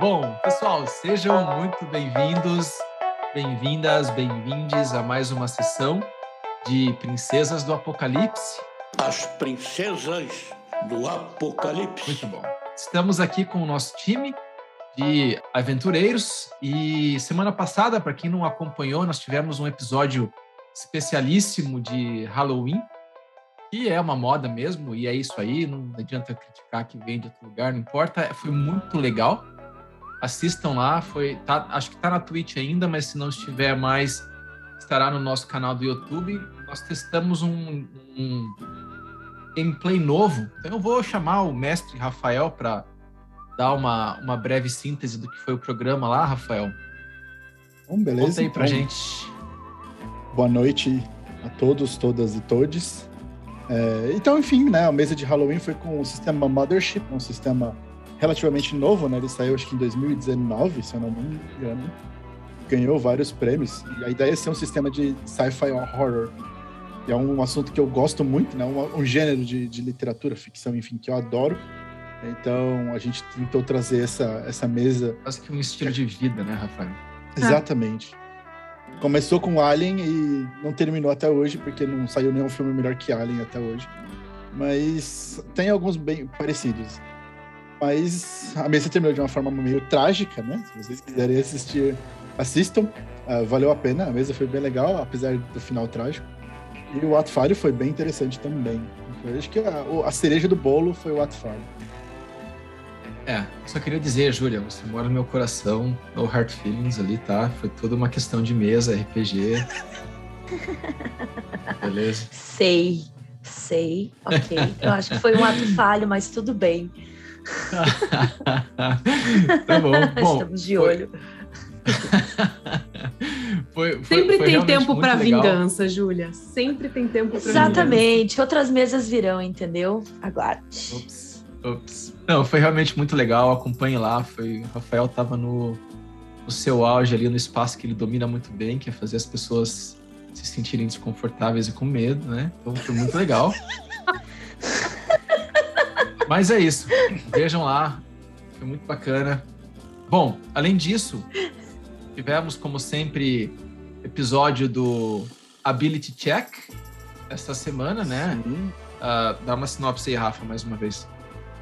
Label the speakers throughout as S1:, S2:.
S1: Bom, pessoal, sejam muito bem-vindos, bem-vindas, bem-vindes a mais uma sessão de Princesas do Apocalipse.
S2: As Princesas do Apocalipse.
S1: Muito bom. Estamos aqui com o nosso time de aventureiros e semana passada, para quem não acompanhou, nós tivemos um episódio especialíssimo de Halloween, que é uma moda mesmo, e é isso aí, não adianta criticar que vem de outro lugar, não importa, foi muito legal. Assistam lá, foi, tá, acho que está na Twitch ainda, mas se não estiver mais, estará no nosso canal do YouTube. Nós testamos um, um gameplay novo, então eu vou chamar o mestre Rafael para dar uma, uma breve síntese do que foi o programa lá, Rafael.
S3: Bom, beleza.
S1: Conta aí pra
S3: então,
S1: gente.
S3: Boa noite a todos, todas e todes. É, então, enfim, né, a mesa de Halloween foi com o sistema Mothership, um sistema relativamente novo, né? Ele saiu acho que em 2019, se eu não me engano. Ganhou vários prêmios. E a ideia é ser um sistema de sci-fi horror. E é um assunto que eu gosto muito, né? Um, um gênero de, de, literatura, ficção, enfim, que eu adoro. Então a gente tentou trazer essa, essa mesa.
S1: Quase que um estilo de vida, né, Rafael?
S3: Exatamente. Começou com Alien e não terminou até hoje, porque não saiu nenhum filme melhor que Alien até hoje. Mas tem alguns bem parecidos. Mas a mesa terminou de uma forma meio trágica, né? Se vocês quiserem assistir, assistam. Uh, valeu a pena, a mesa foi bem legal, apesar do final trágico. E o ato falho foi bem interessante também. Eu acho que a, a cereja do bolo foi o ato falho.
S1: É, só queria dizer, Júlia, você mora no meu coração, no Heart Feelings ali, tá? Foi toda uma questão de mesa, RPG. Beleza?
S4: Sei, sei, ok. Eu acho que foi um ato falho, mas tudo bem.
S1: tá bom. bom
S4: Estamos de olho.
S1: foi, foi,
S5: Sempre
S1: foi
S5: tem tempo para vingança, Júlia. Sempre tem tempo para
S4: Exatamente. Outras mesas virão, entendeu? Aguarde.
S1: Ups. Ups. Não, foi realmente muito legal. Acompanhe lá. Foi, o Rafael estava no, no seu auge ali, no espaço que ele domina muito bem, que é fazer as pessoas se sentirem desconfortáveis e com medo, né? Então foi muito legal. Mas é isso. Vejam lá. Foi muito bacana. Bom, além disso, tivemos, como sempre, episódio do Ability Check essa semana, né? Uh, dá uma sinopse aí, Rafa, mais uma vez.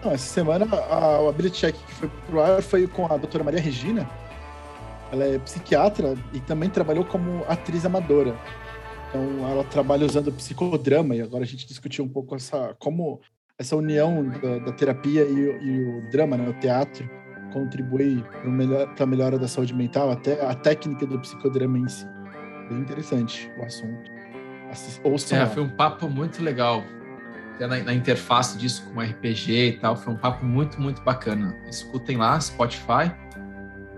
S3: Não, essa semana a, o Ability Check que foi pro ar foi com a doutora Maria Regina. Ela é psiquiatra e também trabalhou como atriz amadora. Então ela trabalha usando psicodrama e agora a gente discutiu um pouco essa como essa união da, da terapia e, e, o drama, né, o teatro, contribui para melhor, a melhora da saúde mental, até a técnica do psicodrama em si. Bem interessante o assunto.
S1: Ouçam é, foi um papo muito legal. Na, na, interface disso com RPG e tal, foi um papo muito, muito bacana. Escutem lá, Spotify.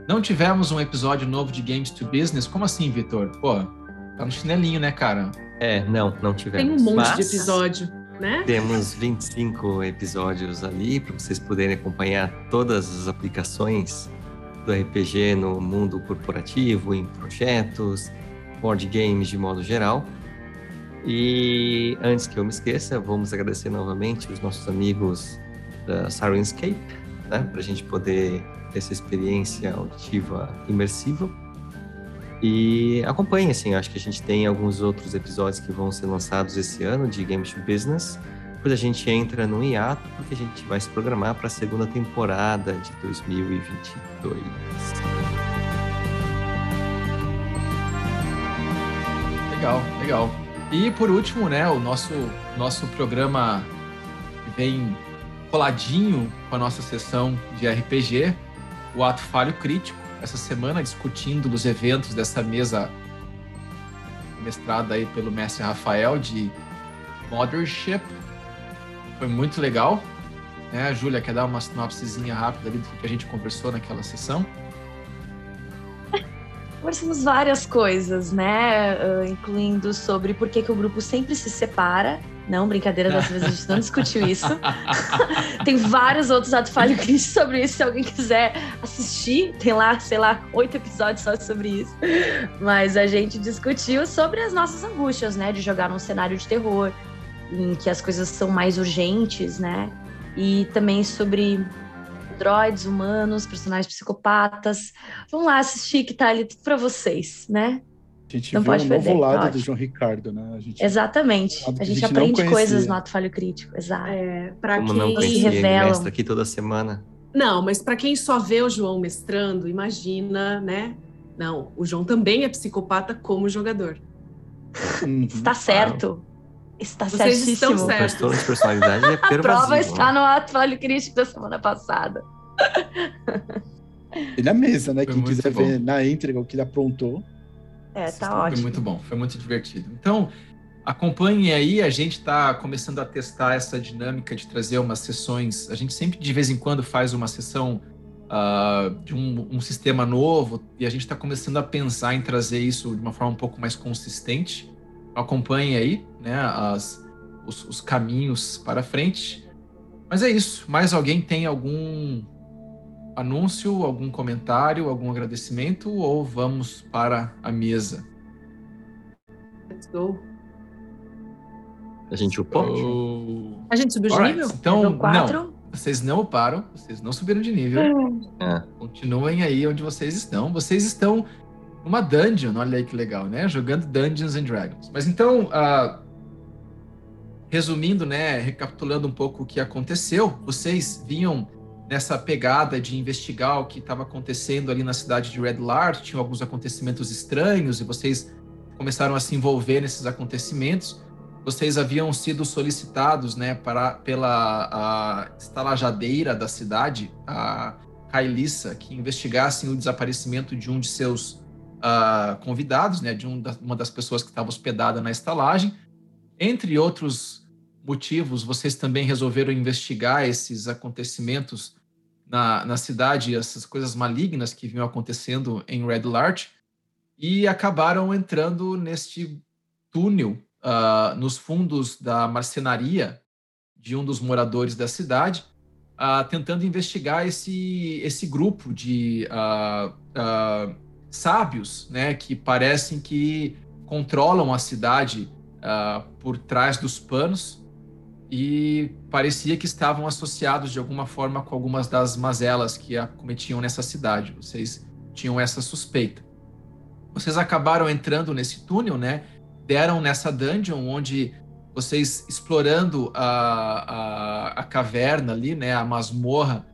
S1: Não tivemos um episódio novo de Games to Business? Como assim, Vitor? Pô, tá no chinelinho, né, cara?
S6: É, não, não tivemos.
S5: Tem um monte
S6: Mas...
S5: de episódio. Né?
S6: Temos 25 episódios ali para vocês poderem acompanhar todas as aplicações do RPG no mundo corporativo, em projetos, board games de modo geral. E antes que eu me esqueça, vamos agradecer novamente os nossos amigos da Sirenscape, né, para a gente poder ter essa experiência auditiva imersiva. E acompanhe, assim, acho que a gente tem alguns outros episódios que vão ser lançados esse ano de Games to Business. Depois a gente entra no hiato, porque a gente vai se programar para a segunda temporada de 2022.
S1: Legal, legal. E por último, né, o nosso, nosso programa vem coladinho com a nossa sessão de RPG, o Ato Falho Crítico essa semana discutindo os eventos dessa mesa mestrada aí pelo mestre Rafael de Mothership. Foi muito legal. Né? A Júlia quer dar uma sinopsezinha rápida ali do que a gente conversou naquela sessão?
S4: Conversamos várias coisas, né? Uh, incluindo sobre por que, que o grupo sempre se separa não, brincadeira, dessa vez a gente não discutiu isso. tem vários outros ato falho crítico sobre isso. Se alguém quiser assistir, tem lá, sei lá, oito episódios só sobre isso. Mas a gente discutiu sobre as nossas angústias, né? De jogar num cenário de terror, em que as coisas são mais urgentes, né? E também sobre droids, humanos, personagens psicopatas. Vamos lá assistir que tá ali tudo pra vocês, né?
S3: A gente
S4: Não
S3: viu
S4: pode
S3: um novo
S4: perder,
S3: lado do
S4: ótimo.
S3: João Ricardo, né? A gente,
S4: Exatamente.
S3: Lado
S4: A
S3: a
S4: gente,
S3: gente não
S4: aprende coisas no ato falho crítico. Exato.
S5: É, para
S6: Como não
S5: quem
S4: se
S6: conhecia, ele
S4: revelam.
S6: mestra aqui toda semana.
S5: Não, mas para quem só vê o João mestrando, imagina, né? Não, o João também é psicopata como jogador.
S3: Uhum.
S4: Está certo. Está
S5: Vocês
S4: certíssimo.
S5: estão
S6: O
S5: certos.
S6: transtorno de personalidade é
S4: A prova está
S6: né?
S4: no ato falho crítico da semana passada.
S3: E na mesa, né?
S1: Foi
S3: Quem quiser
S1: bom.
S3: ver na íntegra o que ele aprontou.
S4: É,
S1: Esse
S4: tá ótimo.
S1: Foi muito bom, foi muito divertido. Então, acompanhem aí, a gente está começando a testar essa dinâmica de trazer umas sessões. A gente sempre, de vez em quando, faz uma sessão ah, de um, um sistema novo e a gente está começando a pensar em trazer isso de uma forma um pouco mais consistente. Acompanhem aí, né, as, os, os caminhos para frente. Mas é isso. Mais alguém tem algum anúncio, algum comentário, algum agradecimento ou vamos para a mesa?
S5: Let's go.
S6: A gente upou?
S1: Oh.
S5: A gente subiu de
S1: Alright,
S5: nível?
S1: Então, não,
S4: quatro.
S1: vocês não param, vocês não subiram de nível.
S6: É.
S1: Continuem aí onde vocês estão. Vocês estão numa dungeon, olha aí que legal, né? Jogando Dungeons and Dragons. Mas então, ah, resumindo, né, recapitulando um pouco o que aconteceu, vocês vinham nessa pegada de investigar o que estava acontecendo ali na cidade de Red Lart, tinham alguns acontecimentos estranhos e vocês começaram a se envolver nesses acontecimentos. Vocês haviam sido solicitados, né, para pela estalajadeira da cidade, a Kailissa, que investigassem o desaparecimento de um de seus ah, convidados, né, de um da- uma das pessoas que estava hospedada na estalagem. Entre outros motivos, vocês também resolveram investigar esses acontecimentos na, na cidade, essas coisas malignas que vinham acontecendo em Red Lart, e acabaram entrando neste túnel ah, nos fundos da marcenaria de um dos moradores da cidade, ah, tentando investigar esse, esse grupo de ah, sábios, né, que parecem que controlam a cidade por trás dos panos e parecia que estavam associados de alguma forma com algumas das mazelas que acometiam nessa cidade. Vocês tinham essa suspeita. Vocês acabaram entrando nesse túnel, né? Deram nessa dungeon onde vocês explorando a, a, a caverna ali, né? A masmorra,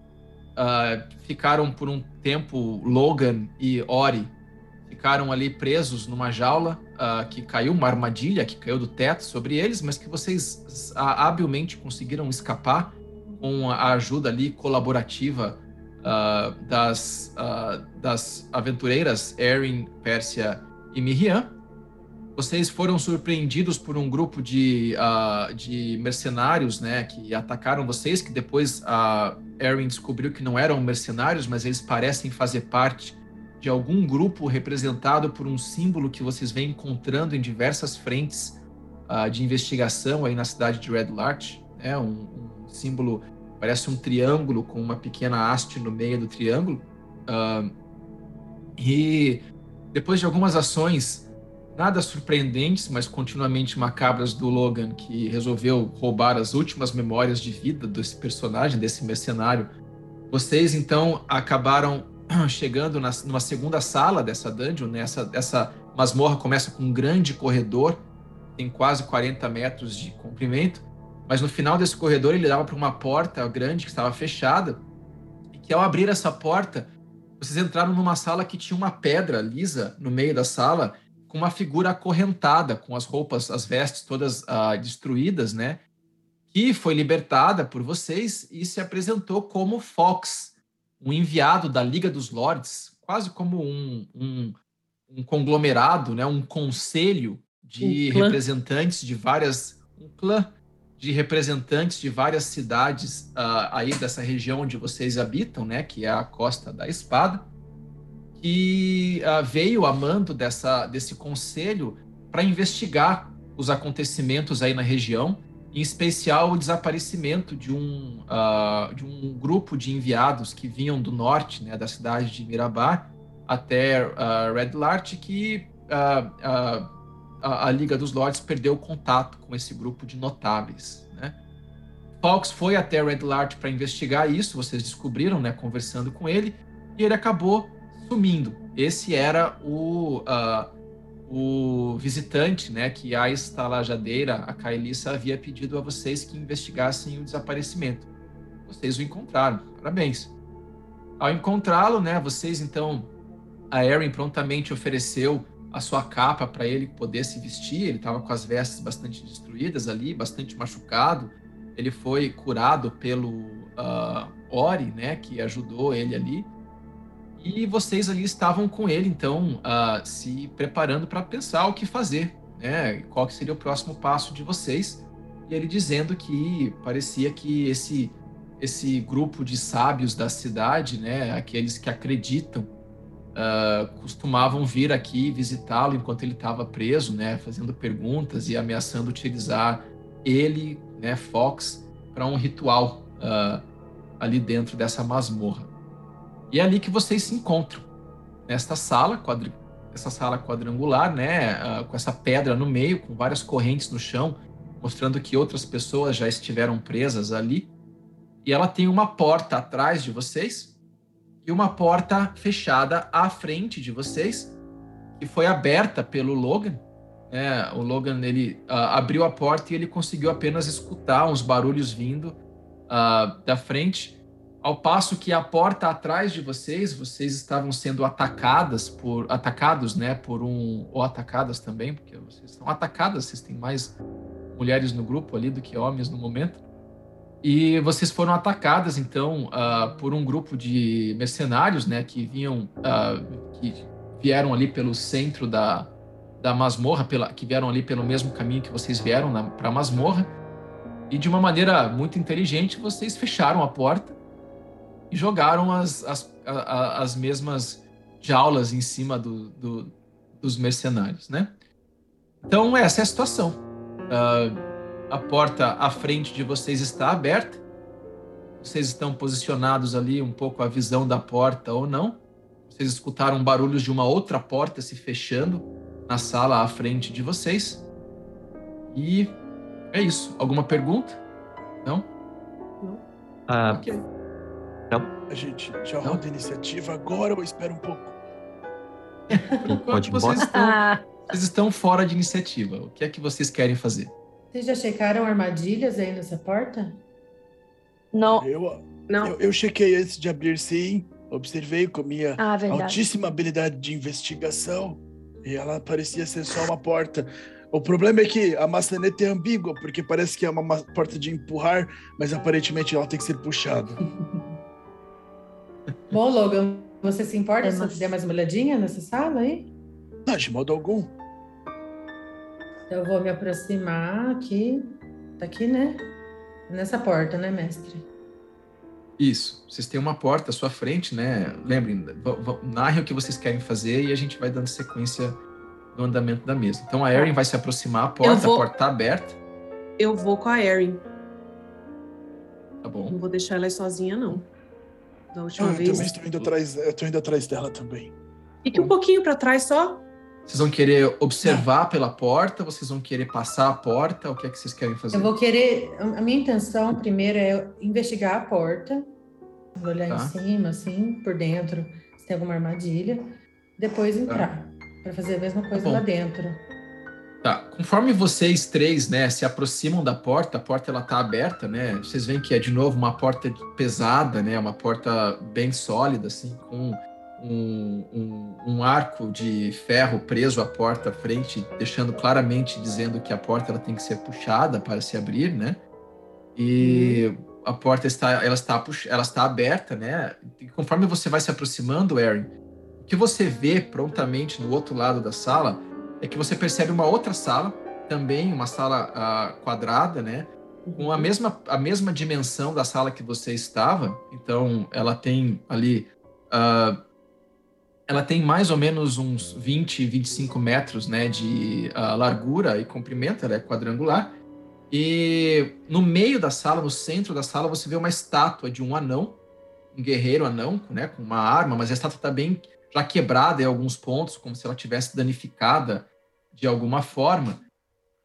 S1: ah, ficaram por um tempo Logan e Ori ficaram ali presos numa jaula ah, que caiu, uma armadilha que caiu do teto sobre eles, mas que vocês ah, habilmente conseguiram escapar com a ajuda ali colaborativa ah, das, ah, das aventureiras Erin, Pérsia e Miriam. Vocês foram surpreendidos por um grupo de, de mercenários, né, que atacaram vocês, que depois a Erin descobriu que não eram mercenários, mas eles parecem fazer parte de algum grupo representado por um símbolo que vocês vêm encontrando em diversas frentes ah, de investigação aí na cidade de Red Lart, né? Um, um símbolo parece um triângulo com uma pequena haste no meio do triângulo. Ah, e depois de algumas ações nada surpreendentes, mas continuamente macabras do Logan, que resolveu roubar as últimas memórias de vida desse personagem, desse mercenário, vocês então acabaram chegando na, numa segunda sala dessa dungeon, né? essa, masmorra começa com um grande corredor, tem quase 40 metros de comprimento, mas no final desse corredor ele dava para uma porta grande que estava fechada, e que ao abrir essa porta, vocês entraram numa sala que tinha uma pedra lisa no meio da sala, com uma figura acorrentada, com as roupas, as vestes todas ah, destruídas, né? Que foi libertada por vocês e se apresentou como Fox, um enviado da Liga dos Lords, quase como um, um, um conglomerado, né? Um conselho de
S5: Um
S1: representantes de várias, um clã de representantes de várias cidades ah, aí dessa região onde vocês habitam, né? Que é a Costa da Espada que ah, veio a mando dessa, desse conselho para investigar os acontecimentos aí na região, em especial o desaparecimento de um, ah, de um grupo de enviados que vinham do norte, né, da cidade de Mirabar, até ah, Red Lart, que ah, a, a Liga dos Lords perdeu contato com esse grupo de notáveis. Né? Fox foi até Red Lart para investigar isso, vocês descobriram, né, conversando com ele, e ele acabou sumindo. Esse era o, uh, o visitante, né, que a estalajadeira, a Kaelissa, havia pedido a vocês que investigassem o desaparecimento. Vocês o encontraram, parabéns. Ao encontrá-lo, né, vocês então, a Erin prontamente ofereceu a sua capa para ele poder se vestir. Ele estava com as vestes bastante destruídas ali, bastante machucado ele foi curado pelo uh, Ori, né, que ajudou ele ali. E vocês ali estavam com ele, então, uh, se preparando para pensar o que fazer, né, qual que seria o próximo passo de vocês. E ele dizendo que parecia que esse esse grupo de sábios da cidade, né, aqueles que acreditam, uh, costumavam vir aqui visitá-lo enquanto ele estava preso, né, fazendo perguntas e ameaçando utilizar ele né, Fox, para um ritual uh, ali dentro dessa masmorra. E é ali que vocês se encontram, nesta sala, quadri essa sala quadrangular, né, uh, com essa pedra no meio, com várias correntes no chão, mostrando que outras pessoas já estiveram presas ali. E ela tem uma porta atrás de vocês e uma porta fechada à frente de vocês, que foi aberta pelo Logan é, o Logan ele uh, abriu a porta e ele conseguiu apenas escutar uns barulhos vindo uh, da frente, ao passo que a porta atrás de vocês, vocês estavam sendo atacadas por atacados, né, por um ou atacadas também, porque vocês estão atacadas, vocês têm mais mulheres no grupo ali do que homens no momento. E vocês foram atacadas então uh, por um grupo de mercenários, né, que vinham que vieram ali pelo centro da da masmorra, pela, que vieram ali pelo mesmo caminho que vocês vieram para a masmorra. E de uma maneira muito inteligente, vocês fecharam a porta e jogaram as, as, a, as mesmas jaulas em cima do, do, dos mercenários, né? Então, essa é a situação. Uh, a porta à frente de vocês está aberta. Vocês estão posicionados ali um pouco a visão da porta ou não. Vocês escutaram barulhos de uma outra porta se fechando na sala à frente de vocês. E é isso. Alguma pergunta? Não?
S6: Não. Ah,
S3: ok. Não. A gente já não? roda a iniciativa agora ou espera um pouco?
S1: Pode vocês estão, vocês estão fora de iniciativa. O que é que vocês querem fazer?
S7: Vocês já checaram armadilhas aí nessa porta?
S4: Não.
S3: Eu, não. eu, eu chequei antes de abrir, sim. Observei com minha ah, altíssima habilidade de investigação. E ela parecia ser só uma porta. O problema é que a maçaneta é ambígua, porque parece que é uma porta de empurrar, mas aparentemente ela tem que ser puxada.
S7: Bom, Logan, você se importa é, se eu der mais uma olhadinha nessa sala aí?
S3: Não, de modo algum.
S7: Eu vou me aproximar aqui. Tá aqui, né? Nessa porta, né, mestre?
S1: Isso. Vocês têm uma porta à sua frente, né? Lembrem, narrem o que vocês querem fazer e a gente vai dando sequência no andamento da mesa. Então a Erin vai se aproximar, a porta, vou... a porta tá aberta.
S5: Eu vou com a Erin.
S1: Tá bom.
S5: Não vou deixar ela sozinha, não.
S3: Da última eu vez. Também estou indo atrás, eu tô indo atrás dela também.
S5: Fique um pouquinho para trás só.
S1: Vocês vão querer observar pela porta? Vocês vão querer passar a porta? O que é que vocês querem fazer?
S7: Eu vou querer. A minha intenção primeiro é investigar a porta, vou olhar tá. em cima, assim, por dentro, se tem alguma armadilha. Depois tá. entrar tá. para fazer a mesma tá coisa tá lá dentro.
S1: Tá. Conforme vocês três, né, se aproximam da porta, a porta ela tá aberta, né? Vocês veem que é de novo uma porta pesada, né? Uma porta bem sólida, assim, com um, um, um, arco de ferro preso à porta à frente, deixando claramente dizendo que a porta ela tem que ser puxada para se abrir, né? E hum. a porta está, ela está, ela está aberta, né? E conforme você vai se aproximando, Erin, o que você vê prontamente no outro lado da sala é que você percebe uma outra sala, também uma sala uh, quadrada, né? Com a uhum. mesma, a mesma dimensão da sala que você estava. Então, ela tem ali uh, ela tem mais ou menos uns 20, 25 metros né, de uh, largura e comprimento, ela é quadrangular. E no meio da sala, no centro da sala, você vê uma estátua de um anão, um guerreiro anão, né, com uma arma, mas a estátua está bem já quebrada em alguns pontos, como se ela tivesse danificada de alguma forma.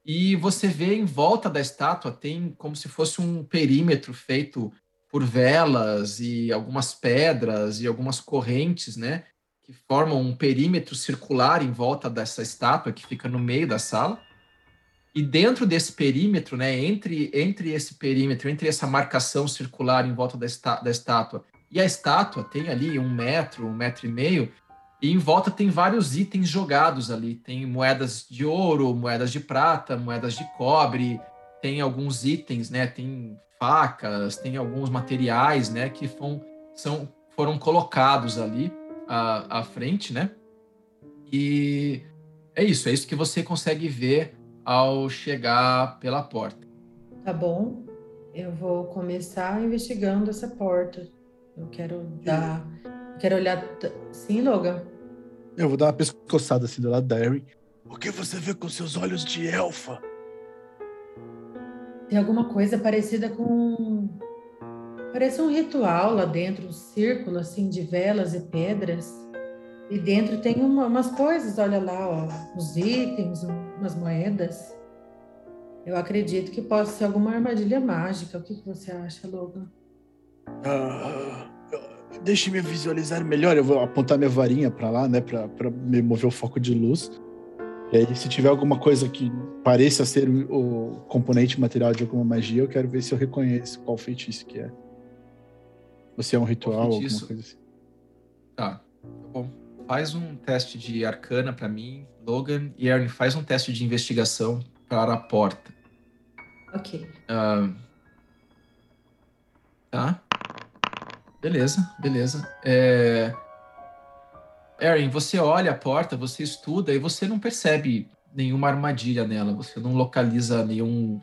S1: E você vê em volta da estátua tem como se fosse um perímetro feito por velas e algumas pedras e algumas correntes, né? Que formam um perímetro circular em volta dessa estátua que fica no meio da sala. E dentro desse perímetro, né, entre, entre esse perímetro, entre essa marcação circular em volta da, da estátua e a estátua, tem ali um metro, um metro e meio, e em volta tem vários itens jogados ali. Tem moedas de ouro, moedas de prata, moedas de cobre, tem alguns itens, né? Tem facas, tem alguns materiais, né? Que foram, são, foram colocados ali à, à frente, né? E é isso, é isso que você consegue ver ao chegar pela porta.
S7: Tá bom. Eu vou começar investigando essa porta. Eu quero dar. Quero olhar. Sim, Logan?
S3: Eu vou dar uma pescoçada assim do lado da Harry. O que você vê com seus olhos de elfa?
S7: Tem alguma coisa parecida com. Parece um ritual lá dentro, um círculo assim de velas e pedras. E dentro tem uma, umas coisas, olha lá, ó, uns itens, umas moedas. Eu acredito que possa ser alguma armadilha mágica. O que, que você acha, Logan?
S3: Uh, Deixe-me visualizar melhor. Eu vou apontar minha varinha para lá, né, para me mover o foco de luz. E aí, se tiver alguma coisa que pareça ser o componente material de alguma magia, eu quero ver se eu reconheço qual feitiço que é. Ou se é um ritual, alguma coisa assim.
S1: Tá, tá bom faz um teste de arcana para mim, Logan, e Aaron faz um teste de investigação para a porta.
S7: Ok.
S1: Uh, tá. Beleza, beleza. É... Aaron, você olha a porta, você estuda e você não percebe nenhuma armadilha nela. Você não localiza nenhum.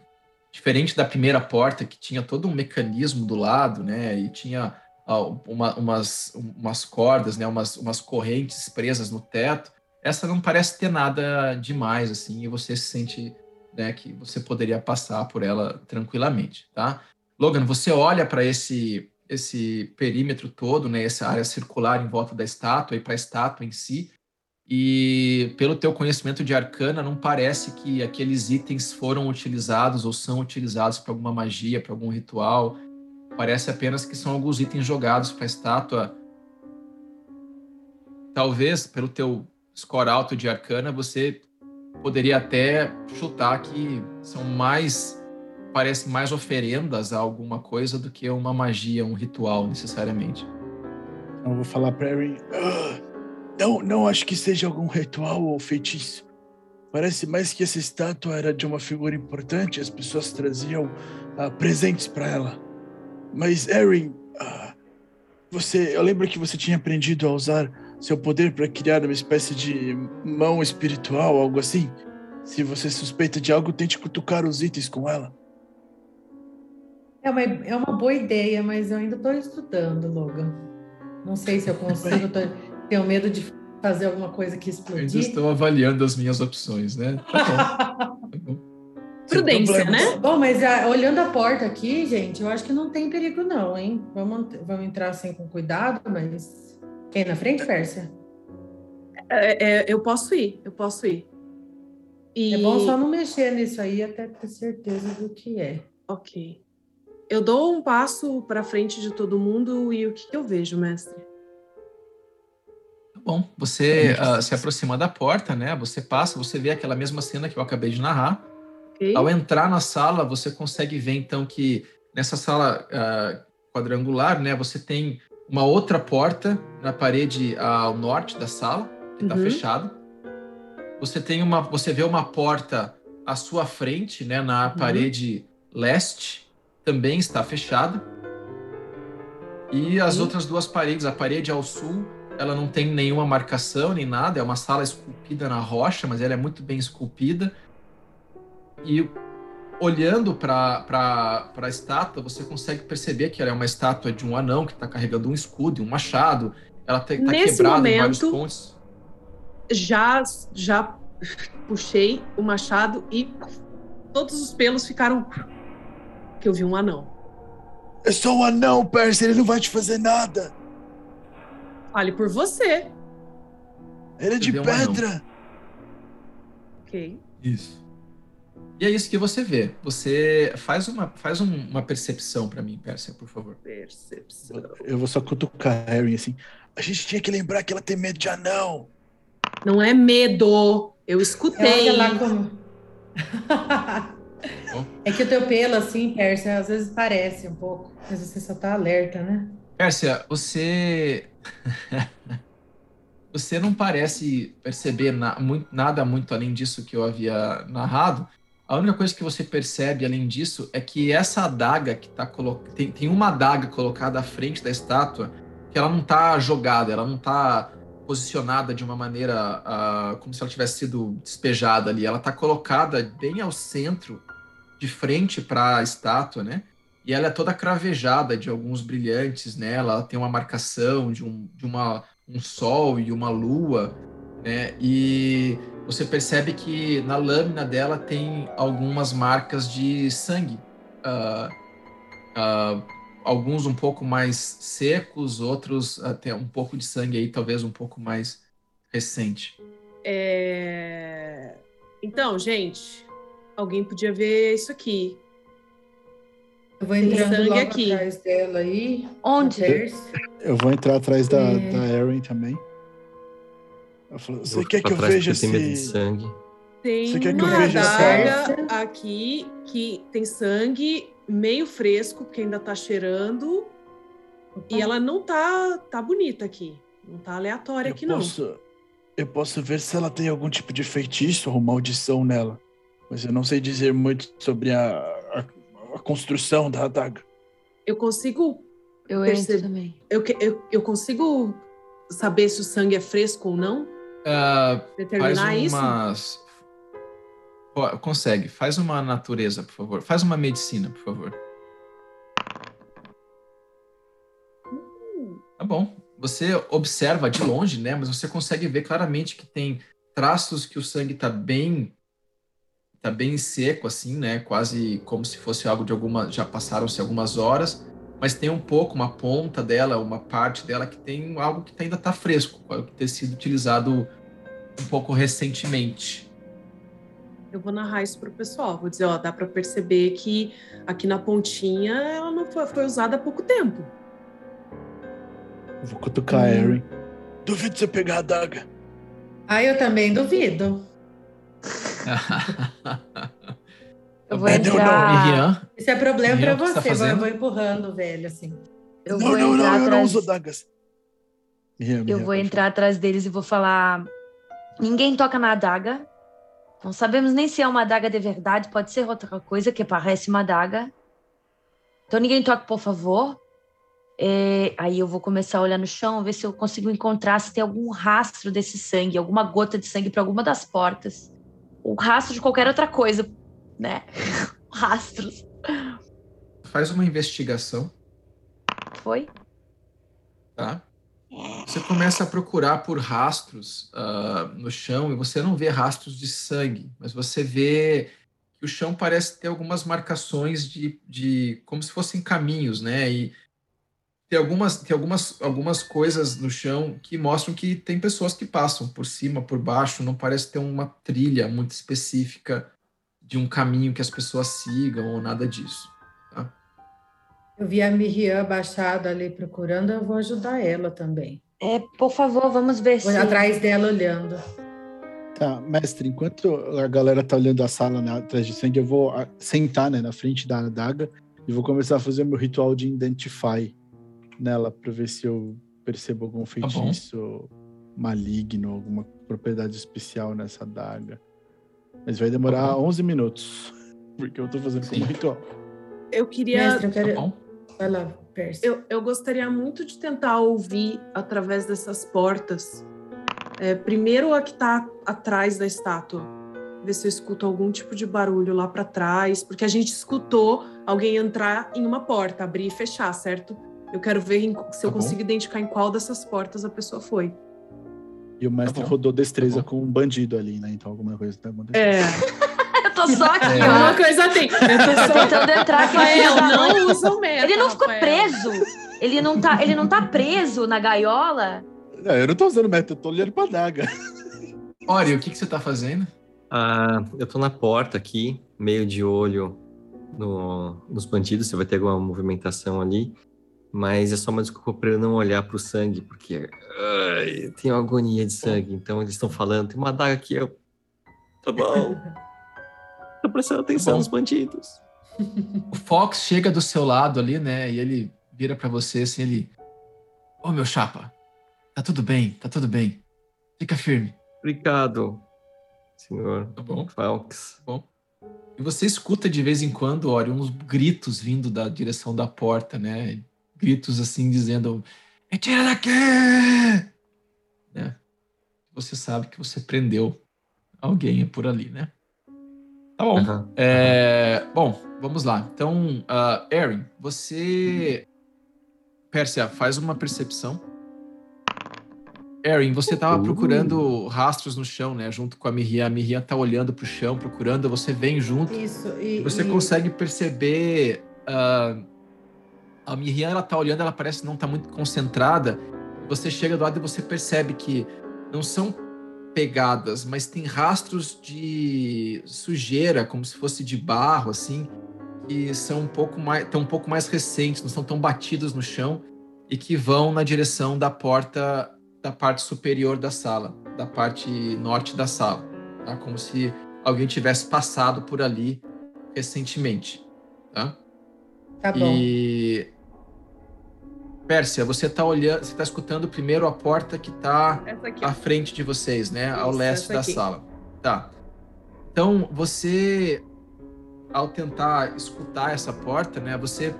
S1: Diferente da primeira porta, que tinha todo um mecanismo do lado, né? E tinha uma, umas, umas cordas, né, umas, umas correntes presas no teto. Essa não parece ter nada demais, assim, e você se sente né, que você poderia passar por ela tranquilamente, tá? Logan, você olha para esse esse perímetro todo, né, essa área circular em volta da estátua e para a estátua em si, e pelo teu conhecimento de arcana, não parece que aqueles itens foram utilizados ou são utilizados para alguma magia, para algum ritual. Parece apenas que são alguns itens jogados para a estátua. Talvez, pelo teu score alto de arcana, você poderia até chutar que são mais parecem mais oferendas a alguma coisa do que uma magia, um ritual necessariamente.
S3: Então, eu vou falar para Erin, ah, não, não acho que seja algum ritual ou feitiço. Parece mais que essa estátua era de uma figura importante, as pessoas traziam uh, presentes para ela. Mas, Erin, uh, você, eu lembro que você tinha aprendido a usar seu poder para criar uma espécie de mão espiritual, algo assim. Se você suspeita de algo, tente cutucar os itens com ela.
S7: É uma, é uma boa ideia, mas eu ainda estou estudando, Logan. Não sei se eu consigo. Tô, tenho medo de fazer alguma coisa que explodir.
S1: Ainda estou avaliando as minhas opções, né? Tá bom. Tá bom.
S5: Prudência, né?
S7: Bom, mas a, olhando a porta aqui, gente, eu acho que não tem perigo não, hein? Vamos, vamos entrar assim com cuidado, mas... Quem na frente, Pérsia?
S5: É, é, eu posso ir, eu posso ir.
S7: E... É bom só não mexer nisso aí até ter certeza do que é.
S5: Ok. Eu dou um passo para frente de todo mundo e o que, que eu vejo, mestre?
S1: Tá bom, você uh, se aproxima da porta, né? Você passa, você vê aquela mesma cena que eu acabei de narrar Okay. Ao entrar na sala, você consegue ver então que nessa sala uh, quadrangular, né, você tem uma outra porta na parede ao norte da sala que está uhum. fechada. Você tem uma, você vê uma porta à sua frente, né, na uhum. parede leste, também está fechada. E as outras duas paredes, a parede ao sul, ela não tem nenhuma marcação nem nada, é uma sala esculpida na rocha, mas ela é muito bem esculpida. E olhando para a estátua, você consegue perceber que ela é uma estátua de um anão que está carregando um escudo e um machado. Ela está tá quebrada momento, em vários pontos.
S5: Já, já puxei o machado e todos os pelos ficaram. Que eu vi um anão.
S3: É só um anão, Percy, ele não vai te fazer nada.
S5: Fale por você.
S3: Ele é de pedra.
S5: ok.
S1: Isso. E é isso que você vê. Você faz uma, faz um, uma percepção para mim, Pérsia, por favor.
S5: Percepção.
S3: Eu vou só cutucar a Harry assim. A gente tinha que lembrar que ela tem medo de anão.
S5: Não é medo. Eu escutei.
S7: Olha lá como. é que o teu pelo, assim, Pérsia, às vezes parece um pouco, mas você só tá alerta, né?
S1: Pérsia, você. você não parece perceber na, muito, nada muito além disso que eu havia narrado. A única coisa que você percebe além disso é que essa adaga que tá colocada. Tem, tem uma adaga colocada à frente da estátua que ela não tá jogada, ela não tá posicionada de uma maneira uh, como se ela tivesse sido despejada ali. Ela tá colocada bem ao centro, de frente para a estátua, né? E ela é toda cravejada de alguns brilhantes nela. Ela tem uma marcação de, um, de uma, um sol e uma lua, né? E você percebe que na lâmina dela tem algumas marcas de sangue. Uh, uh, alguns um pouco mais secos, outros até um pouco de sangue aí, talvez um pouco mais recente.
S5: É... Então, gente, alguém podia ver isso aqui.
S7: Eu vou entrando logo aqui. atrás dela aí.
S4: Onde?
S3: Eu vou entrar atrás da, é... da Erin também. Você quer que eu veja esse...
S6: de sangue.
S5: Tem Você quer que eu veja essa... aqui que tem sangue meio fresco, porque ainda tá cheirando. Opa. E ela não tá, tá bonita aqui. Não tá aleatória
S3: eu
S5: aqui,
S3: posso,
S5: não.
S3: Eu posso ver se ela tem algum tipo de feitiço ou maldição nela. Mas eu não sei dizer muito sobre a, a, a construção da adaga.
S5: Eu consigo.
S4: Eu perceber... também.
S5: Eu, eu, eu consigo saber se o sangue é fresco ou não?
S1: Uh, Determinar faz umas... isso? Consegue. Faz uma natureza, por favor. Faz uma medicina, por favor. Tá bom. Você observa de longe, né? Mas você consegue ver claramente que tem traços que o sangue está bem tá bem seco assim, né? Quase como se fosse algo de alguma já passaram-se algumas horas, mas tem um pouco uma ponta dela, uma parte dela que tem algo que ainda está fresco, que ter sido utilizado um pouco recentemente.
S5: Eu vou narrar isso pro pessoal, vou dizer, ó, dá para perceber que aqui na pontinha ela não foi, foi usada há pouco tempo.
S3: Eu vou cutucar hum. a Erin. Duvido você pegar a daga.
S7: Ah, eu também duvido.
S4: Eu vou entrar.
S7: Isso é problema para você, tá eu vou empurrando o velho assim.
S3: Eu não, não, não, atrás... eu não uso dagas.
S4: eu vou entrar atrás deles e vou falar: ninguém toca na adaga. Não sabemos nem se é uma adaga de verdade, pode ser outra coisa que parece uma adaga. Então ninguém toque, por favor. É, aí eu vou começar a olhar no chão, ver se eu consigo encontrar se tem algum rastro desse sangue, alguma gota de sangue para alguma das portas. O rastro de qualquer outra coisa, né? Rastros.
S1: Faz uma investigação.
S4: Foi?
S1: Tá. Você começa a procurar por rastros uh, no chão e você não vê rastros de sangue, mas você vê que o chão parece ter algumas marcações de, de como se fossem caminhos, né? E tem algumas, tem algumas, algumas coisas no chão que mostram que tem pessoas que passam por cima, por baixo, não parece ter uma trilha muito específica de um caminho que as pessoas sigam ou nada disso.
S7: Eu vi a Miriam abaixada ali procurando, eu vou ajudar ela também.
S4: É, por favor, vamos ver
S7: vou se. atrás dela olhando.
S3: Tá, mestre, enquanto a galera tá olhando a sala né, atrás de sangue, eu vou ah, sentar né, na frente da adaga e vou começar a fazer meu ritual de Identify nela para ver se eu percebo algum tá feitiço tá maligno, alguma propriedade especial nessa adaga. Mas vai demorar tá 11 minutos, porque eu tô fazendo Sim. como ritual.
S5: Eu queria.
S7: Mestre, eu quero... Tá Vai lá, Percy.
S5: Eu, eu gostaria muito de tentar ouvir através dessas portas. É, primeiro a que está atrás da estátua. Ver se eu escuto algum tipo de barulho lá para trás, porque a gente escutou alguém entrar em uma porta, abrir e fechar, certo? Eu quero ver em, se tá eu bom. consigo identificar em qual dessas portas a pessoa foi.
S3: E o mestre tá rodou destreza tá com um bandido ali, né? Então alguma coisa tá acontecendo.
S5: É.
S4: tô só aqui,
S5: é. Uma coisa tem. Eu tô
S4: só tentando entrar aqui. Rafael,
S5: não usa o meta,
S4: Ele não ficou
S5: Rafael.
S4: preso. Ele não, tá, ele não tá preso na gaiola?
S3: Não, eu não tô usando meta, eu tô olhando pra daga.
S1: Ori, o que, que você tá fazendo?
S6: Ah, eu tô na porta aqui. meio de olho no, nos bandidos, você vai ter alguma movimentação ali, mas é só uma desculpa para eu não olhar para o sangue, porque ai, tem uma agonia de sangue. Então eles estão falando, tem uma adaga aqui, eu. Tá bom. Tô prestando atenção
S1: Tá bom.
S6: nos bandidos.
S1: O Fox chega do seu lado ali, né? E ele vira pra você assim, ele. Ô meu chapa, tá tudo bem, tá tudo bem. Fica firme,
S6: Obrigado, senhor
S1: tá bom?
S6: Falks.
S1: E você escuta de vez em quando, olha, uns gritos vindo da direção da porta, né? Gritos assim dizendo: Me tira daqui! Né? Você sabe que você prendeu alguém por ali, né? Tá bom.
S6: Aham.
S1: É, bom, vamos lá. Então, uh, Erin, você. Pérsia, faz uma percepção. Erin, você estava
S6: Uh.
S1: procurando rastros no chão, né? Junto com a Miriam. A Miriam tá olhando pro chão, procurando. Você vem junto.
S7: Isso. E,
S1: Você
S7: e-
S1: consegue perceber. ah, a Miriam, ela tá olhando, ela parece não tá muito concentrada. Você chega do lado e você percebe que não são pegadas, mas tem rastros de sujeira, como se fosse de barro, assim, que são um pouco mais, tão um pouco mais recentes, não são tão batidos no chão e que vão na direção da porta da parte superior da sala, da parte norte da sala, tá? Como se alguém tivesse passado por ali recentemente, tá?
S7: Tá bom.
S1: E Pérsia, você tá olhando, você tá escutando primeiro a porta que tá
S5: aqui,
S1: à frente de vocês, né? Ao
S5: Isso,
S1: leste
S5: essa
S1: da sala. Tá. Então, você, ao tentar escutar essa porta, né? Você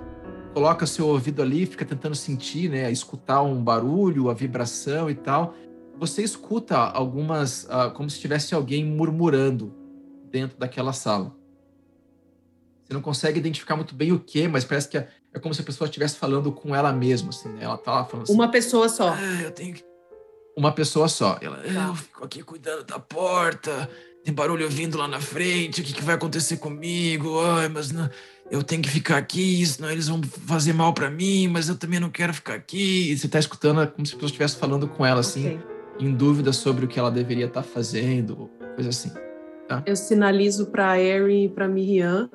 S1: coloca seu ouvido ali, fica tentando sentir, né? Escutar um barulho, a vibração e tal. Você escuta algumas, ah, como se tivesse alguém murmurando dentro daquela sala. Você não consegue identificar muito bem o que, mas parece que é, é como se a pessoa estivesse falando com ela mesma, assim, né? Ela tá lá falando assim,
S5: Uma pessoa só.
S1: ah, eu tenho que... Uma pessoa só. Ela, "Ah,
S5: Tá.
S1: eu fico aqui cuidando da porta, tem barulho vindo lá na frente, o que, que vai acontecer comigo? Ai, mas não, eu tenho que ficar aqui, senão eles vão fazer mal pra mim, mas eu também não quero ficar aqui. E você tá escutando como se a pessoa estivesse falando com ela, assim,
S5: Ok.
S1: em dúvida sobre o que ela deveria estar fazendo, coisa assim.
S5: Eu sinalizo para Erin e para Miriam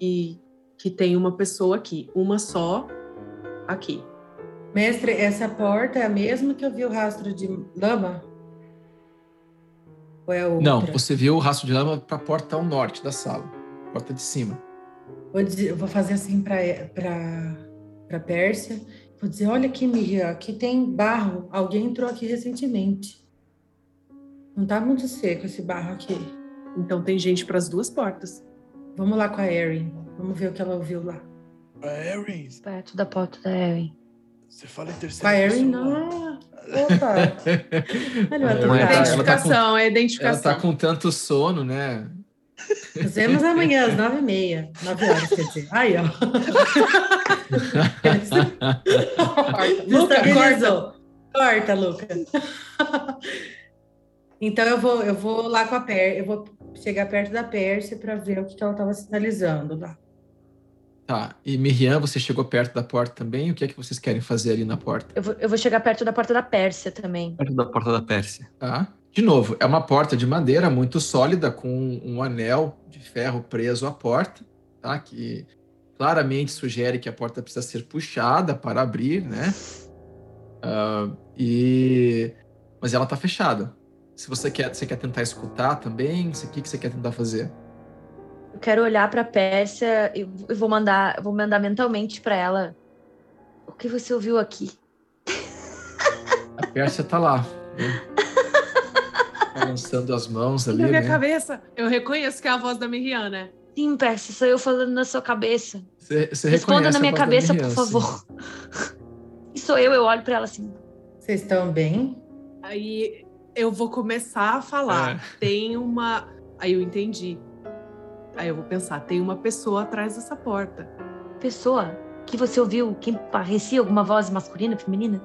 S5: e que tem uma pessoa aqui, uma só aqui.
S7: Mestre, essa porta é a mesma que eu vi o rastro de lama? Ou é outra?
S1: Não, você viu o rastro de lama pra porta ao norte da sala, porta de cima.
S7: Vou, dizer- eu vou fazer assim para para Pérsia. Vou dizer, olha aqui, Miriam, aqui tem barro. Alguém entrou aqui recentemente. Não tá muito seco esse barro aqui.
S5: Então tem gente para as duas portas.
S7: Vamos lá com a Erin. Vamos ver o que ela ouviu lá.
S3: Erin,
S4: Perto da porta da Erin.
S3: você fala em
S7: Com a
S3: terceira
S7: Erin, não. Opa! Olha,
S1: É,
S7: tudo
S1: ela tá- ela
S7: bem.
S1: com-
S5: identificação, é
S1: Ela
S5: identificação.
S1: tá com tanto sono, né?
S7: Nos vemos amanhã às nove e meia. Nove horas, quer dizer. Aí, ó.
S5: Luca,
S7: Estabilizou. Corta, Luca. Então eu vou, eu vou lá com a Pérsia, eu vou chegar perto da Pérsia para ver o que, que ela estava sinalizando lá.
S1: Tá. E Miriam, você chegou perto da porta também? O que é que vocês querem fazer ali na porta?
S4: Eu vou, eu vou chegar perto da porta da Pérsia também.
S6: Perto da porta da Pérsia.
S1: Tá? De novo, é uma porta de madeira muito sólida, com um anel de ferro preso à porta, tá? Que claramente sugere que a porta precisa ser puxada para abrir, né? Ah, e... Mas ela tá fechada. Se você quer, você quer tentar escutar também, o que, que você quer tentar fazer?
S4: Eu quero olhar pra Pérsia e eu vou mandar, vou mandar mentalmente pra ela. O que você ouviu aqui?
S1: A Pérsia tá lá. né? Balançando as mãos ali,
S5: Na minha
S1: né?
S5: cabeça. Eu reconheço que é a voz da Miriam, né?
S4: Sim, Pérsia, sou eu falando na sua cabeça.
S1: Você, você
S4: Responda na
S1: a
S4: minha
S1: voz da
S4: cabeça,
S1: Miriam,
S4: por
S1: sim.
S4: favor. E sou eu, eu olho pra ela assim.
S7: Vocês estão bem?
S5: Aí eu vou começar a falar.
S1: É.
S5: Tem uma. Aí eu entendi. Aí eu vou pensar, tem uma pessoa atrás dessa porta.
S4: Pessoa que você ouviu, que parecia alguma voz masculina, feminina?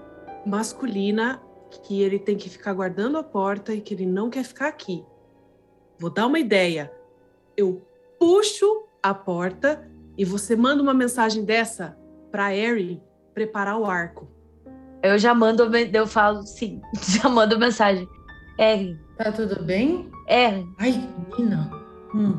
S5: Masculina, que ele tem que ficar guardando a porta e que ele não quer ficar aqui. Vou dar uma ideia. Eu puxo a porta e você manda uma mensagem dessa pra Erin preparar o arco.
S4: Eu já mando, eu falo sim, já mando mensagem. Erin,
S7: Tá tudo bem?
S4: Erin,
S7: Ai, menina. Hum.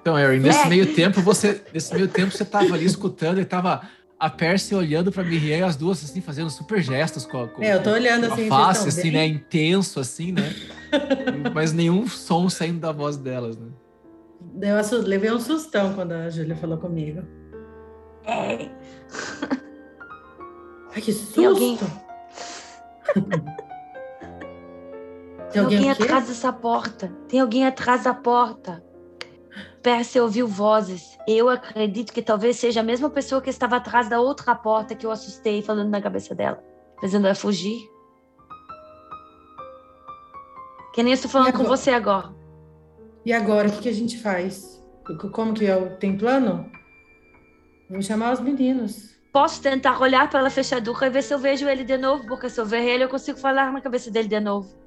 S1: Então, Erin, nesse meio tempo, você, nesse meio tempo, você tava ali escutando e tava a Percy olhando pra Miriam e as duas, assim, fazendo super gestos com a, com,
S7: é, eu tô olhando
S1: com
S7: assim,
S1: a face, assim, bem? né? Intenso, assim, né? Mas nenhum som saindo da voz delas, né?
S7: Eu levei um sustão quando a Júlia falou comigo.
S4: É.
S7: Ai, que susto!
S4: Tem alguém, atrás dessa porta. Tem alguém atrás da porta. Percy ouviu vozes. Eu acredito que talvez seja a mesma pessoa que estava atrás da outra porta que eu assustei falando na cabeça dela, fazendo ela fugir. Que nem eu estou falando com você agora.
S7: E agora, o que, que a gente faz? Como que é? Tem plano? Vou chamar os meninos.
S4: Posso tentar olhar pela fechadura e ver se eu vejo ele de novo, porque se eu ver ele, eu consigo falar na cabeça dele de novo.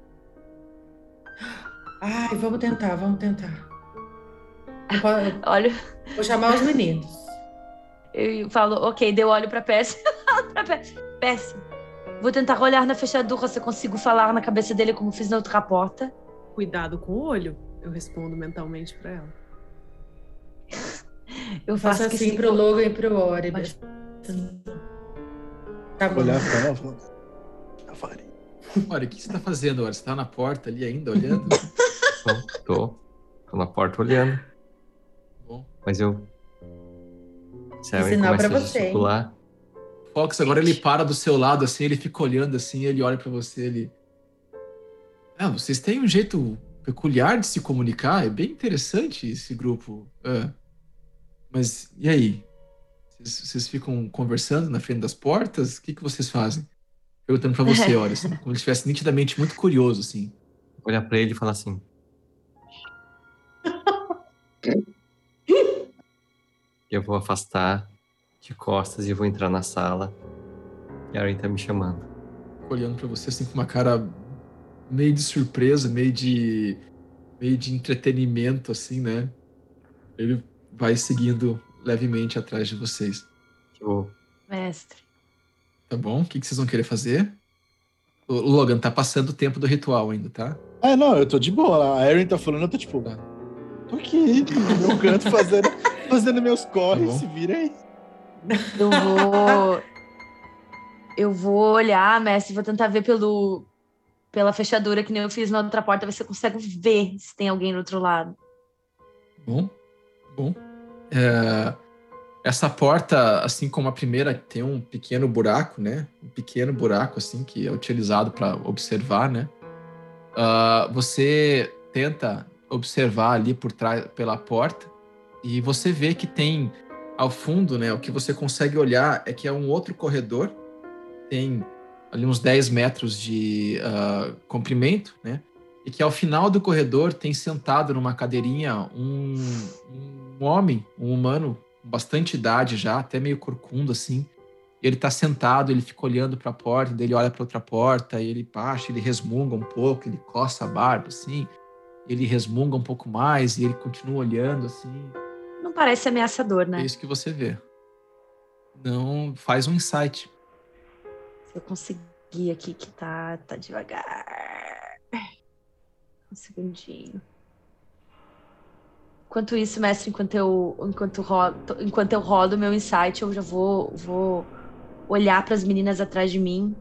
S7: Ai, vamos tentar, vamos tentar.
S4: Olha.
S7: Vou chamar os meninos.
S4: Eu falo, ok, deu olho pra Pesce. Pesce, vou tentar olhar na fechadura se eu consigo falar na cabeça dele como fiz na outra porta.
S5: Cuidado com o olho, eu respondo mentalmente pra ela.
S7: Eu faço assim sim, pro Logan e pro Ori. Mas...
S3: Tá bom. Olhar pra ela,
S1: Olha, o que você tá fazendo, Ori? Você tá na porta ali ainda, olhando?
S6: tô, tô. Tô na porta olhando. Bom. Mas eu.
S7: Se Ensinar pra você. Circular.
S1: Fox, agora ele para do seu lado, assim, ele fica olhando assim, ele olha para você, ele. Ah, vocês têm um jeito peculiar de se comunicar, é bem interessante esse grupo. É. Mas e aí? Vocês, vocês, ficam conversando na frente das portas? O que, que vocês fazem? Perguntando para você, olha, assim, como se estivesse nitidamente muito curioso, assim.
S6: Olhar para ele e falar assim: Eu vou afastar de costas e vou entrar na sala. E a Aren tá me chamando.
S1: Olhando para você assim com uma cara meio de surpresa, meio de meio de entretenimento assim, né? Ele vai seguindo levemente atrás de vocês.
S4: Mestre.
S1: Tá bom? O que, que vocês vão querer fazer? O Logan tá passando o tempo do ritual ainda, tá?
S3: É, não, eu tô de boa. A Erin tá falando, eu tô tipo, tá. tô aqui no meu canto fazendo fazendo meus corres, tá se vira aí.
S4: Eu vou. Eu vou olhar, mestre, vou tentar ver pelo, pela fechadura que nem eu fiz na outra porta, ver se eu consigo ver se tem alguém do outro lado.
S1: Bom, bom. É, essa porta, assim como a primeira, tem um pequeno buraco, né? Um pequeno buraco, assim, que é utilizado para observar, né? Uh, você tenta observar ali por trás, pela porta, e você vê que tem ao fundo, né? O que você consegue olhar é que é um outro corredor, tem ali uns 10 metros de uh, comprimento, né? E que ao final do corredor tem sentado numa cadeirinha um, um homem, um humano, bastante idade já, até meio corcunda assim. Ele tá sentado, ele fica olhando para a porta, daí ele olha para outra porta, e ele baixa, ele resmunga um pouco, ele coça a barba assim, ele resmunga um pouco mais e ele continua olhando assim.
S4: Não parece ameaçador, né?
S1: É isso que você vê. Não faz um insight.
S4: Se eu conseguir aqui que tá, tá devagar. Um segundinho. Enquanto isso, mestre, enquanto eu, enquanto, rodo, enquanto eu rodo meu insight, eu já vou, vou olhar para as meninas atrás de mim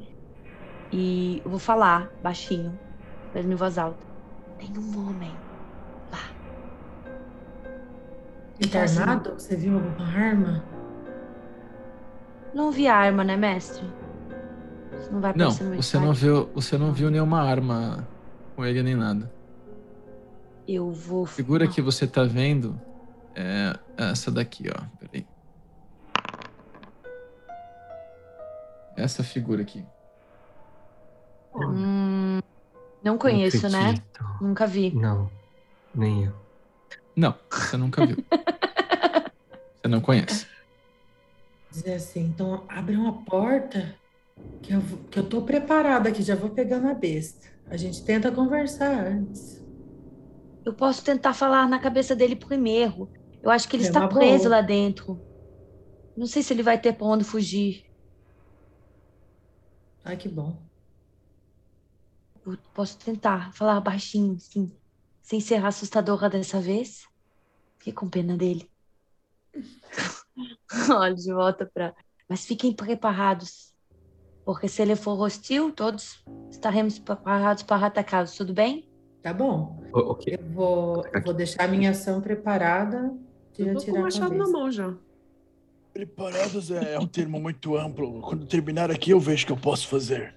S4: e vou falar baixinho, mesmo em voz alta. Tem um homem
S7: Ele tá armado? Você viu alguma arma?
S4: Não vi arma, né, mestre?
S1: Você não vai Não, você não viu, você não viu nenhuma arma com ele nem nada.
S4: Eu vou.
S1: A figura que você tá vendo é essa daqui, ó. Peraí. Essa figura aqui.
S4: Hum, não conheço, não né? Nunca vi.
S6: Não, nem eu.
S1: Não, você nunca viu. você não conhece.
S7: Dizer assim, então abre uma porta que eu, que eu tô preparada aqui, já vou pegar na besta. A gente tenta conversar antes.
S4: Eu posso tentar falar na cabeça dele primeiro. Eu acho que ele é está preso boa. lá dentro. Não sei se ele vai ter para onde fugir.
S7: Ai, que bom.
S4: Eu posso tentar falar baixinho, sim sem ser assustadora dessa vez? Fiquei com pena dele. Olha, de volta para. Mas fiquem preparados. Porque se ele for hostil, todos estaremos preparados para atacá-los, tudo bem?
S7: Tá bom.
S6: O- ok.
S7: Eu vou, eu vou deixar a minha ação preparada
S5: Eu tô com o machado na mão já.
S3: Preparados é um termo muito amplo. Quando terminar aqui, eu vejo o que eu posso fazer.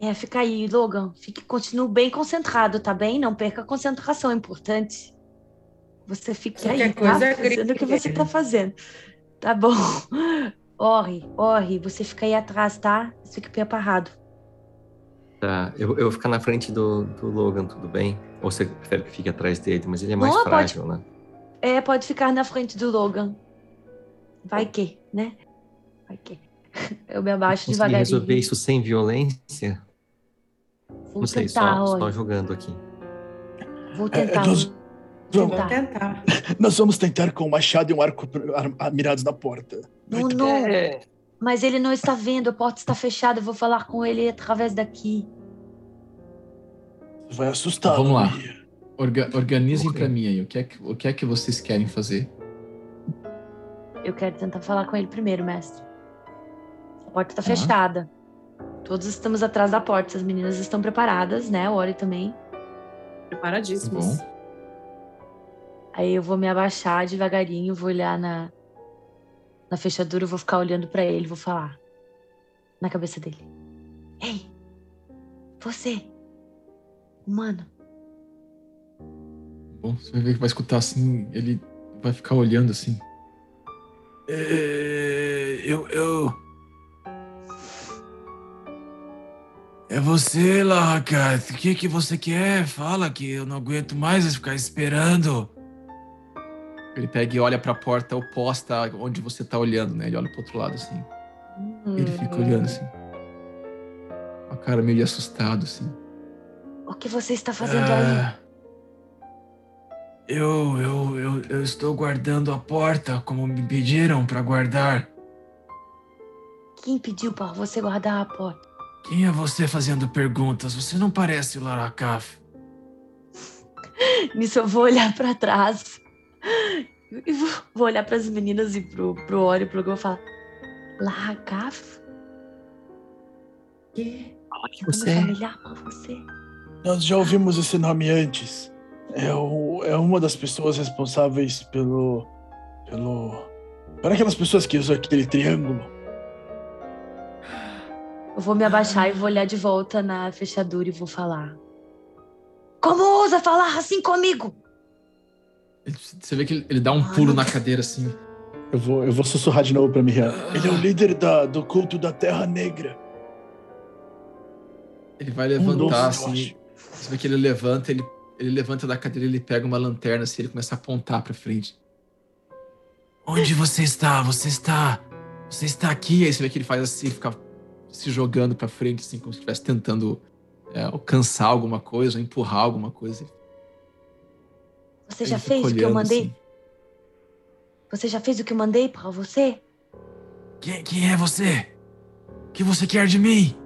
S4: É, fica aí, Logan. Fique, continue bem concentrado, tá bem? Não perca a concentração, é importante. Você fique
S7: Qualquer
S4: aí,
S7: coisa,
S4: tá? Fazendo o que você tá fazendo. Tá bom. Ori, Ori, você fica aí atrás, tá? Fique preparado.
S6: Tá, eu, eu vou ficar na frente do, do Logan, tudo bem? Ou você prefere que fique atrás dele? Mas ele é mais
S4: Não, pode-
S6: frágil, né?
S4: É, pode ficar na frente do Logan. Vai que, né? Vai que. Eu me abaixo devagarinho.
S6: resolver isso sem violência?
S4: Vou
S6: Não sei,
S4: tentar,
S6: só, só
S4: Ori.
S6: jogando aqui.
S4: Vou tentar.
S3: É, nós-.
S7: Vou
S4: Tentar.
S7: tentar.
S3: Nós vamos tentar com o machado e um arco ar- mirados na porta.
S4: Não,
S3: Muito
S4: não.
S6: É.
S4: Mas ele não está vendo, a porta está fechada. Eu vou falar com ele através daqui.
S3: Vai assustar.
S1: Vamos lá. Orga- organizem
S6: Ok.
S1: pra mim aí. O que, é que, o que é que vocês querem fazer?
S4: Eu quero tentar falar com ele primeiro, mestre. A porta está
S1: Tá.
S4: fechada. Todos estamos atrás da porta. As meninas estão preparadas, né? O Ori também.
S1: Tá
S5: Preparadíssimos.
S1: bom?
S4: Aí eu vou me abaixar devagarinho, vou olhar na, na fechadura, vou ficar olhando pra ele, vou falar na cabeça dele. Ei, você, humano,
S1: Bom, você vai ver que vai escutar assim, ele vai ficar olhando assim. É, eu, eu. É você, Larracat. O que, que você quer? Fala que eu não aguento mais ficar esperando. Ele pega e olha pra porta oposta onde você tá olhando, né? Ele olha pro outro lado assim. Ele fica olhando assim. Com a cara meio assustado, assim.
S4: O que você está fazendo aí?
S1: Ah, Eu, eu, eu, eu estou guardando a porta como me pediram para guardar.
S4: Quem pediu para você guardar a porta?
S1: Quem é você fazendo perguntas? Você não parece o Laracaf.
S4: Nisso eu vou olhar pra trás. E vou, vou olhar pras meninas e pro, pro Ori e pro Gon e falar: Largaf?
S7: Que?
S6: Você é.
S4: familiar pra você?
S3: Nós já ouvimos esse nome antes. É, o, é uma das pessoas responsáveis pelo. pelo. Para aquelas pessoas que usam aquele triângulo.
S4: Eu vou me abaixar e vou olhar de volta na fechadura e vou falar. Como ousa falar assim comigo?
S1: Você vê que ele, ele dá um pulo na cadeira assim.
S3: Eu vou, eu vou sussurrar de novo pra Miriam. Ele é o líder da- do culto da Terra Negra.
S1: Ele vai
S3: Um doce,
S1: levantar
S3: eu
S1: assim. Você vê que ele levanta, ele, ele levanta da cadeira, ele pega uma lanterna assim, ele começa a apontar pra frente. Onde você está? Você está. Você está aqui. Aí você vê que ele faz assim, fica se jogando pra frente, assim, como se estivesse tentando é, alcançar alguma coisa, ou empurrar alguma coisa.
S4: Você já fez o que eu
S1: olhando,
S4: mandei?
S1: assim.
S4: Você já fez o que eu mandei pra você?
S1: Quem, quem é você? O que você quer de mim?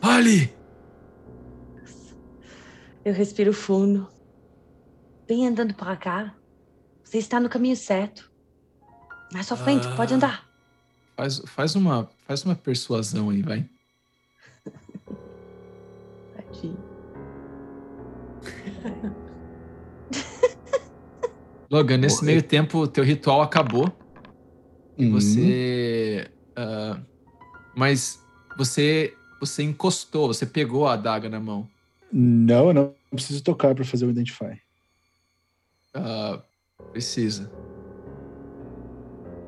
S1: Fale!
S4: Eu respiro fundo. Vem andando pra cá. Você está no caminho certo. Na sua frente,
S1: Ah.
S4: pode andar.
S1: Faz, faz, uma, faz uma persuasão aí, vai.
S4: Tadinho.
S1: Logan, nesse meio tempo, teu ritual acabou. E
S3: Uhum.
S1: você. ah, mas você. Você encostou, você pegou a adaga na mão.
S3: Não, eu não preciso tocar pra fazer o Identify.
S1: Ah, precisa.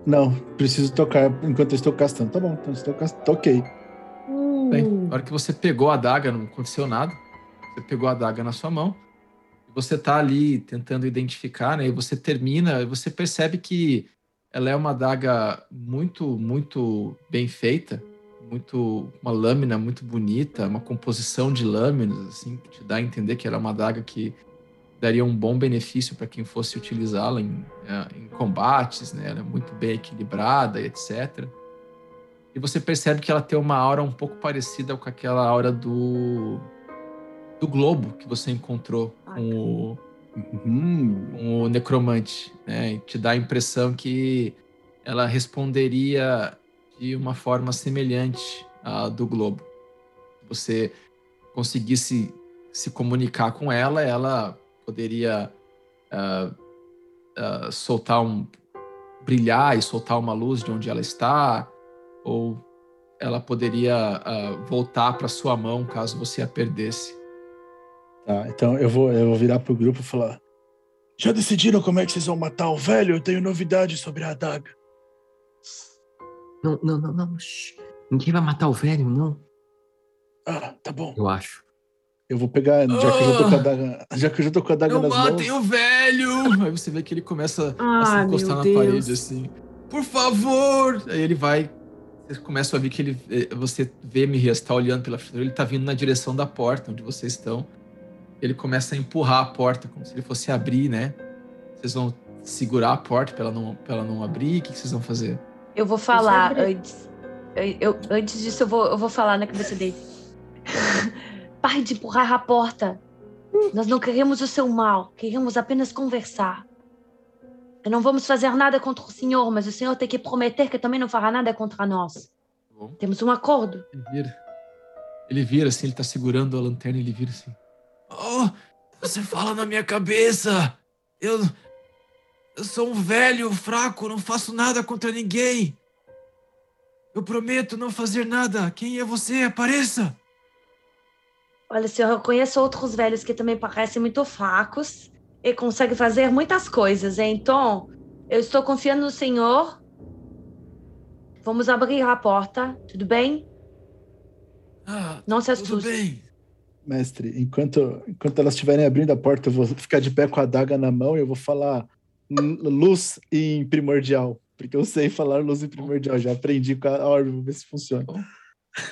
S3: Não, preciso tocar enquanto eu estou castando. Tá bom, então estou castando. Toquei.
S1: Bem, na hora que você pegou a adaga, não aconteceu nada. Você pegou a adaga na sua mão. Você tá ali tentando identificar, né? E você termina, e você percebe que ela é uma adaga muito, muito bem feita. Muito, uma lâmina muito bonita, uma composição de lâminas, assim, que te dá a entender que ela é uma adaga que daria um bom benefício para quem fosse utilizá-la em, eh, em combates, né? Ela é muito bem equilibrada etc. E você percebe que ela tem uma aura um pouco parecida com aquela aura do do globo que você encontrou com o,
S3: Uhum.
S1: com o necromante, né? E te dá a impressão que ela responderia de uma forma semelhante à do globo. Você conseguisse se comunicar com ela, ela poderia ah, ah, soltar um brilhar e soltar uma luz de onde ela está, ou ela poderia ah, voltar para sua mão caso você a perdesse.
S3: Tá, então eu vou, eu vou virar pro grupo e falar: Já decidiram como é que vocês vão matar o velho? Eu tenho novidades sobre a adaga.
S6: Não, não, não, não. shh. Ninguém vai matar o velho, não.
S3: Ah, tá bom.
S6: Eu acho.
S3: Eu vou pegar, já que eu já tô com a adaga, já que eu já tô com a adaga
S1: Não
S3: nas
S1: matem
S3: mãos.
S1: o velho! Aí você vê que ele começa a se
S5: Ah,
S1: encostar na
S5: Deus.
S1: parede assim. Por favor! Aí ele vai. Vocês começam a ver que ele. eh, Você vê Mirias, tá olhando pela fechadura, ele tá vindo na direção da porta onde vocês estão. Ele começa a empurrar a porta, como se ele fosse abrir, né? Vocês vão segurar a porta pra ela não, pra ela não abrir? O que que vocês vão fazer?
S4: Eu vou falar
S7: abrir.
S4: antes. Eu, eu- antes disso, eu vou, eu vou falar na cabeça dele. Pare de empurrar a porta. Nós não queremos o seu mal. Queremos apenas conversar. Não vamos fazer nada contra o senhor, mas o senhor tem que prometer que também não fará nada contra nós.
S1: Tá bom?
S4: Temos um acordo.
S1: Ele vira. Ele vira assim, ele tá segurando a lanterna e ele vira assim. Oh, você fala na minha cabeça! Eu. Eu sou um velho, fraco, não faço nada contra ninguém! Eu prometo não fazer nada! Quem é você? Apareça!
S4: Olha, senhor, eu conheço outros velhos que também parecem muito fracos e conseguem fazer muitas coisas. Então, eu estou confiando no senhor. Vamos abrir a porta, tudo bem?
S1: Ah,
S4: Não se
S1: tudo
S4: assuste.
S1: bem.
S3: Mestre, enquanto, enquanto elas estiverem abrindo a porta, eu vou ficar de pé com a adaga na mão e eu vou falar luz em primordial. Porque eu sei falar luz em primordial, já aprendi com a orbe, vou ver se funciona.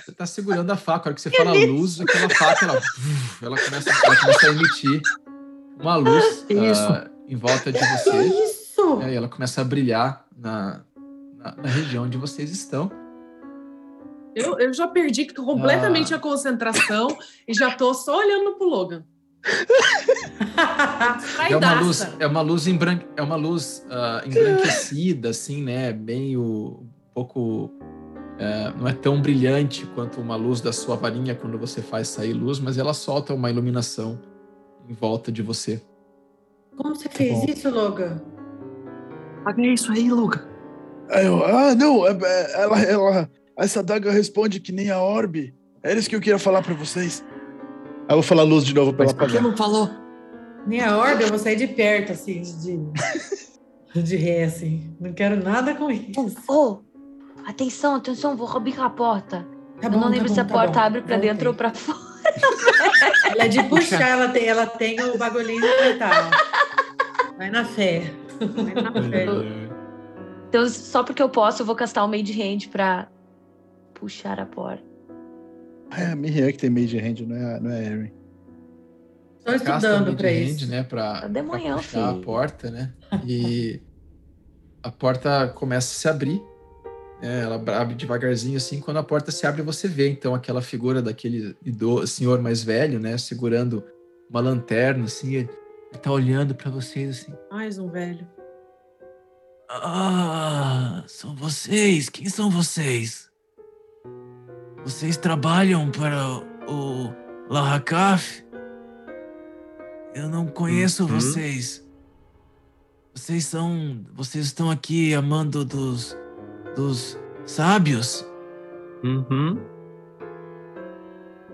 S1: Você tá segurando a faca. A hora que você fala luz, aquela faca, ela, ela, começa, ela começa a emitir uma luz ah, em volta de
S7: Que
S1: você.
S7: isso?
S1: E ela começa a brilhar na, na, na região onde vocês estão.
S5: Eu, eu já perdi completamente
S1: Ah.
S5: a concentração e já tô só olhando pro Logan.
S1: É uma luz, é uma luz, embran... é uma luz ah, embranquecida, assim, né? Meio um pouco. é, não é tão brilhante quanto uma luz da sua varinha quando você faz sair luz, mas ela solta uma iluminação em volta de você.
S7: Como você fez
S3: bom.
S7: isso, Logan?
S6: Paga isso aí.
S3: Aí eu, ah, não, é- é- ela, ela, essa adaga responde que nem a orbe. Era isso que eu queria falar pra vocês. Aí eu vou falar luz de novo pra
S6: Mas
S3: ela
S6: por que não falou?
S7: Minha ordem, eu vou sair de perto, assim, de, de ré, assim. Não quero nada com isso.
S4: Oh, atenção, atenção, vou abrir a porta.
S7: Tá
S4: eu não
S7: bom,
S4: lembro
S7: tá
S4: se a
S7: tá
S4: porta
S7: bom.
S4: abre pra
S7: Voltei.
S4: dentro ou pra fora.
S7: Ela é de puxar, ela tem, ela tem o bagulhinho de metal. Vai na fé. Vai na fé.
S4: Então, só porque eu posso, eu vou castar o Made Hand pra puxar a porta.
S3: É a Miriam que tem Made Hand, não é, não é a Erin.
S7: Estou estudando
S1: mid
S7: pra
S1: hand,
S7: isso.
S1: né? Pra,
S4: Tá de manhã,
S1: pra puxar a porta, né? E a porta começa a se abrir. né, ela abre devagarzinho assim. Quando a porta se abre, você vê então aquela figura daquele ido- senhor mais velho, né? Segurando uma lanterna, assim. Ele tá olhando pra vocês assim.
S5: Mais um velho.
S1: Ah, são vocês. Quem são vocês? Vocês trabalham para o Lahakaf? Eu não conheço
S6: Uhum.
S1: vocês. Vocês são. Vocês estão aqui amando dos. dos sábios?
S6: Uhum.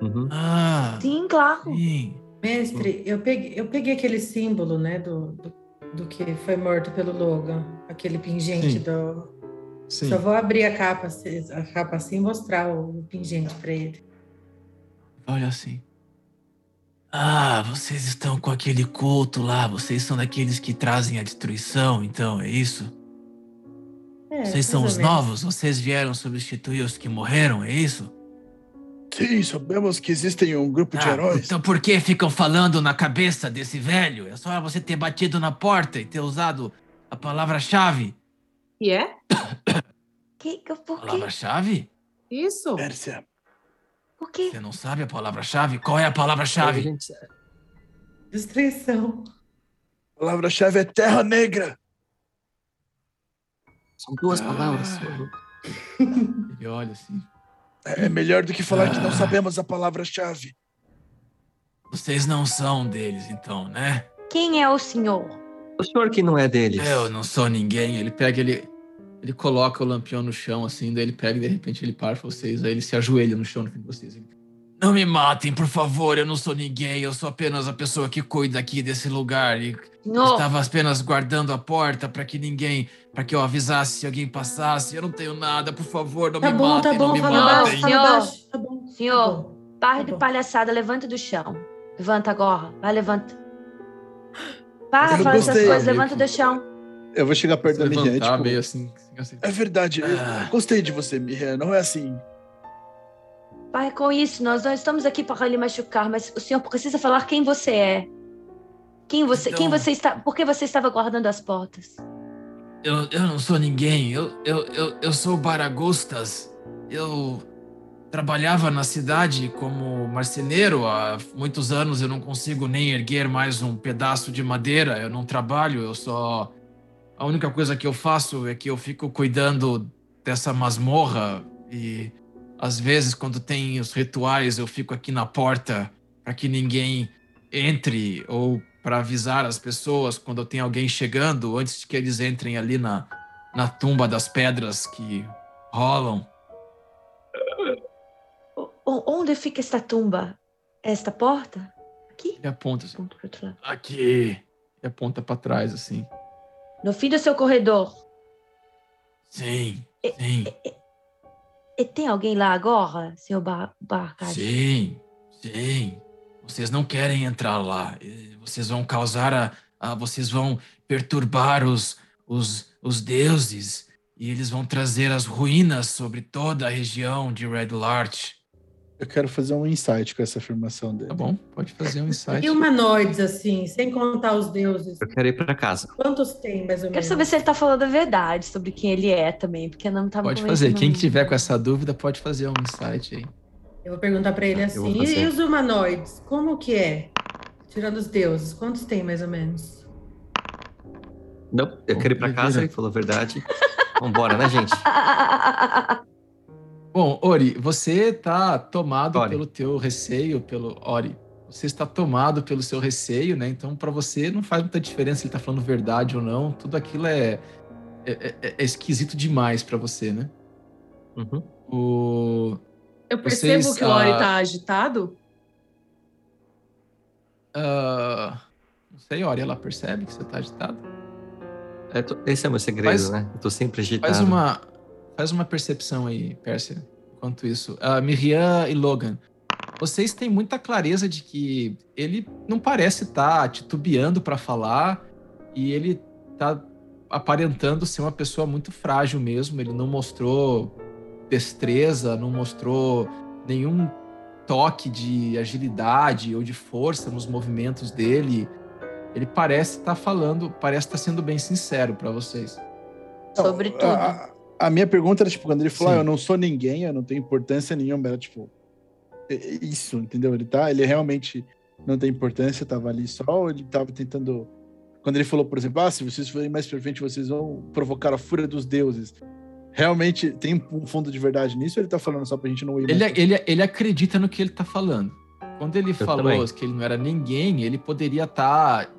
S6: Uhum.
S1: Ah,
S4: Sim, claro.
S1: sim.
S7: Mestre, eu peguei, eu peguei aquele símbolo, né, do, do, do que foi morto pelo Logan. Aquele pingente
S1: Sim.
S7: do...
S1: Sim.
S7: Só vou abrir a capa, assim- a capa assim e mostrar o pingente pra ele.
S1: Olha assim. Ah, vocês estão com aquele culto lá. Vocês são daqueles que trazem a destruição, então, é isso?
S7: É,
S1: Vocês são os novos? Vocês vieram substituir os que morreram, é isso?
S3: Sim, sabemos que existem um grupo de
S1: Ah,
S3: heróis.
S1: então por que ficam falando na cabeça desse velho? É só você ter batido na porta e ter usado a palavra-chave.
S5: E é?
S4: Que, que- por quê?
S1: Palavra-chave?
S5: Isso.
S3: Pérsia.
S4: Por quê?
S1: Você não sabe a palavra-chave? Qual é a palavra-chave?
S6: gente-
S7: Destruição.
S3: A palavra-chave é Terra Negra.
S6: São duas palavras.
S1: Ele olha assim.
S3: É melhor do que falar que não
S1: Ah.
S3: sabemos a palavra-chave.
S1: Vocês não são deles, então, né?
S4: Quem é o senhor?
S6: O senhor que não é deles.
S1: Eu não sou ninguém. Ele pega, ele, ele coloca o lampião no chão, assim, daí ele pega e de repente ele para vocês, aí ele se ajoelha no chão no fim de vocês. Ele, não me matem, por favor, eu não sou ninguém, eu sou apenas a pessoa que cuida aqui desse lugar. E
S4: Senhor,
S1: estava apenas guardando a porta para que ninguém, para que eu avisasse se alguém passasse. Eu não tenho nada, por favor, não
S7: Tá
S1: me
S7: bom,
S1: matem,
S7: tá
S1: não
S7: bom,
S1: me
S7: fala
S1: matem.
S7: baixo, fala
S4: Senhor.
S7: baixo. Tá bom.
S4: Senhor.
S7: Tá bom.
S4: para
S7: tá
S4: de palhaçada, levanta do chão. Levanta agora, vai, levanta.
S3: Eu
S4: fala essas coisas, levanta do chão.
S3: Eu vou chegar perto da Miriam.
S1: levantar
S3: Tipo,
S1: meio assim, assim,
S3: é verdade, eu
S1: Ah.
S3: gostei de você, Miriam. Não é assim.
S4: Para com isso, nós não estamos aqui para lhe machucar, mas o senhor precisa falar quem você é. Quem você, quem
S1: Então-
S4: você está, por que você estava guardando as portas?
S1: Eu, eu não sou ninguém. Eu, eu, eu, eu sou Baragostas. Eu trabalhava na cidade como marceneiro há muitos anos. Eu não consigo nem erguer mais um pedaço de madeira. Eu não trabalho. Eu só. A única coisa que eu faço é que eu fico cuidando dessa masmorra e às vezes quando tem os rituais eu fico aqui na porta para que ninguém entre ou para avisar as pessoas quando tem alguém chegando antes de que eles entrem ali na, na tumba das pedras que rolam.
S4: Onde fica esta tumba? Esta porta? Aqui?
S1: Ele aponta assim, aqui. Ele aponta para trás assim.
S4: No fim do seu corredor.
S1: Sim, sim,
S4: E tem alguém lá agora, senhor Bar Barcade?
S1: sim, sim. Vocês não querem entrar lá. Vocês vão causar a, a vocês vão perturbar os, os, os deuses e eles vão trazer as ruínas sobre toda a região de Red Larch.
S3: Eu quero fazer um insight com essa afirmação dele.
S1: Tá bom? Pode fazer um insight.
S7: E humanoides, assim, sem contar os deuses.
S6: Eu quero ir pra casa.
S7: Quantos tem, mais ou
S4: Quero
S7: menos?
S4: saber se ele tá falando a verdade sobre quem ele é também, porque não tá
S1: Pode fazer. Quem tiver com essa dúvida pode fazer um insight aí.
S7: Eu vou perguntar pra ele assim, e os humanoides, como que é? Tirando os deuses, quantos tem, mais ou menos?
S6: Não, eu
S1: Bom,
S6: quero ir pra casa, ele falou a verdade. Vambora, né, gente?
S1: Bom, Ori, você tá tomado
S6: Ori.
S1: pelo teu receio, pelo Ori. Você está tomado pelo seu receio, né? Então, para você não faz muita diferença se ele tá falando verdade ou não. Tudo aquilo é é, é- é esquisito demais para você, né?
S6: Uhum.
S1: O
S5: Eu percebo
S1: Vocês,
S5: que o Ori
S1: ah,
S5: tá agitado.
S1: ah, não sei, Ori, ela percebe que você tá agitado?
S6: É, tô- esse é o meu segredo,
S1: Faz-
S6: né? Eu tô sempre agitado.
S1: Faz uma, faz uma percepção aí, Pérsia. Enquanto isso, Ah, Miriam e Logan, vocês têm muita clareza de que ele não parece estar titubeando para falar e ele tá aparentando ser uma pessoa muito frágil mesmo. Ele não mostrou destreza, não mostrou nenhum toque de agilidade ou de força nos movimentos dele. Ele parece estar falando, parece estar sendo bem sincero para vocês.
S4: Sobre tudo.
S3: A, a minha pergunta era, tipo, quando ele falou, ah, eu não sou ninguém, eu não tenho importância nenhuma, era tipo, é- é isso, entendeu? Ele tá, ele realmente não tem importância, tava ali só, ou ele tava tentando. Quando ele falou, por exemplo, ah, se vocês forem mais pra frente, vocês vão provocar a fúria dos deuses. Realmente tem um fundo de verdade nisso ou ele tá falando só pra gente não ir
S1: Ele,
S3: pra
S1: ele, ele acredita no que ele tá falando. Quando ele falou
S6: também.
S1: que ele não era ninguém, ele poderia estar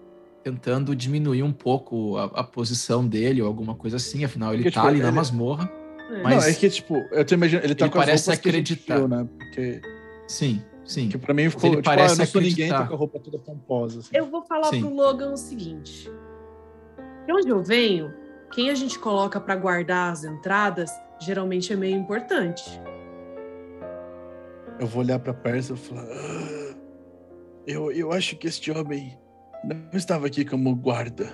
S1: tentando diminuir um pouco a, a posição dele ou alguma coisa assim. Afinal, ele
S3: Porque,
S1: tá
S3: tipo,
S1: ali na
S3: ele-
S1: masmorra.
S5: É.
S1: mas-
S3: Não, é que, tipo, eu tô imaginando, ele tá
S1: ele
S3: com as
S1: parece
S3: roupas que a gente
S1: acreditar.
S3: viu, né? Porque,
S1: Sim, sim.
S3: que pra mim ficou,
S1: ele
S3: tipo, ah,
S1: parece
S3: eu não sou ninguém,
S1: acreditar.
S3: tô com a roupa toda pomposa. assim.
S5: Eu vou falar
S1: Sim.
S5: pro Logan o seguinte. De onde eu venho, quem a gente coloca pra guardar as entradas geralmente é meio importante.
S3: Eu vou olhar pra Persa e falar. "Ah, eu, eu acho que este homem não estava aqui como guarda.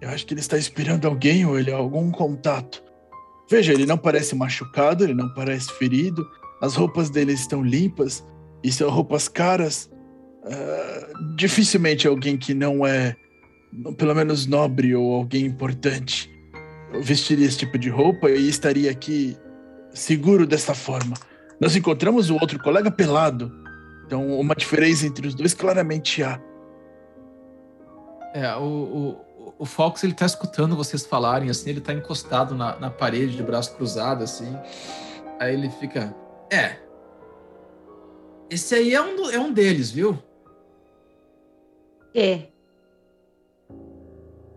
S3: Eu acho que ele está esperando alguém ou ele algum contato. Veja, ele não parece machucado, ele não parece ferido. As roupas dele estão limpas e são roupas caras. Ah, dificilmente alguém que não é, pelo menos nobre ou alguém importante, vestiria esse tipo de roupa e estaria aqui seguro dessa forma. Nós encontramos o outro colega pelado. Então, uma diferença entre os dois claramente há.
S1: É, o, o, o Fox ele tá escutando vocês falarem, assim, ele tá encostado na, na parede de braço cruzado, assim. Aí ele fica. É. Esse aí é um, é um deles, viu?
S4: É.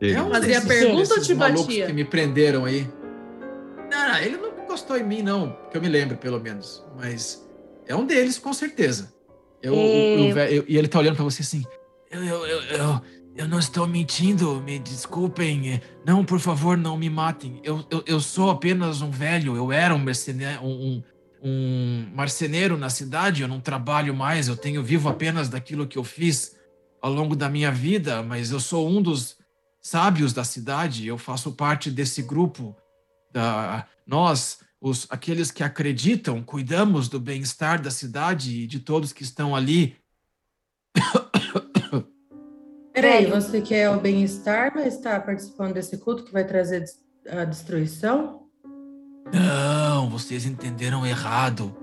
S1: É um
S5: Fazia
S1: desses-
S5: pergunta ou
S1: desses
S5: te
S1: malucos
S5: batia?
S1: que me prenderam aí. Não, não, ele não encostou em mim, não, que eu me lembro, pelo menos. Mas é um deles, com certeza. Eu,
S4: É.
S1: eu- eu- eu- e ele tá olhando pra você assim. Eu, eu, eu, eu, não estou mentindo, me desculpem. Não, por favor, não me matem. Eu, eu, eu sou apenas um velho. Eu era um mercenário, um, um marceneiro na cidade. Eu não trabalho mais. Eu tenho vivo apenas daquilo que eu fiz ao longo da minha vida. Mas eu sou um dos sábios da cidade. Eu faço parte desse grupo. Da, nós, os, aqueles que acreditam, cuidamos do bem-estar da cidade e de todos que estão ali.
S7: Peraí, você quer o bem-estar, mas está participando desse culto que vai trazer a destruição?
S1: Não, vocês entenderam errado.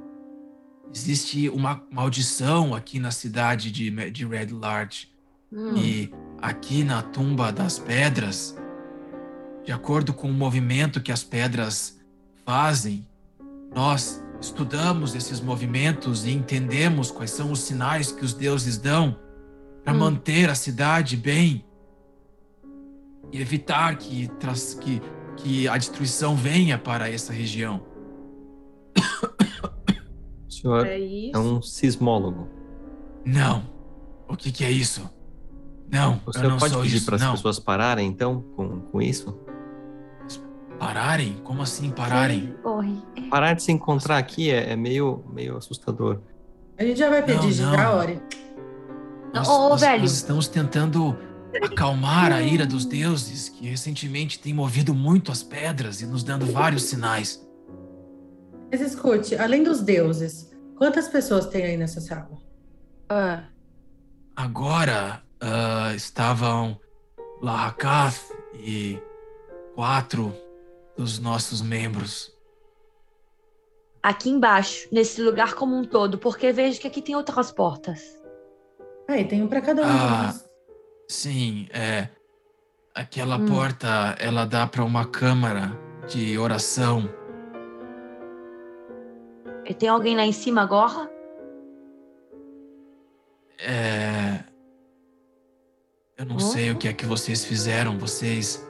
S1: Existe uma maldição aqui na cidade de, de Red Large.
S4: Hum.
S1: E aqui na tumba das pedras, de acordo com o movimento que as pedras fazem, nós estudamos esses movimentos e entendemos quais são os sinais que os deuses dão para
S4: Hum.
S1: manter a cidade bem e evitar que, tras- que, que a destruição venha para essa região.
S6: O senhor
S5: É
S6: é um sismólogo.
S1: Não. O que, que é isso? Não,
S6: O senhor
S1: não
S6: pode
S1: sou
S6: pedir para as pessoas pararem, então, com, com isso?
S1: Pararem? Como assim pararem?
S4: Corre.
S6: Parar de se encontrar aqui é, é meio, meio assustador.
S7: A gente já vai pedir,
S1: Não,
S7: já,
S1: não. Nós,
S4: Ô,
S1: nós-
S4: velho.
S1: nós estamos tentando acalmar a ira dos deuses, que recentemente tem movido muito as pedras e nos dando vários sinais.
S7: Mas escute, além dos deuses, quantas pessoas tem aí nessa sala?
S4: Ah,
S1: Agora ah, estavam Lahakath e quatro dos nossos membros.
S4: aqui embaixo, nesse lugar como um todo, porque vejo que aqui tem outras portas.
S7: Aí, tem um para cada um
S1: Ah. Sim, é. Aquela
S4: Hum.
S1: porta, ela dá para uma câmara de oração.
S4: E tem alguém lá em cima agora?
S1: É. Eu não
S4: Oh.
S1: sei o que é que vocês fizeram. Vocês.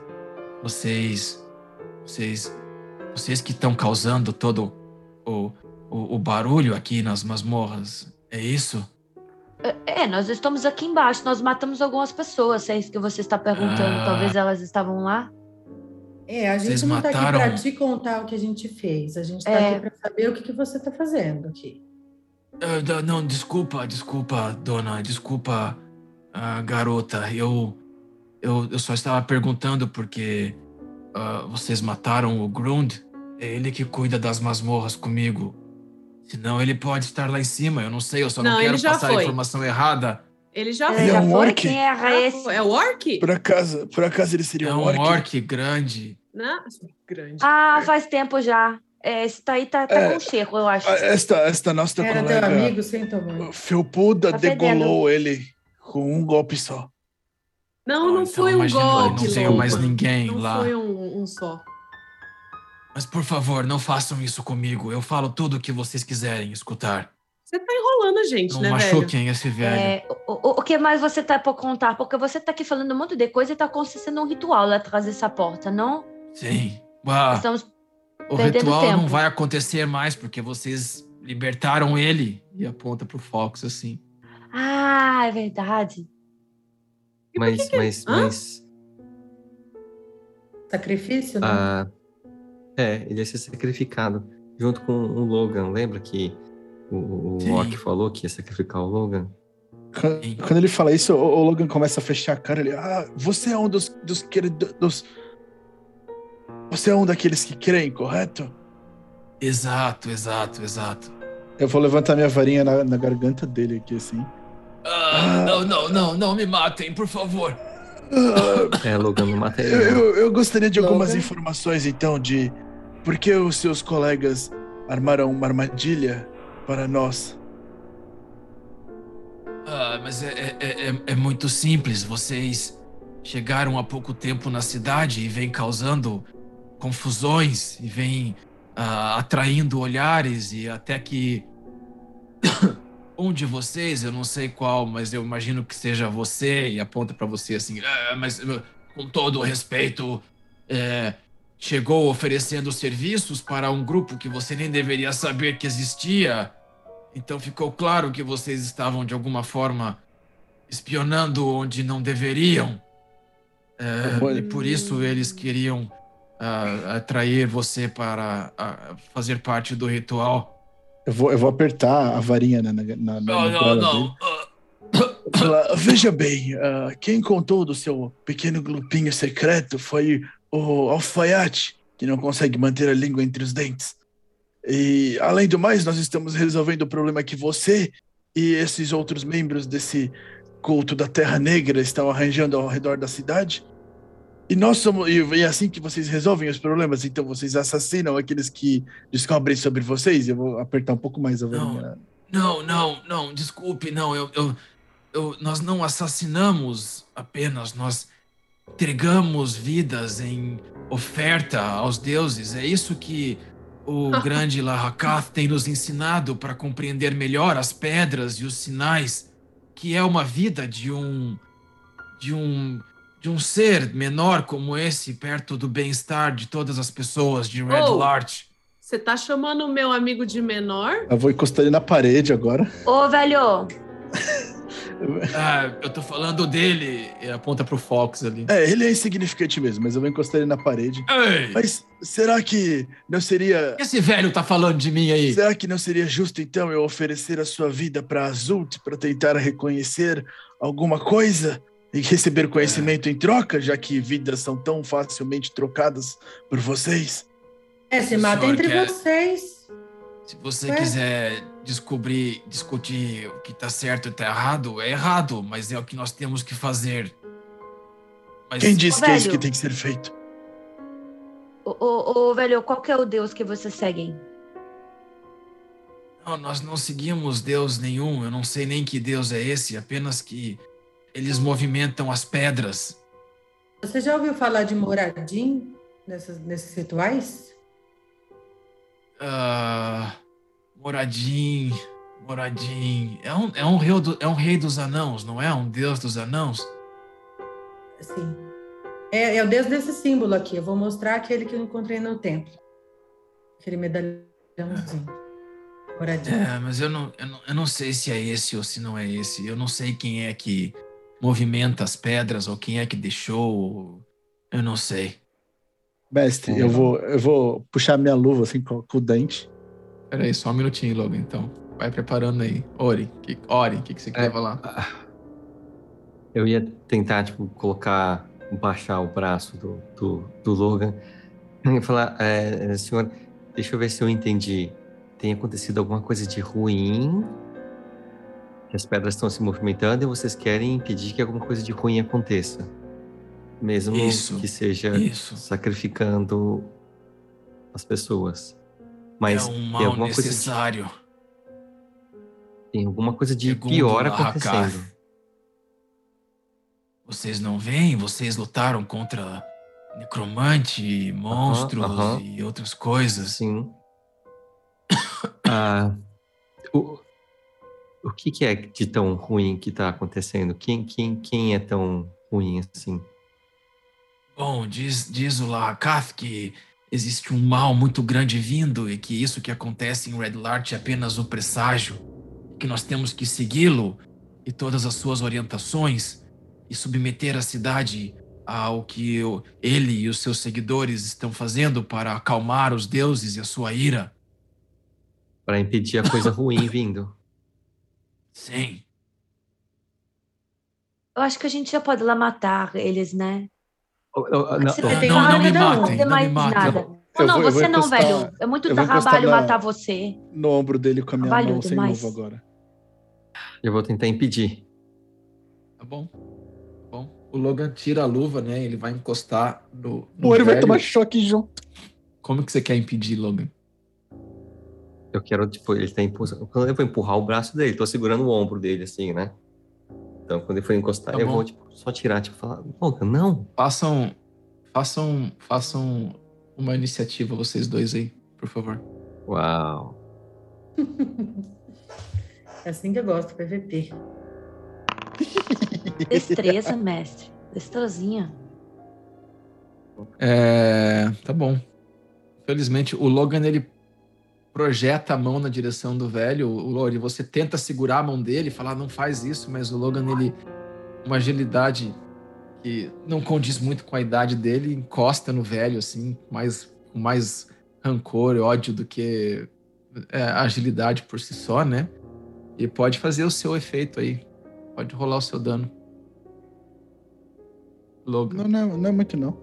S1: Vocês. Vocês. Vocês que estão causando todo o, o, o barulho aqui nas masmorras. É isso?
S4: É, nós estamos aqui embaixo, nós matamos algumas pessoas, se é isso que você está perguntando.
S1: Ah.
S4: Talvez elas estavam lá.
S7: É, a gente
S1: Vocês
S7: não tá aqui para te contar o que a gente fez. A gente tá
S4: É.
S7: aqui para saber o que, que você tá fazendo aqui.
S1: Da- não, desculpa, desculpa, dona, desculpa, ah, garota. Eu, eu, eu só estava perguntando porque ah, vocês mataram o Grund. É ele que cuida das masmorras comigo. Senão ele pode estar lá em cima. Eu não sei, eu só não,
S5: Não,
S1: quero passar a
S5: foi.
S1: informação errada.
S5: Ele já
S4: Ele
S3: é
S4: já
S3: um
S4: foi?
S3: orc?
S4: Quem era esse?
S5: É o orc?
S3: Por acaso, por acaso ele seria
S1: É
S3: um
S1: um
S3: orc?
S1: orc grande.
S5: Grande.
S4: Ah, faz tempo já. É, esse tá aí tá, tá
S3: É.
S4: com cheiro, eu acho.
S3: Esta, esta nossa
S7: Era
S3: colega
S7: amigo, senta mãe.
S3: felpuda
S4: Tá fedendo.
S3: degolou ele com um golpe só.
S5: Não,
S1: Ah,
S5: não
S1: então
S5: foi um golpe.
S1: Não tenho
S5: Loba.
S1: mais ninguém
S5: Não
S1: lá.
S5: foi um, um só.
S1: Mas por favor, não façam isso comigo. Eu falo tudo o que vocês quiserem escutar.
S5: Você tá enrolando a gente,
S1: Não
S5: né, velho?
S1: machuquem esse velho.
S4: É, o, o- que mais você tá por contar? Porque você tá aqui falando um monte de coisa e tá acontecendo um ritual lá atrás dessa porta, não?
S1: Sim. Ah,
S4: Estamos.
S1: o
S4: perdendo
S1: ritual
S4: tempo.
S1: não vai acontecer mais porque vocês libertaram ele. E aponta pro Fox assim.
S4: Ah, é verdade.
S6: Mas,
S5: que que-
S6: mas,
S5: Hã?
S6: mas.
S7: Sacrifício, né?
S6: ah, é, ele ia ser sacrificado junto com o Logan. Lembra que o, o falou que ia sacrificar o Logan?
S3: Quando, ele fala isso, o, o Logan começa a fechar a cara. Ele, ah, você é um dos, dos. Dos... Você é um daqueles que creem, correto?
S1: Exato, exato, exato.
S3: Eu vou levantar minha varinha na, na garganta dele aqui, assim.
S1: Ah, não, não, não, não me matem, por favor.
S3: Ah,
S6: É, Logan, não mata ele.
S3: eu, eu, eu gostaria de algumas
S7: Logan?
S3: informações, então, de por que os seus colegas armaram uma armadilha para nós.
S1: Ah, mas é, é, é, é muito simples. Vocês chegaram há pouco tempo na cidade e vêm causando confusões e vêm uh, atraindo olhares e até que um de vocês, eu não sei qual, mas eu imagino que seja você e aponta para você assim, ah, mas com todo o respeito, é, chegou oferecendo serviços para um grupo que você nem deveria saber que existia. Então ficou claro que vocês estavam de alguma forma espionando onde não deveriam. É, e por isso eles queriam uh, atrair você para uh, fazer parte do ritual.
S3: Eu vou, eu vou apertar a varinha na, na, na
S1: Não, não, não.
S3: Veja bem, uh, quem contou do seu pequeno grupinho secreto foi o alfaiate, que não consegue manter a língua entre os dentes. E, além do mais, nós estamos resolvendo o problema que você e esses outros membros desse culto da Terra Negra estão arranjando ao redor da cidade. E nós somos. E é assim que vocês resolvem os problemas. Então vocês assassinam aqueles que descobrem sobre vocês. Eu vou apertar um pouco mais a
S1: varinha. Não, não, não, desculpe, não. Eu, eu, eu, nós não assassinamos apenas, nós entregamos vidas em oferta aos deuses. É isso que o grande Lahakath tem nos ensinado para compreender melhor as pedras e os sinais, que é uma vida de um de um de um ser menor como esse perto do bem-estar de todas as pessoas de Red oh, Lart.
S5: Você tá chamando o meu amigo de menor?
S3: Eu vou encostar ele na parede agora.
S4: Ô, velho,
S1: ah, eu tô falando dele. E aponta pro Fox ali.
S3: É, ele é insignificante mesmo, mas eu vou encostar ele na parede.
S1: Ei.
S3: Mas será que não seria.
S1: Esse velho tá falando de mim aí.
S3: Será que não seria justo então eu oferecer a sua vida pra Azult para tentar reconhecer alguma coisa? E receber conhecimento é. em troca, já que vidas são tão facilmente trocadas por vocês?
S7: É, se mata entre quer... vocês.
S1: Se você é. quiser descobrir, discutir o que está certo e está errado, é errado, mas é o que nós temos que fazer.
S3: Mas... Quem disse ô, que é isso que tem que ser feito?
S4: Ô, ô, ô, velho, qual que é o Deus que vocês seguem?
S1: Não, nós não seguimos Deus nenhum. Eu não sei nem que Deus é esse, apenas que eles movimentam as pedras.
S7: Você já ouviu falar de Moradim nessas, nesses rituais?
S1: Uh, Moradim, Moradim. É um, é, um rei do, é um rei dos anãos, não é? Um deus dos anãos?
S7: Sim. É, é o deus desse símbolo aqui. Eu vou mostrar aquele que eu encontrei no templo. Aquele medalhãozinho. Moradim.
S1: É, mas eu não, eu, não, eu não sei se é esse ou se não é esse. Eu não sei quem é que movimenta as pedras ou quem é que deixou. Eu não sei.
S3: Mestre, eu vou, eu vou puxar minha luva assim com, com o dente.
S1: Peraí, só um minutinho, logo, então. Vai preparando aí. Ori, que, Ori, o que, que você quer é, falar?
S6: Eu ia tentar, tipo, colocar, baixar o braço do, do, do Logan. e falar, é, senhor, deixa eu ver se eu entendi. Tem acontecido alguma coisa de ruim? Que as pedras estão se movimentando e vocês querem impedir que alguma coisa de ruim aconteça? Mesmo isso, que seja isso. sacrificando as pessoas. Mas
S1: é um mal tem alguma necessário.
S6: Coisa de, tem alguma coisa de Segundo pior acontecendo.
S1: Vocês não veem? Vocês lutaram contra necromante, monstros uh -huh. e outras coisas.
S6: Sim. ah, o, o que, que, é de tão ruim que está acontecendo? Quem, quem, quem é tão ruim assim?
S1: Bom, diz, diz o Lahakath que existe um mal muito grande vindo e que isso que acontece em Red Lart é apenas o presságio, que nós temos que segui-lo e todas as suas orientações e submeter a cidade ao que ele e os seus seguidores estão fazendo para acalmar os deuses e a sua ira.
S6: Para impedir a coisa ruim vindo.
S1: Sim.
S4: Eu acho que a gente já pode lá matar eles, né?
S1: Não, não, não, não, me matem, não, me matem.
S4: Não, não, vou, você não, velho. É muito trabalho na, matar você.
S3: No ombro dele com a minha trabalho mão sem demais. luva agora.
S6: Eu vou tentar impedir.
S1: Tá bom. Tá bom. O Logan tira a luva, né? Ele vai encostar no.
S3: no Pô, ele vai tomar choque junto.
S1: Como que você quer impedir, Logan?
S6: Eu quero, tipo, ele tá empurrando. Eu vou empurrar o braço dele, tô segurando o ombro dele, assim, né? Então, quando ele for encostar,
S1: Tá
S6: eu
S1: bom.
S6: vou tipo, só tirar, tipo, falar, Logan, não.
S1: Façam, façam, façam uma iniciativa vocês dois aí, por favor.
S6: Uau.
S7: É assim que eu gosto, PVP.
S4: Destreza, mestre. Destrozinha.
S1: É, tá bom. Felizmente, o Logan ele projeta a mão na direção do velho. O Lori, você tenta segurar a mão dele, falar não faz isso, mas o Logan ele uma agilidade que não condiz muito com a idade dele, encosta no velho assim, mais com mais rancor e ódio do que é, agilidade por si só, né? E pode fazer o seu efeito aí. Pode rolar o seu dano. Logan.
S3: Não, não, não é muito, não.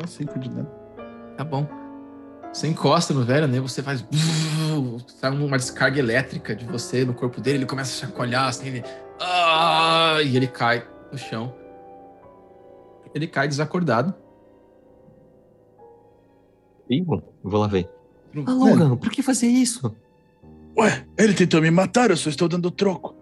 S3: Só 5 de dano.
S1: Tá bom. Você encosta no velho, né? Você faz. Sai uma descarga elétrica de você no corpo dele, ele começa a chacoalhar assim, ele. Ah! E ele cai no chão. Ele cai desacordado.
S6: Vivo? Vou lá ver. Ah, Logan, por que fazer isso?
S3: Ué, ele tentou me matar, eu só estou dando troco.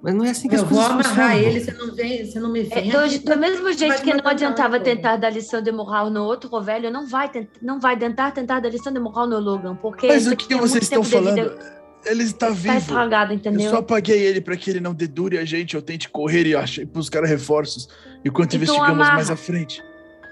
S6: Mas não é assim que
S7: Eu
S6: as
S7: vou
S6: coisas
S7: amarrar
S6: funcionam.
S7: ele, você não vem, você não me
S4: É,
S7: vem.
S4: do, do mesmo jeito que não adiantava
S7: não.
S4: tentar dar lição de moral no outro velho, não vai, tent- não vai tentar tentar dar lição de moral no Logan, porque
S3: Mas o que
S4: é
S3: vocês estão falando?
S4: vida-
S3: Ele está
S4: Tá
S3: vivo.
S4: estragado,
S3: Eu
S4: entendeu?
S3: só apaguei ele para que ele não dedure a gente, eu tente correr e achei buscar reforços enquanto
S4: Então
S3: investigamos
S4: amarra.
S3: mais à frente.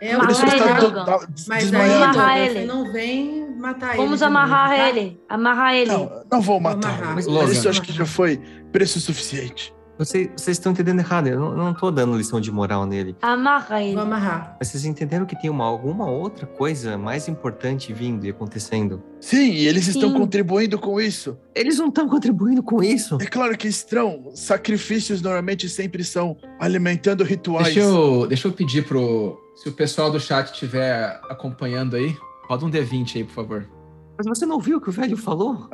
S7: É,
S4: Amarra
S3: Ele só
S4: ele,
S3: está do-
S4: Logan.
S3: da-
S7: Mas aí,
S4: ele.
S7: você não vem matar ele.
S4: Vamos amarrar
S7: tá?
S4: ele. Amarrar ele.
S3: Não, não vou matar.
S7: amarrar.
S3: Mas
S1: Logan.
S3: isso eu acho que já foi preço suficiente.
S6: Vocês, vocês estão entendendo errado. Eu não, tô dando lição de moral nele.
S4: Amarra ele.
S7: Vou amarrar.
S6: Mas vocês entenderam que tem uma, alguma outra coisa mais importante vindo e acontecendo?
S3: Sim, e eles estão
S4: Sim.
S3: contribuindo com isso.
S6: Eles não estão contribuindo com isso.
S3: É claro que estão. Sacrifícios normalmente sempre são alimentando rituais.
S1: Deixa eu, deixa eu pedir pro. Se o pessoal do chat estiver acompanhando aí, roda um D20 aí, por favor.
S6: Mas você não viu o que o velho falou?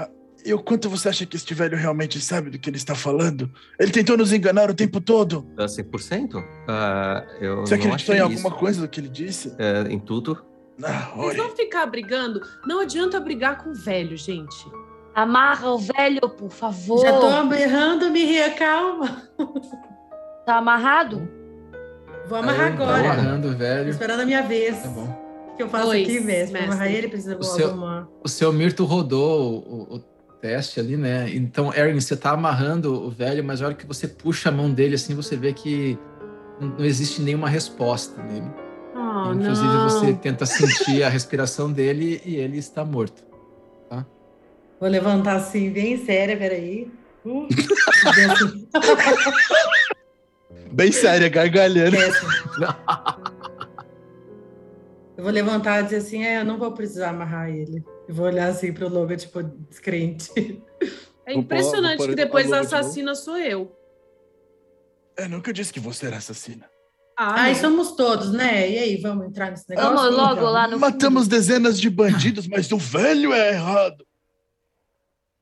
S3: E o quanto você acha que este velho realmente sabe do que ele está falando? Ele tentou nos enganar o tempo todo.
S6: Dá 100%? Ah, eu
S3: Você
S6: não
S3: acreditou
S6: achei
S3: em
S6: isso.
S3: alguma coisa do que ele disse?
S6: É, em tudo?
S3: Ah,
S5: Vocês vão ficar brigando. Não adianta brigar com o velho, gente.
S4: Amarra o velho, por favor.
S7: Já tô berrando, Mihia, calma.
S4: Tá amarrado?
S7: Vou amarrar
S1: Aí, Tá
S7: agora.
S1: amarrando o
S7: Tô
S1: velho.
S7: esperando a minha vez.
S1: Tá bom.
S7: O que eu faço
S5: Dois,
S7: aqui? Vou amarrar ele, precisa
S1: O seu-
S7: arrumar.
S1: O seu Mirto rodou o, o teste ali, né? Então, Erin, você tá amarrando o velho, mas a hora que você puxa a mão dele, assim, você vê que não existe nenhuma resposta nele.
S5: Oh,
S1: Inclusive,
S5: não.
S1: você tenta sentir a respiração dele e ele está morto.
S7: Vou levantar assim, bem séria, peraí. Uh, bem
S3: séria, gargalhando.
S7: Péssimo. Eu vou levantar e dizer assim, é, eu não vou precisar amarrar ele. Eu vou olhar assim pro Logan, tipo, descrente.
S5: É
S3: Vou
S5: impressionante
S3: pôr- vou
S5: que depois
S3: a
S5: a
S3: luva de
S5: assassina sou eu.
S3: Eu nunca disse que você era assassina.
S5: Ah,
S7: Ai, somos todos, né? E aí, vamos entrar nesse negócio?
S4: Vamos logo
S7: Então.
S4: lá no
S3: Matamos dezenas de bandidos, mas o velho é errado.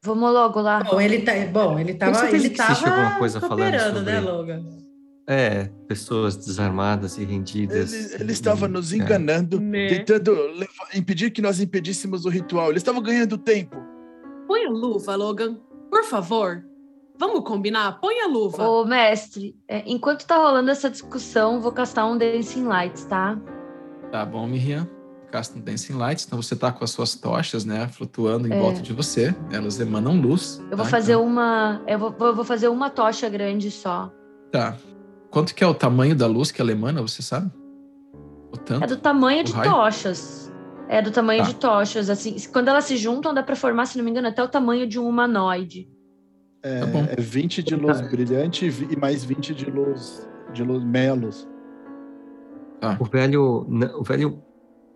S4: Vamos logo lá.
S7: Bom, ele tá, bom, ele tava, ele tava
S6: coisa falando
S7: cooperando,
S6: sobre-
S7: né, Logan?
S6: É, pessoas desarmadas e rendidas.
S3: Ele, ele estava nos
S6: É.
S3: enganando,
S5: Né?
S3: tentando levar- impedir que nós impedíssemos o ritual. Ele estava ganhando tempo.
S5: Põe a luva, Logan. Por favor. Vamos combinar? Põe a luva.
S4: Ô, mestre, é, enquanto tá rolando essa discussão, vou castar um Dancing Lights, tá?
S1: Tá bom, Miriam? Casta um Dancing Lights. Então você tá com as suas tochas, né? Flutuando em
S4: É.
S1: volta de você. Elas emanam luz.
S4: Eu vou
S1: tá?
S4: fazer
S1: Então-
S4: uma. Eu vou, vou- vou fazer uma tocha grande só.
S1: Tá. Quanto que é o tamanho da luz que ela emana, você sabe? O tanto?
S4: É do tamanho
S1: O
S4: de
S1: raio?
S4: tochas. É do tamanho
S1: Tá.
S4: de tochas. Assim, quando elas se juntam, dá pra formar, se não me engano, até o tamanho de um humanoide.
S3: É,
S1: Tá bom.
S3: é 20 de luz brilhante e mais 20 de luz de luz melos.
S6: O velho. O velho.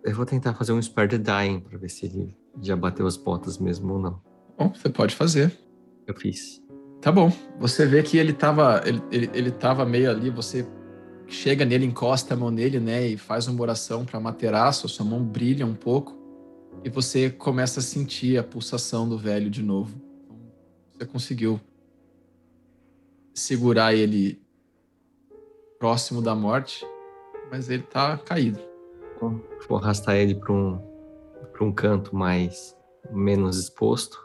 S6: Eu vou tentar fazer um Spare the Dying pra ver se ele já bateu as botas mesmo ou não.
S1: Bom, você pode fazer.
S6: Eu fiz.
S1: Tá bom. Você vê que ele tava, ele, ele, ele tava meio ali, você chega nele, encosta a mão nele, né, e faz uma oração para materaço, sua mão brilha um pouco e você começa a sentir a pulsação do velho de novo. Você conseguiu segurar ele próximo da morte, mas ele tá caído.
S6: Vou arrastar ele pra um, pra um canto mais. menos exposto.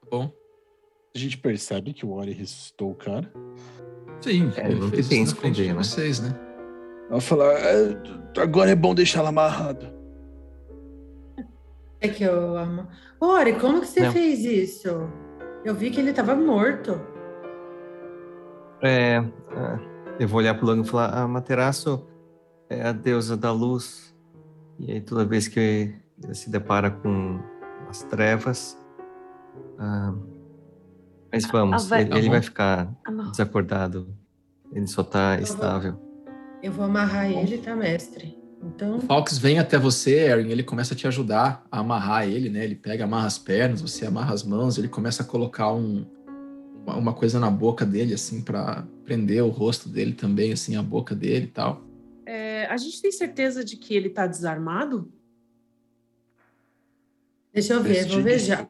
S1: Tá bom?
S3: A gente percebe que o Ori ressuscitou o cara.
S1: Sim,
S6: É,
S1: ele
S6: não
S1: fez
S6: tem
S1: isso na frente de
S6: esconder, né?
S1: vocês, né?
S3: Ela falar, "É, agora é bom deixá-la amarrado.
S7: É que eu amo. Ori, como que você
S6: Não.
S7: fez isso? Eu vi que ele tava morto.
S6: É, ah, eu vou olhar pro Lango e falar, a Materaço é a deusa da luz. E aí toda vez que ele se depara com as trevas... ah, mas vamos,
S4: vai-
S6: ele, ele vai ficar desacordado. Ele só tá
S7: vou-
S6: estável.
S7: Eu vou amarrar ele, tá, mestre? Então,
S1: O Falks vem até você, Erin, ele começa a te ajudar a amarrar ele, né? Ele pega, amarra as pernas, você amarra as mãos, ele começa a colocar um, uma, coisa na boca dele, assim, pra prender o rosto dele também, assim, a boca dele e tal.
S5: É, a gente tem certeza de que ele tá desarmado?
S7: deixa eu ver, vou ver já.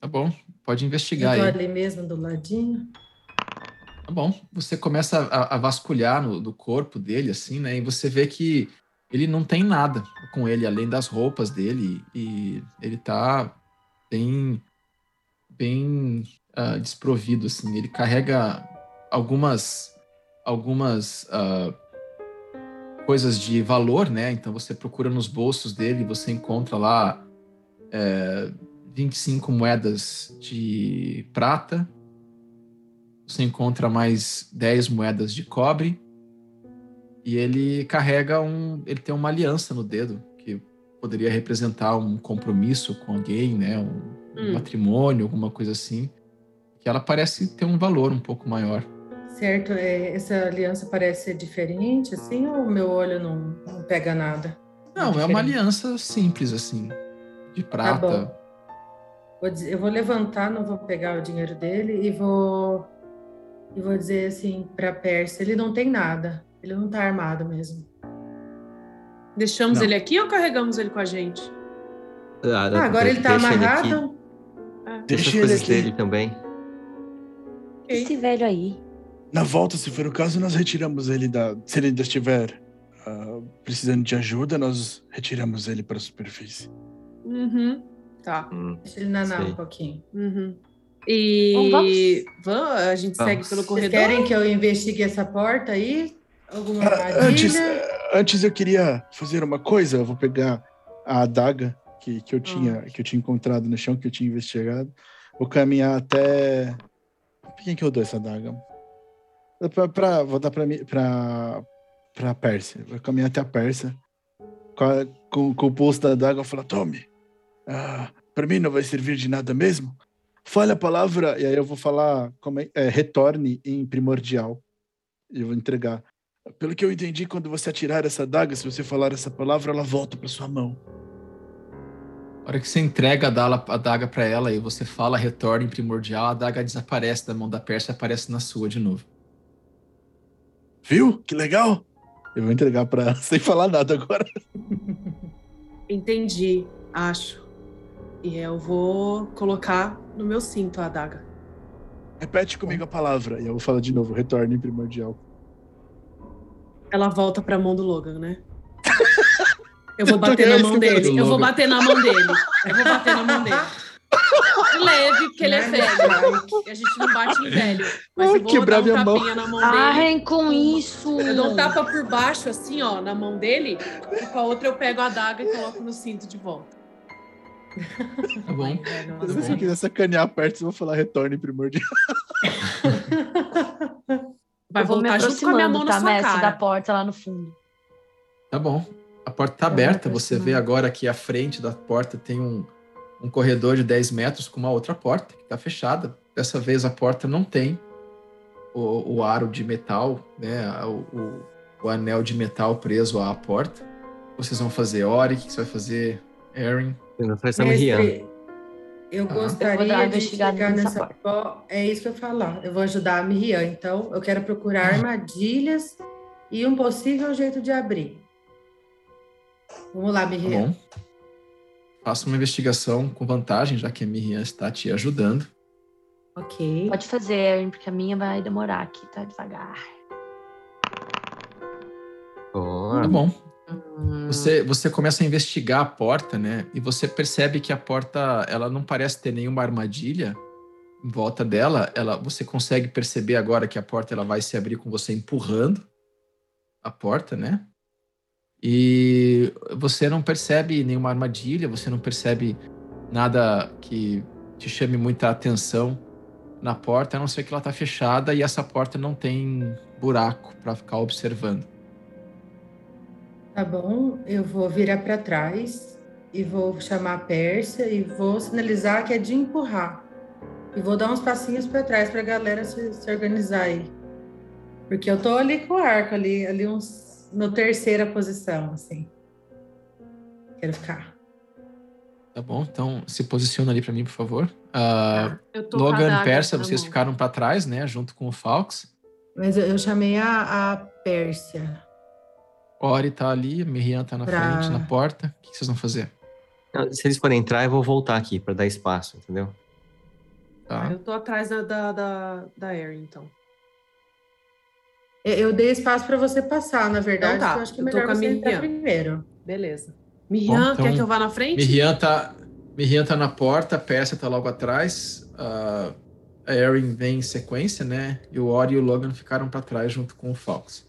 S1: Tá bom, pode
S7: Eu
S1: investigar
S7: tô
S1: aí.
S7: ali mesmo do ladinho.
S1: Tá bom. Você começa a, a vasculhar no, do corpo dele, assim, né? E você vê que ele não tem nada com ele, além das roupas dele. E ele tá bem, bem ah, desprovido, assim. Ele carrega algumas, algumas ah, coisas de valor, né? Então você procura nos bolsos dele e você encontra lá é, 25 moedas de prata, você encontra mais 10 moedas de cobre e ele carrega um, ele tem uma aliança no dedo que poderia representar um compromisso com alguém, né, um, um
S5: Hum.
S1: matrimônio, alguma coisa assim, que ela parece ter um valor um pouco maior.
S7: Certo, é, essa aliança parece ser diferente, assim, ou o meu olho não, não pega nada?
S1: Não, é uma
S7: Diferente.
S1: aliança simples assim, de
S7: Tá
S1: prata.
S7: bom. Vou dizer- eu vou levantar, não vou pegar o dinheiro dele e vou e vou dizer assim para Pérsia, ele não tem nada, ele não tá armado mesmo.
S5: Deixamos
S1: Não.
S5: ele aqui ou carregamos ele com a gente?
S6: Ah,
S7: Ah, agora ele tá
S6: deixa aqui.
S7: amarrado.
S6: Deixa
S3: Deixa
S6: as
S3: ele
S6: coisas
S3: aqui.
S6: dele também.
S4: Esse velho aí.
S3: Na volta, se for o caso, nós retiramos ele da. Se ele ainda estiver ah, precisando de ajuda, nós retiramos ele para a superfície.
S5: Uhum. Tá.
S6: Hum,
S7: Deixa ele nanar
S6: Sei.
S7: um pouquinho.
S5: Uhum. E
S4: vamos?
S5: Vamos, a gente
S6: Vamos.
S5: segue pelo
S7: Vocês
S5: corredor.
S7: querem que eu investigue essa porta aí? Alguma
S3: Ah, antes, antes eu queria fazer uma coisa. Eu vou pegar a adaga que, que, eu tinha, que eu tinha encontrado no chão, que eu tinha investigado. Vou caminhar até. Pra quem que eu dou essa adaga? Pra, pra- vou dar pra, mim- pra, pra Pérsia. Vou caminhar até a Pérsia. Com, a- com, com o pulso da adaga, eu vou falar: Tome, ah, pra mim não vai servir de nada mesmo. Fale a palavra, e aí eu vou falar, como é, é, retorne em primordial. E eu vou entregar. Pelo que eu entendi, quando você atirar essa adaga, se você falar essa palavra, ela volta para sua mão.
S1: A hora que você entrega a dala- a adaga pra ela e você fala retorno em primordial, a adaga desaparece da mão da Pérsia e aparece na sua de novo.
S3: Viu? Que legal? Eu vou entregar para sem falar nada agora.
S5: Entendi, acho. E eu vou colocar no meu cinto a adaga.
S3: Repete comigo a palavra. E eu vou falar de novo, retorne em primordial.
S5: Ela volta pra mão do Logan, né? Eu vou bater na mão dele. Eu vou bater na mão dele. Eu vou bater na mão dele. Leve, porque ele é velho. E a gente não bate em velho. Mas eu vou
S3: quebrar
S5: dar um
S3: minha mão.
S5: tapinha na mão dele.
S4: Parem com isso.
S5: Eu dou um tapa por baixo, assim, ó, na mão dele. E com a outra eu pego a adaga e coloco no cinto de volta.
S1: Tá bom?
S3: Se você quiser sacanear perto, eu vou falar retorne em primordial.
S5: Vai
S4: eu vou me
S5: voltar junto com a minha mão
S4: tá,
S5: na sua
S4: mestre, da
S5: cara.
S4: porta lá no fundo.
S1: Tá bom. A porta tá
S7: Eu
S1: aberta, você vê agora que à frente da porta tem um, um corredor de 10 metros com uma outra porta que tá fechada. Dessa vez a porta não tem o, o aro de metal, né? O, o, o anel de metal preso à porta. Vocês vão fazer Ori, o que você vai fazer, Erin?
S7: Eu
S1: Ah.
S4: Vou dar
S7: gostaria de chegar
S4: nessa
S7: porta. É isso que eu falar. Eu vou ajudar a Miriam, então. Eu quero procurar armadilhas e um possível jeito de abrir. Vamos lá,
S1: Tá
S7: Miriam.
S1: bom? Faça uma investigação com vantagem, já que a Miriam está te ajudando.
S7: Ok.
S4: Pode fazer, Erin, porque a minha vai demorar aqui, tá devagar.
S6: Boa.
S1: Tá bom. Você, você começa a investigar a porta, né? E você percebe que a porta, ela não parece ter nenhuma armadilha, em volta dela, ela, você consegue perceber agora que a porta ela vai se abrir com você empurrando a porta, né? E você não percebe nenhuma armadilha, você não percebe nada que te chame muita atenção na porta, a não ser que ela está fechada e essa porta não tem buraco para ficar observando.
S7: Tá bom, eu vou virar para trás e vou chamar a Pérsia e vou sinalizar que é de empurrar. E vou dar uns passinhos para trás para a galera se, se, organizar aí. Porque eu tô ali com o arco, ali, ali uns, no terceira posição, assim. Quero ficar.
S1: Tá bom, então se posiciona ali para mim, por favor. Uh, Logan e Pérsia, vocês mão. ficaram para trás, né? Junto com o Falx.
S7: Mas eu, eu chamei a, a Pérsia.
S1: Ori tá ali, Miriam tá na pra... frente, na porta. O que vocês vão fazer?
S6: Se eles forem entrar, eu vou voltar aqui para dar espaço, entendeu?
S5: Tá. Eu tô atrás da, da, da, da Erin, então.
S7: Eu dei espaço para você passar, na verdade. Então tá. Eu acho que é melhor você entrar primeiro.
S5: Beleza. Miriam, então, quer que eu vá na frente?
S1: Miriam tá, Miriam tá na porta, a Persia tá logo atrás. Uh, a Erin vem em sequência, né? E o Ori e o Logan ficaram para trás junto com o Fox.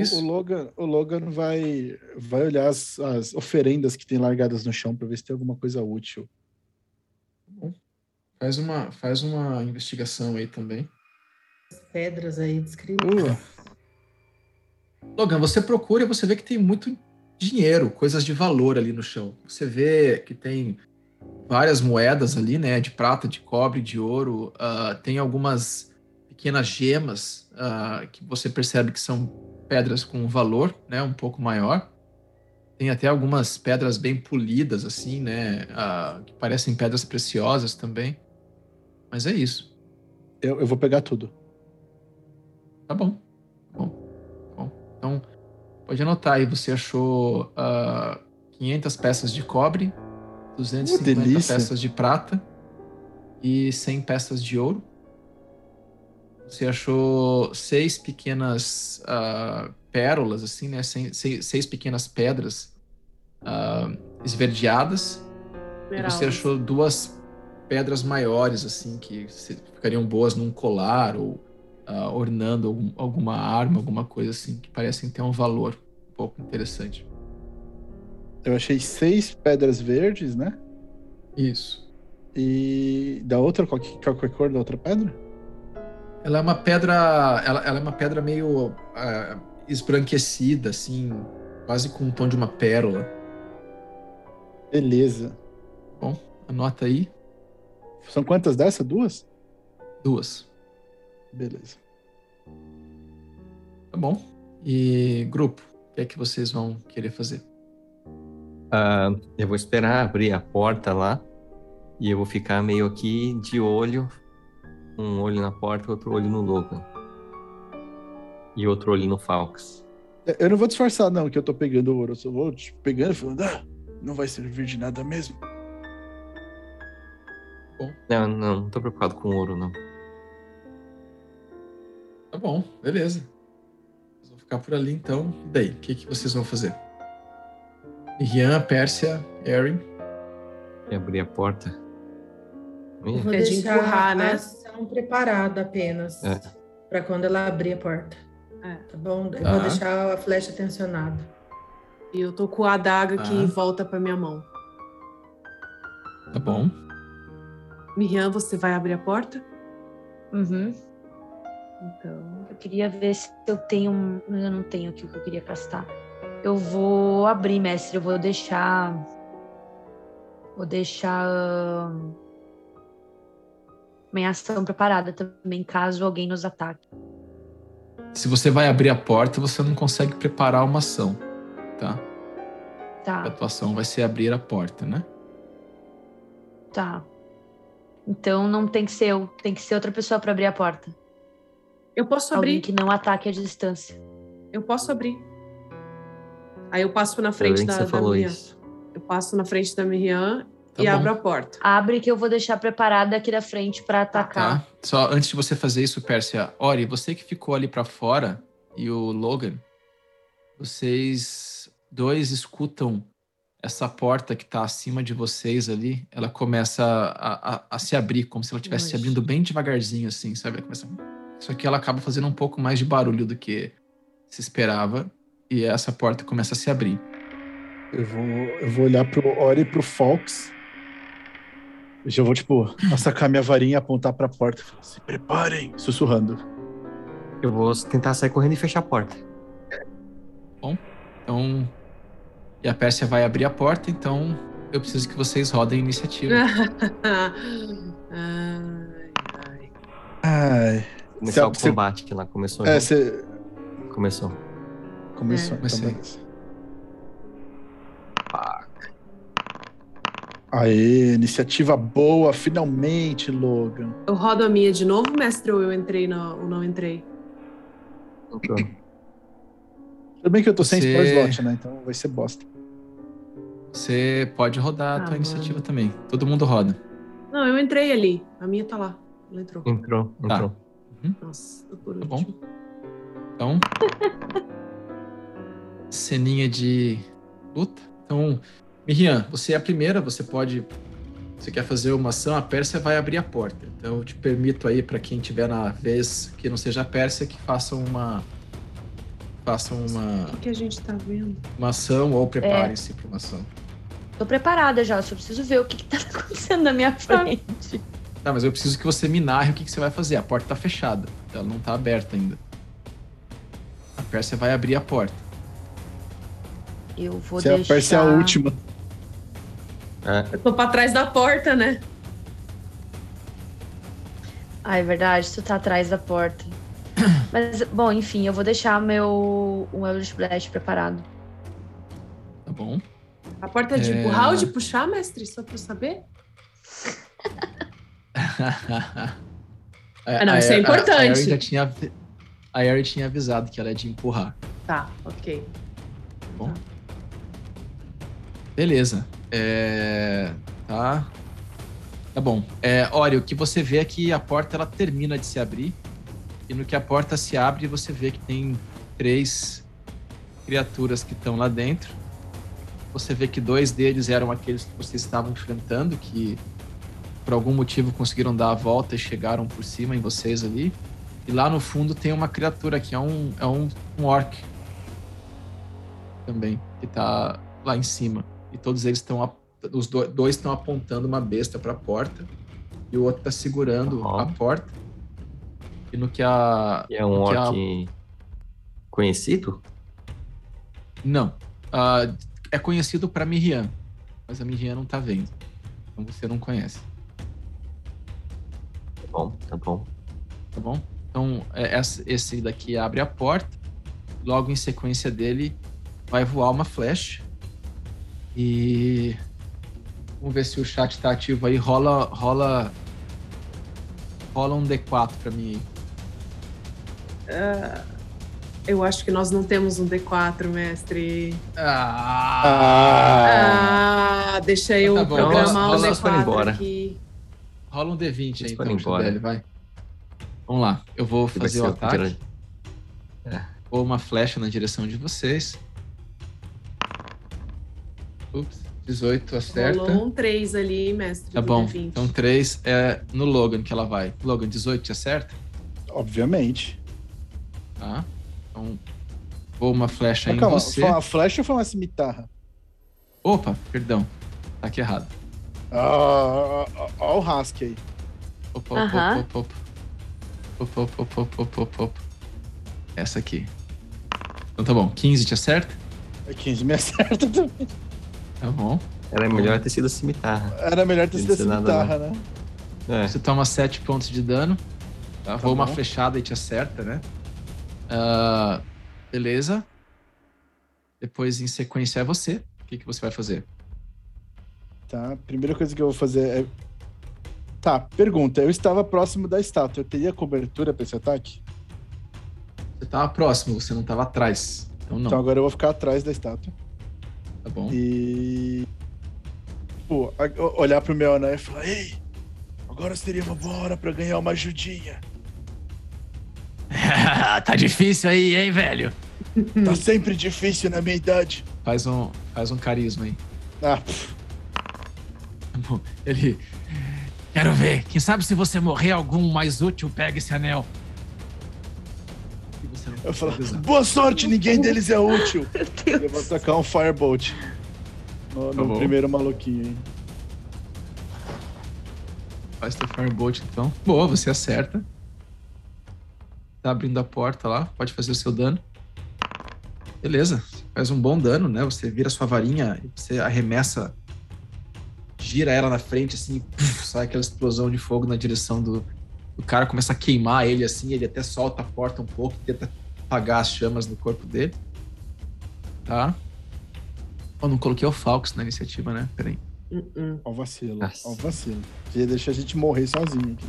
S3: Isso? O, Logan, o Logan vai, vai olhar as, as oferendas que tem largadas no chão para ver se tem alguma coisa útil.
S1: Bom. Faz uma, faz uma investigação aí também.
S7: As pedras aí descritas. Uh.
S1: Logan, você procura e você vê que tem muito dinheiro, coisas de valor ali no chão. Você vê que tem várias moedas ali, né? De prata, de cobre, de ouro. Uh, tem algumas pequenas gemas uh, que você percebe que são pedras com valor, né? Um pouco maior. Tem até algumas pedras bem polidas, assim, né? Uh, que parecem pedras preciosas também. Mas é isso.
S3: Eu, eu vou pegar tudo.
S1: Tá bom. Tá bom. Tá bom. Então, pode anotar aí. Você achou uh, ah, 500 peças de cobre, 250 uh, peças de prata e 100 peças de ouro. Você achou seis pequenas uh, pérolas, assim, né? Seis, seis pequenas pedras uh, esverdeadas. E você achou duas pedras maiores, assim, que ficariam boas num colar ou uh, ornando algum, alguma arma, alguma coisa assim, que parecem ter um valor um pouco interessante.
S3: Eu achei seis pedras verdes, né?
S1: Isso.
S3: E da outra, qual, qual é a cor da outra pedra?
S1: Ela é uma pedra. Ela, ela é uma pedra meio uh, esbranquecida, assim, quase com um tom de uma pérola.
S3: Beleza.
S1: Bom, anota aí.
S3: São quantas dessas? Duas?
S1: Duas.
S3: Beleza.
S1: Tá bom. E grupo, o que é que vocês vão querer fazer?
S6: Uh, eu vou esperar abrir a porta lá e eu vou ficar meio aqui de olho, um olho na porta, outro olho no Logan e outro olho no Falcos.
S3: Eu não vou disfarçar não que eu tô pegando ouro, eu só vou tipo, pegando e falando, ah, não vai servir de nada mesmo
S6: bom. Não, não, não tô preocupado com ouro, não.
S1: Tá bom, beleza. Vou ficar por ali então. E daí? O que, que vocês vão fazer? Rian, Pérsia, Erin.
S6: E abrir a porta.
S7: Eu vou é de empurrar, né? a ação preparada apenas. É. Pra quando ela abrir a porta. É. Tá bom? Eu tá. vou deixar a flecha tensionada.
S5: E eu tô com a adaga que volta pra minha mão.
S1: Tá bom.
S5: Miriam, você vai abrir a porta?
S4: Uhum. Então, eu queria ver se eu tenho. Eu não tenho aqui o que eu queria castar. Eu vou abrir, mestre. Eu vou deixar. Vou deixar. Uh, minha ação preparada também, caso alguém nos ataque.
S1: Se você vai abrir a porta, você não consegue preparar uma ação, tá?
S4: Tá.
S1: A tua ação vai ser abrir a porta, né?
S4: Tá. Então não tem que ser eu, tem que ser outra pessoa para abrir a porta.
S5: Eu posso
S4: Alguém
S5: abrir.
S4: que não ataque a distância.
S5: Eu posso abrir. Aí eu passo na frente da, da Miriam. Isso. Eu passo na frente da Miriam tá e bom. abro a porta.
S4: Abre que eu vou deixar preparada aqui da frente para atacar.
S1: Tá. Só antes de você fazer isso, Pérsia, Ori, você que ficou ali para fora e o Logan, vocês dois escutam essa porta que está acima de vocês ali, ela começa a, a, a se abrir, como se ela estivesse se abrindo bem devagarzinho, assim, sabe? Ela começa... Só que ela acaba fazendo um pouco mais de barulho do que se esperava, e essa porta começa a se abrir.
S3: Eu vou, eu vou olhar pro Ori e pro Fox. Eu vou, tipo, sacar minha varinha e apontar pra porta. Se preparem, sussurrando.
S6: Eu vou tentar sair correndo e fechar a porta.
S1: Bom, então. E a Pérsia vai abrir a porta, então eu preciso que vocês rodem a iniciativa.
S5: ai, ai.
S3: Ai.
S6: Começar o combate que lá começou.
S3: É, você.
S6: Começou.
S3: Começou.
S1: É. Comecei.
S3: Então, beleza. Aê, iniciativa boa, finalmente, Logan.
S5: Eu rodo a minha de novo, mestre, ou eu entrei na, ou não entrei?
S6: Entrou.
S3: Tudo bem que eu tô sem
S1: Você-
S3: spell slot, né? Então vai ser bosta.
S1: Você pode rodar a
S5: Ah,
S1: tua
S5: mano.
S1: iniciativa também. Todo mundo roda.
S5: Não, eu entrei ali. A minha tá lá. Ela entrou.
S6: Entrou,
S1: Tá.
S6: entrou.
S5: Nossa, tô por
S1: Tá bom. Então. ceninha de luta. Então, Miriam, você é a primeira, você pode. Você quer fazer uma ação, a Pérsia vai abrir a porta. Então eu te permito aí, para quem tiver na vez que não seja a Pérsia, que façam uma. Façam uma,
S5: O que, que a gente tá vendo?
S1: uma ação ou preparem-se para uma ação.
S4: Tô preparada já, só preciso ver o que, que tá acontecendo na minha frente.
S1: Tá, mas eu preciso que você me narre o que, que você vai fazer. A porta tá fechada. Ela não tá aberta ainda. A Pérsia vai abrir a porta.
S4: Eu vou
S3: Se a
S4: deixar.
S3: Pérsia é a última.
S5: Eu tô pra trás da porta, né?
S4: Ah, é verdade, tu tá atrás da porta. Mas, bom, enfim, eu vou deixar meu um Eldritch Blast preparado.
S1: Tá bom?
S5: A porta é de
S1: É.
S5: empurrar ou de puxar, mestre? Só pra eu saber?
S1: É,
S5: não,
S1: a-
S5: isso é
S1: a-
S5: importante.
S1: A Ari já tinha, a tinha avisado que ela é de empurrar.
S5: Tá, ok.
S1: Bom. Beleza. É, Tá. Tá bom. É, olha, o que você vê é que a porta ela termina de se abrir. E no que a porta se abre, você vê que tem três criaturas que estão lá dentro. Você vê que dois deles eram aqueles que vocês estavam enfrentando, que por algum motivo conseguiram dar a volta e chegaram por cima em vocês ali. E lá no fundo tem uma criatura que é um, é um, um orc também, que tá lá em cima. E todos eles estão. Os do- dois estão apontando uma besta para a porta. E o outro tá segurando
S6: Ó.
S1: a porta. E no que a.
S6: E é um
S1: que a-
S6: orc conhecido?
S1: Não. Ah, é conhecido para Miriam. Mas a Miriam não tá vendo. Então você não conhece.
S6: Tá bom, tá bom.
S1: tá bom? Então, é, esse daqui abre a porta. Logo em sequência dele, vai voar uma flecha. E. Vamos ver se o chat tá ativo aí. Rola. Rola. Rola um D4 pra mim aí.
S5: Eu acho que nós não temos um D4, mestre.
S1: Ah!
S3: Ah,
S5: Ah, deixa eu
S1: Tá bom,
S5: programar um
S6: nós
S5: D4
S6: foram embora.
S5: aqui.
S1: Rola um D20 aí, então,
S6: embora.
S1: Jubele, vai. Vamos lá. Eu vou fazer o ataque.
S6: primeiro-
S1: Vou uma flecha na direção de vocês. Ups, 18 acerta.
S5: Rolou um 3 ali, mestre.
S1: Tá bom.
S5: D20.
S1: Então 3 é no Logan que ela vai. Logan, 18 te acerta?
S3: obviamente.
S1: Tá. Então vou uma flecha
S3: Mas
S1: em
S3: calma,
S1: você.
S3: foi uma flecha ou foi uma cimitarra?
S1: Opa, perdão. Tá aqui errado.
S3: Ah, ó o Husky aí.
S1: Opa, opa, opa, opa. Opa, opa, opa, opa, opa, opa, opa. Essa aqui. Então tá bom. 15 te acerta?
S3: É 15 me acerta também.
S1: Tá bom.
S6: Era melhor ter sido cimitarra.
S3: Era melhor ter sido cimitarra, né?
S6: É.
S1: Você toma 7 pontos de dano. Tá? Voa uma
S3: bom.
S1: flechada e te acerta, né? Ah, beleza. Depois, em sequência, é você. O que, que você vai fazer?
S3: Tá, primeira coisa que eu vou fazer é. Tá, pergunta. Eu estava próximo da estátua. Eu teria cobertura pra esse ataque?
S1: Você tava próximo, você não tava atrás. Então não.
S3: Então agora eu vou ficar atrás da estátua.
S1: Tá bom.
S3: E. Pô, a- o- olhar pro meu anel e falar: Ei, agora seria uma boa hora pra ganhar uma ajudinha.
S1: tá difícil aí, hein, velho?
S3: Tá sempre difícil na minha idade.
S1: Faz um, faz um carisma aí.
S3: Ah,
S1: Ele. Quero ver. Quem sabe se você morrer, algum mais útil pega esse anel.
S3: Eu falo, boa sorte, ninguém deles é útil.
S4: Meu
S3: Eu vou tacar um Firebolt no,
S1: Tá
S3: no primeiro maluquinho, hein?
S1: Faz teu Firebolt então. Boa, você acerta. Tá abrindo a porta lá, pode fazer o seu dano. Beleza, faz um bom dano, né? Você vira sua varinha, e você arremessa, gira ela na frente, assim, e puf, sai aquela explosão de fogo na direção do, do cara, começa a queimar ele, assim, ele até solta a porta um pouco, tenta apagar as chamas no corpo dele. Tá? Eu não coloquei o Falcos na iniciativa, né? Peraí.
S5: Uh-uh.
S3: Ó o vacilo,
S6: Nossa.
S3: ó o vacilo. Queria deixar a gente morrer sozinho aqui.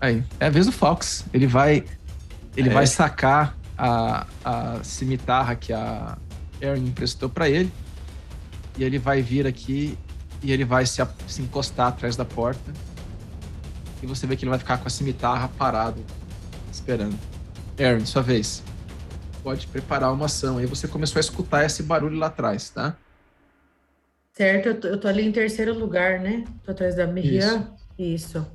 S1: Aí, é a vez do Fox. Ele vai. Ele
S6: É.
S1: vai sacar a, a cimitarra que a Erin emprestou pra ele. E ele vai vir aqui e ele vai se, se encostar atrás da porta. E você vê que ele vai ficar com a cimitarra parado, esperando. Erin, sua vez. Pode preparar uma ação. Aí você começou a escutar esse barulho lá atrás, tá?
S7: Certo, eu tô, eu tô ali em terceiro lugar, né? Tô atrás da Miriam. Isso.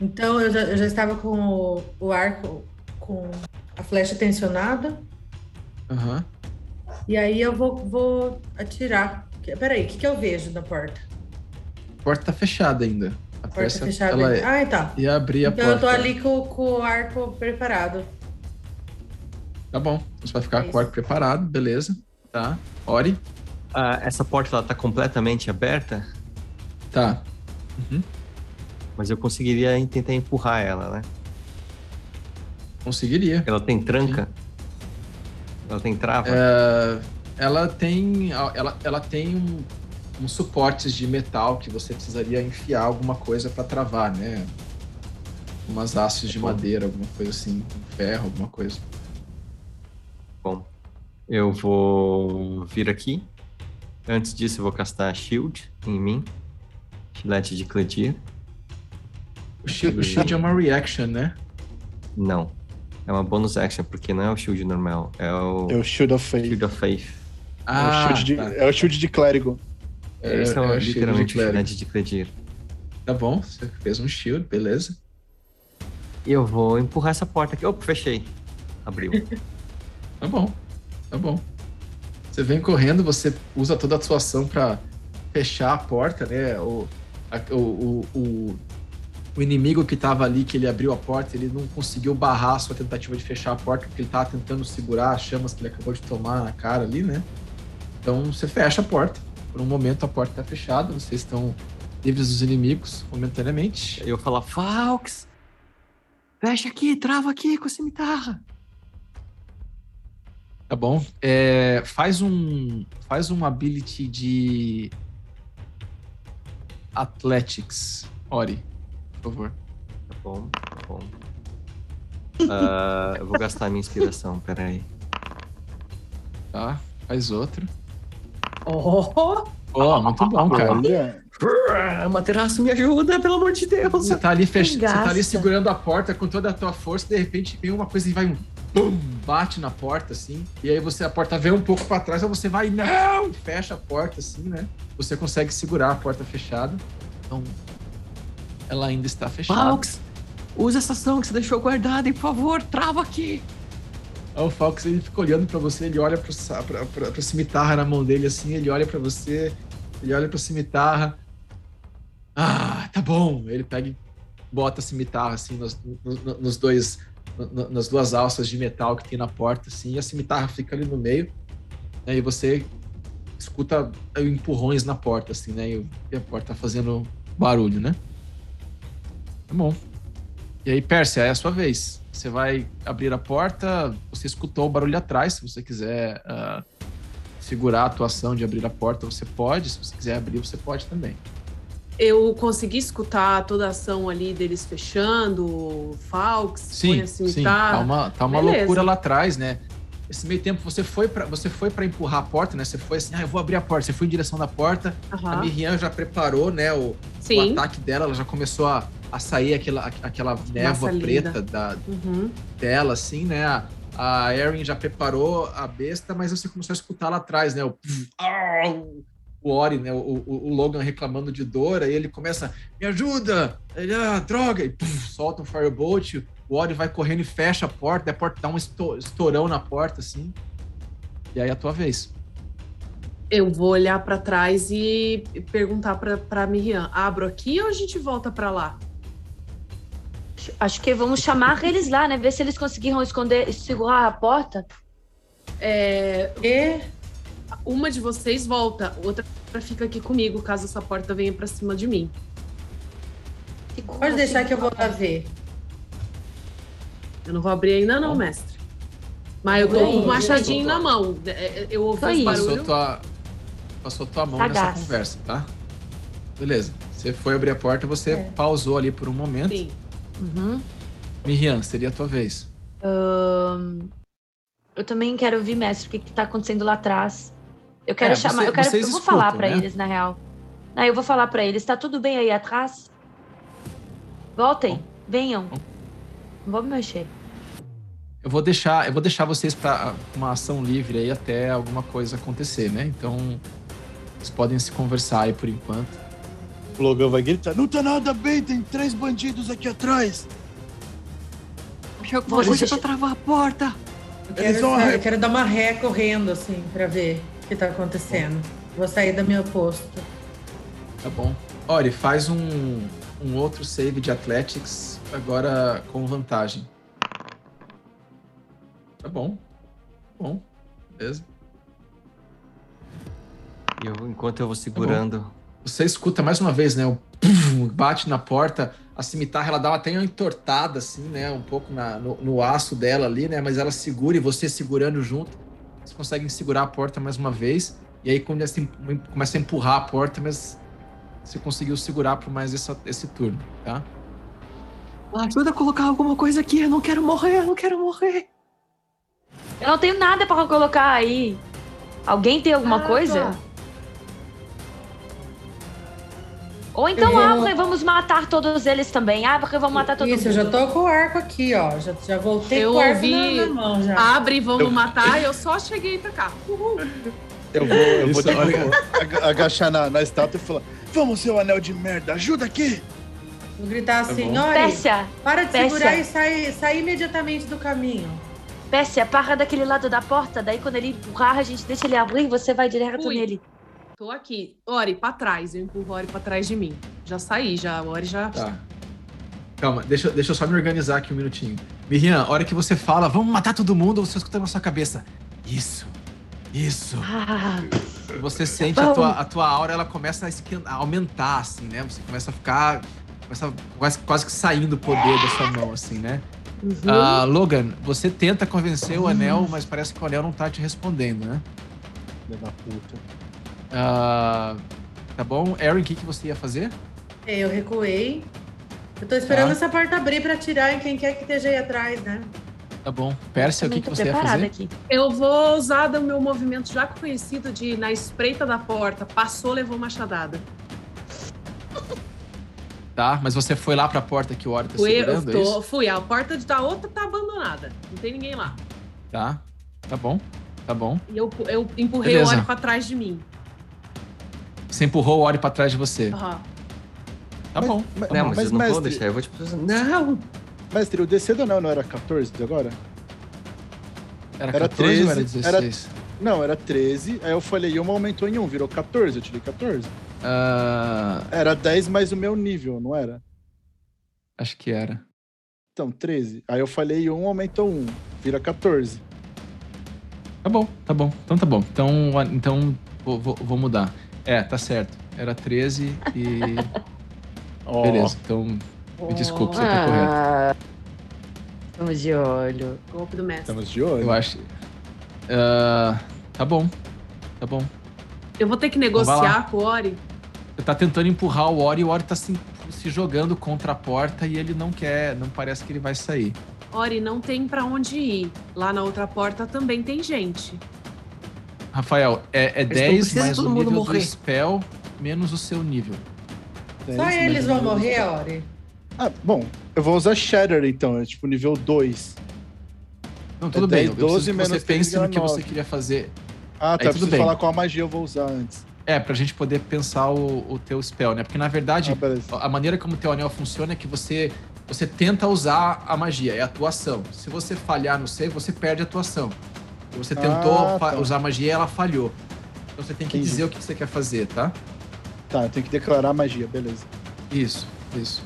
S7: Então eu já, eu já estava com o, o arco, com a flecha tensionada.
S1: Aham.
S7: E aí eu vou, vou atirar. Peraí, o que, que eu vejo na porta?
S1: A porta tá fechada ainda. A
S7: Porta
S1: peça,
S7: fechada.
S1: ela
S7: Ah, tá.
S1: ia abrir a
S7: Então
S1: porta.
S7: eu tô ali com, com o arco preparado.
S1: Tá bom. Você vai ficar
S7: É
S1: com o arco preparado, beleza. Tá. Ori.
S6: Ah, essa porta ela tá completamente aberta,
S1: Tá. Uhum.
S6: mas eu conseguiria tentar empurrar ela, né?
S1: Conseguiria.
S6: Ela tem tranca? Ela tem trava?
S1: É, ela tem, ela, ela tem um, uns suportes de metal que você precisaria enfiar alguma coisa para travar, né? Umas hastes de
S6: Bom.
S1: madeira, alguma coisa assim, um ferro, alguma coisa.
S6: Bom, eu vou vir aqui. Antes disso, eu vou castar Shield em mim. Chilete de Cledir.
S1: O shield, o shield é uma reaction, né?
S6: Não. É uma bonus action, porque não é o Shield normal. É o
S3: É o Shield of Faith.
S6: Shield of Faith.
S3: é, o shield de,
S1: tá.
S3: é o shield de clérigo.
S1: É,
S6: Esse é,
S1: é
S6: o-
S1: o shield de
S6: literalmente o
S1: clérigo.
S6: Chilete de Cledir.
S1: Tá bom, você fez um shield, beleza.
S6: E eu vou empurrar essa porta aqui. Opa, fechei. Abriu.
S1: Tá bom, tá bom. Você vem correndo, você usa toda a sua ação pra fechar a porta, né? O, a- o, o, o, inimigo que tava ali, que ele abriu a porta, ele não conseguiu barrar a sua tentativa de fechar a porta, porque ele tava tentando segurar as chamas que ele acabou de tomar na cara ali, né? Então você fecha a porta. Por um momento a porta tá fechada, vocês estão livres dos inimigos momentaneamente.
S6: eu falar, Falks! Fecha aqui, trava aqui com a cimitarra.
S1: Tá bom. É, faz um faz um ability de Athletics, Ori, por favor.
S6: Tá bom, tá bom. Ah, eu vou gastar minha inspiração, peraí.
S1: Tá? Faz outro.
S7: Oh!
S1: Ó, muito bom, cara.
S3: Olha,
S6: Materaço, me ajuda, pelo amor de Deus!
S1: Você tá ali fech... Você tá ali segurando a porta com toda a tua força, de repente vem uma coisa e vai um bum, bate na porta assim, e aí você a porta vem um pouco pra trás, aí você vai não, e fecha a porta assim, né? Você consegue segurar a porta fechada. Então ela ainda está fechada.
S6: Falks! Usa essa ação que você deixou guardada, e por favor, trava aqui!
S1: Aí o Falcos ele fica olhando pra você, ele olha pra, pra, pra cimitarra na mão dele assim, ele olha pra você, ele olha pra cimitarra. Ah, tá bom. Ele pega e bota a cimitarra assim nos, nos, nos dois, nas duas alças de metal que tem na porta assim, e a cimitarra fica ali no meio. Né, e você escuta empurrões na porta assim, né? E, a porta tá fazendo barulho, né? Tá bom. E aí, Pérsia, é a sua vez. Você vai abrir a porta, você escutou o barulho atrás, se você quiser ah, segurar a atuação de abrir a porta, você pode. Se você quiser abrir, você pode também.
S5: Eu consegui escutar toda a ação ali deles fechando, Falks, põe a
S1: sim,
S5: cimitarra.
S1: tá uma, tá uma
S5: Beleza.
S1: loucura lá atrás, né? Esse meio tempo você foi para você foi para empurrar a porta, né? Você foi assim, ah, eu vou abrir a porta. Você foi em direção da porta. A
S5: Aham.
S1: Miriam já preparou, né, o, o
S5: Sim.
S1: ataque dela, ela já começou a, a sair aquela, aquela névoa preta da,
S5: Uhum.
S1: dela, assim, né? A, a Erin já preparou a besta, mas você começou a escutar lá atrás, né? O, o, Ori, né, o, o, Logan reclamando de dor, aí ele começa, me ajuda, ele, ah, droga, e puf, solta um firebolt, o Ori vai correndo e fecha a porta, a porta dá um estourão na porta, assim, e aí é a tua vez.
S5: Eu vou olhar para trás e perguntar para Miriam, abro aqui ou a gente volta para lá?
S4: Acho que vamos chamar eles lá, né? Ver se eles conseguiram esconder, segurar a porta.
S5: É, e uma de vocês volta, outra fica aqui comigo, caso essa porta venha para cima de mim.
S7: Pode deixar que eu vou lá ver.
S5: Eu não vou abrir ainda, não, mestre. Mas eu tô com o machadinho na mão. É, é, eu ouvi
S1: os barulho. Passou tua, passou tua mão Sagaz. nessa conversa, tá? Beleza. Você foi abrir a porta, você é. pausou ali por um momento. Sim.
S4: Uhum.
S1: Miriam, seria a tua vez.
S4: Um, eu também quero ouvir, mestre, o que, que tá acontecendo lá atrás. Eu quero é, chamar, você, eu quero, eu vou escutam, falar para né? eles, na real. Não, eu vou falar para eles, tá tudo bem aí atrás? Voltem, Bom. venham. Bom. Não vou me mexer.
S1: Eu vou deixar, eu vou deixar vocês para uma ação livre aí até alguma coisa acontecer, né? Então, vocês podem se conversar aí por enquanto.
S3: O Logan vai gritar: Não tá nada bem, tem três bandidos aqui atrás.
S5: Eu vou deixar pra travar a porta.
S7: Eu quero, eu quero dar uma ré correndo, assim, pra ver que tá acontecendo. Vou sair do meu posto.
S1: Tá bom. Ori, faz um, um outro save de Athletics, agora com vantagem. Tá bom. Bom. Beleza.
S6: Eu, enquanto eu vou segurando tá
S1: você escuta mais uma vez, né? O pum, bate na porta, a cimitarra ela dá até uma entortada, assim, né? Um pouco na, no, no, aço dela ali, né? Mas ela segura e você segurando junto. Vocês conseguem segurar a porta mais uma vez. E aí começa, começa a empurrar a porta, mas você conseguiu segurar por mais essa, esse turno, tá?
S5: Ajuda a colocar alguma coisa aqui, eu não quero morrer, eu não quero morrer.
S4: Eu não tenho nada para colocar aí. Alguém tem alguma ah, coisa? Tô. Ou então vou... abre e vamos matar todos eles também. Abre e vamos matar todo
S7: Isso,
S4: mundo.
S7: Isso, eu já tô com o arco aqui, ó. Já, já voltei eu com o arco ouvi... na, mão já.
S5: Abre e vamos eu... matar. Eu só cheguei pra cá. Uhul.
S3: Eu vou, eu vou tipo, agachar na, na estátua e falar: Vamos, seu anel de merda, ajuda aqui!
S7: Vou gritar tá assim: olha, Pérsia, para de Pérsia. segurar e sai, sai imediatamente do caminho.
S4: Pérsia, para daquele lado da porta, daí quando ele empurrar, a gente deixa ele abrir e você vai direto Ui. nele.
S5: Tô aqui. Ori, pra trás. Eu empurro Ori pra trás de mim. Já saí, já. Ori já.
S1: Tá. Calma, deixa, deixa eu só me organizar aqui um minutinho. Miriam, a hora que você fala, vamos matar todo mundo, você escuta na sua cabeça. Isso. Isso. Ah, você sente a tua, a tua aura, ela começa a, a, aumentar, assim, né? Você começa a ficar. Começa quase, quase que saindo o poder da sua mão, assim, né? Uhum. Uh, Logan, você tenta convencer o anel, mas parece que o anel não tá te respondendo, né?
S3: Filha da puta.
S1: Uh, tá bom. Aaron, o que, que você ia fazer?
S7: É, eu recuei. Eu tô esperando tá. essa porta abrir pra tirar em quem quer que esteja aí atrás, né?
S1: Tá bom. Pérsia, o que, que você ia fazer? Aqui.
S5: Eu vou usar o meu movimento já conhecido de na espreita da porta. Passou, levou machadada.
S1: Tá, mas você foi lá pra porta que o Ori tá
S5: fui,
S1: segurando,
S5: eu é tô, Fui, a porta da outra tá abandonada. Não tem ninguém lá.
S1: Tá, tá bom, tá bom.
S5: E eu, eu empurrei Beleza. o Ori pra trás de mim.
S1: Você empurrou o Ori pra trás de você.
S5: Uhum.
S1: Tá bom.
S6: Mas, não, mas, mas eu não mestre, vou deixar. Eu vou tipo. Não!
S3: Mestre, o DC do anel não era 14 de agora?
S1: Era, era 14 13, ou era 16? Era,
S3: não, era 13. Aí eu falei, uma aumentou em 1, virou 14. Eu tirei 14. Uh... Era 10 mais o meu nível, não era?
S1: Acho que era.
S3: Então, 13. Aí eu falei 1, aumentou 1. Vira 14.
S1: Tá bom, tá bom. Então tá bom. Então, então vou, vou, vou mudar. É, tá certo. Era 13 e. oh. Beleza, então. Me desculpe, você tá correto.
S4: Estamos de olho.
S5: Golpe do mestre.
S3: Estamos de olho.
S1: Eu acho. Uh, tá bom. Tá bom.
S5: Eu vou ter que então negociar com o Ori.
S1: Você tá tentando empurrar o Ori e o Ori tá se, se jogando contra a porta e ele não quer, não parece que ele vai sair.
S5: Ori, não tem para onde ir. Lá na outra porta também tem gente.
S1: Rafael, é, é 10 mais o nível morrer. do spell menos o seu nível.
S7: Só eles vão morrer, Ori?
S3: Ah, bom, eu vou usar Shatter então, é tipo nível 2.
S1: Não, tudo é bem. 10, 12 menos você pense no que 9. você queria fazer.
S3: Ah, tá. Aí, preciso bem. falar qual magia eu vou usar antes.
S1: É, pra gente poder pensar o, o teu spell, né? Porque na verdade,
S3: Ah,
S1: a maneira como o teu anel funciona é que você, você tenta usar a magia, é a tua ação. Se você falhar no save, você perde a tua ação. Você tentou
S3: Ah, tá.
S1: usar magia e ela falhou. Então você tem que
S3: Entendi.
S1: dizer o que você quer fazer, tá?
S3: Tá, eu tenho que declarar magia, beleza.
S1: Isso, isso.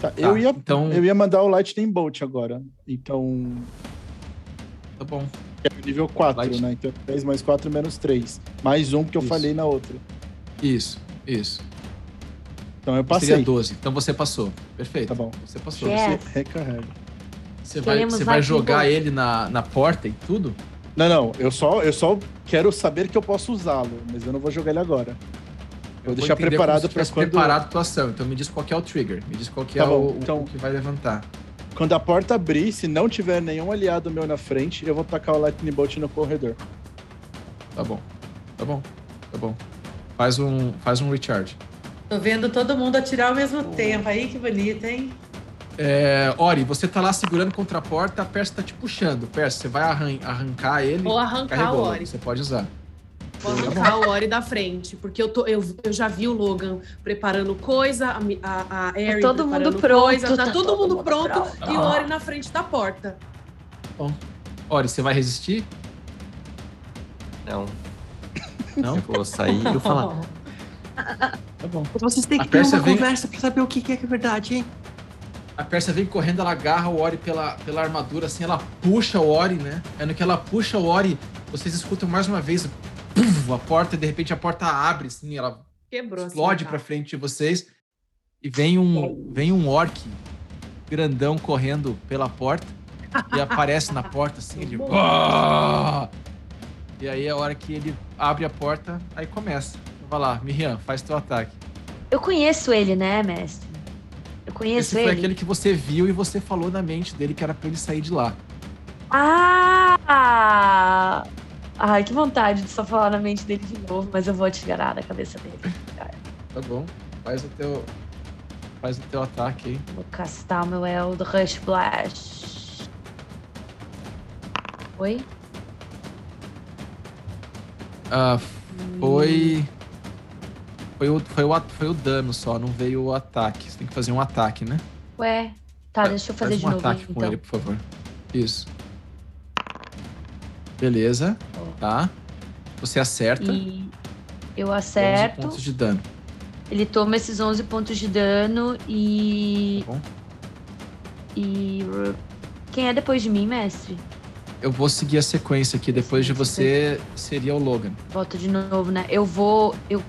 S3: Tá, eu, ia,
S1: então-
S3: eu ia mandar o Lightning Bolt agora. Então.
S1: Tá bom.
S3: É o nível 4,
S1: Light-
S3: né? Então 3 mais 4 menos 3. Mais um que eu
S1: Isso.
S3: falei na outra.
S1: Isso, isso.
S3: Então eu
S1: Seria
S3: passei.
S1: 12. Então você passou. Perfeito.
S3: Tá bom.
S1: Você passou.
S4: Yeah.
S3: Você recarrega.
S1: Você vai, você vai jogar
S4: Bolt.
S1: ele na, na porta e tudo?
S3: Não, não. Eu só, eu só quero saber que eu posso usá-lo, mas eu não vou jogar ele agora. Vou deixar preparado
S1: tivesse
S3: quando-
S1: preparado a tua ação. Então me diz qual que é o trigger. Me diz qual que
S3: Tá
S1: é
S3: bom,
S1: o,
S3: então-
S1: o que vai levantar.
S3: Quando a porta abrir, se não tiver nenhum aliado meu na frente, eu vou tacar o Lightning Bolt no corredor.
S1: Tá bom. Tá bom. Tá bom. Faz um, faz um recharge.
S7: Tô vendo todo mundo atirar ao mesmo tempo. Aí que bonito, hein?
S1: É, Ori, você tá lá segurando contra a porta, a Percy tá te puxando. Percy, você vai arran- arrancar ele.
S5: Vou arrancar
S1: carregou,
S5: o Ori.
S1: Você pode usar.
S5: Vou arrancar o Ori da frente, porque eu, tô, eu, eu já vi o Logan preparando coisa, a, a, a Erin
S4: todo mundo pronto,
S5: coisa, tá,
S4: tá
S5: todo,
S4: todo
S5: mundo pronto,
S4: pronto.
S5: e o Ori na frente da porta.
S1: Ori, você vai resistir?
S6: Não,
S1: Não?
S6: eu vou sair e vou falar.
S1: Tá bom.
S6: Vocês têm
S1: A
S6: que ter
S1: Pérsia
S6: uma
S1: vem-
S6: conversa pra saber o que é que é verdade, hein?
S1: A Pérsia vem correndo, ela agarra o Ori pela, pela armadura, assim, ela puxa o Ori, né? Aí no que ela puxa o Ori, vocês escutam mais uma vez puf, a porta, e de repente a porta abre, assim, ela
S5: Quebrou assim.
S1: explode
S5: tá?
S1: pra frente de vocês e vem um, vem um orc grandão correndo pela porta e aparece na porta assim, ele... E aí a hora que ele abre a porta, aí começa. Vai lá, Miriam, faz teu ataque.
S4: Eu conheço ele, né, mestre? Eu conheço
S1: Esse foi
S4: ele.
S1: aquele que você viu e você falou na mente dele que era pra ele sair de lá.
S4: Ah! Ai, que vontade de só falar na mente dele de novo, mas eu vou atirar na cabeça dele. cara.
S1: Tá bom. Faz o teu. Faz o teu ataque aí.
S4: Vou castar o meu Eld Rush Blast. Oi?
S1: Ah, foi. Foi o, foi, o, foi o dano só, não veio o ataque. Você tem que fazer um ataque, né?
S4: Ué? Tá, deixa eu fazer
S1: Faz
S4: de
S1: um
S4: novo
S1: ataque
S4: então.
S1: com ele, por favor. Isso. Beleza, tá. Você acerta.
S4: E eu
S1: 11
S4: acerto.
S1: pontos de dano.
S4: Ele toma esses 11 pontos de dano e.
S1: Tá bom.
S4: E. Quem é depois de mim, mestre?
S1: Eu vou seguir a sequência aqui. Depois de você, seria o Logan.
S4: Volta de novo, né? Eu vou. Eu...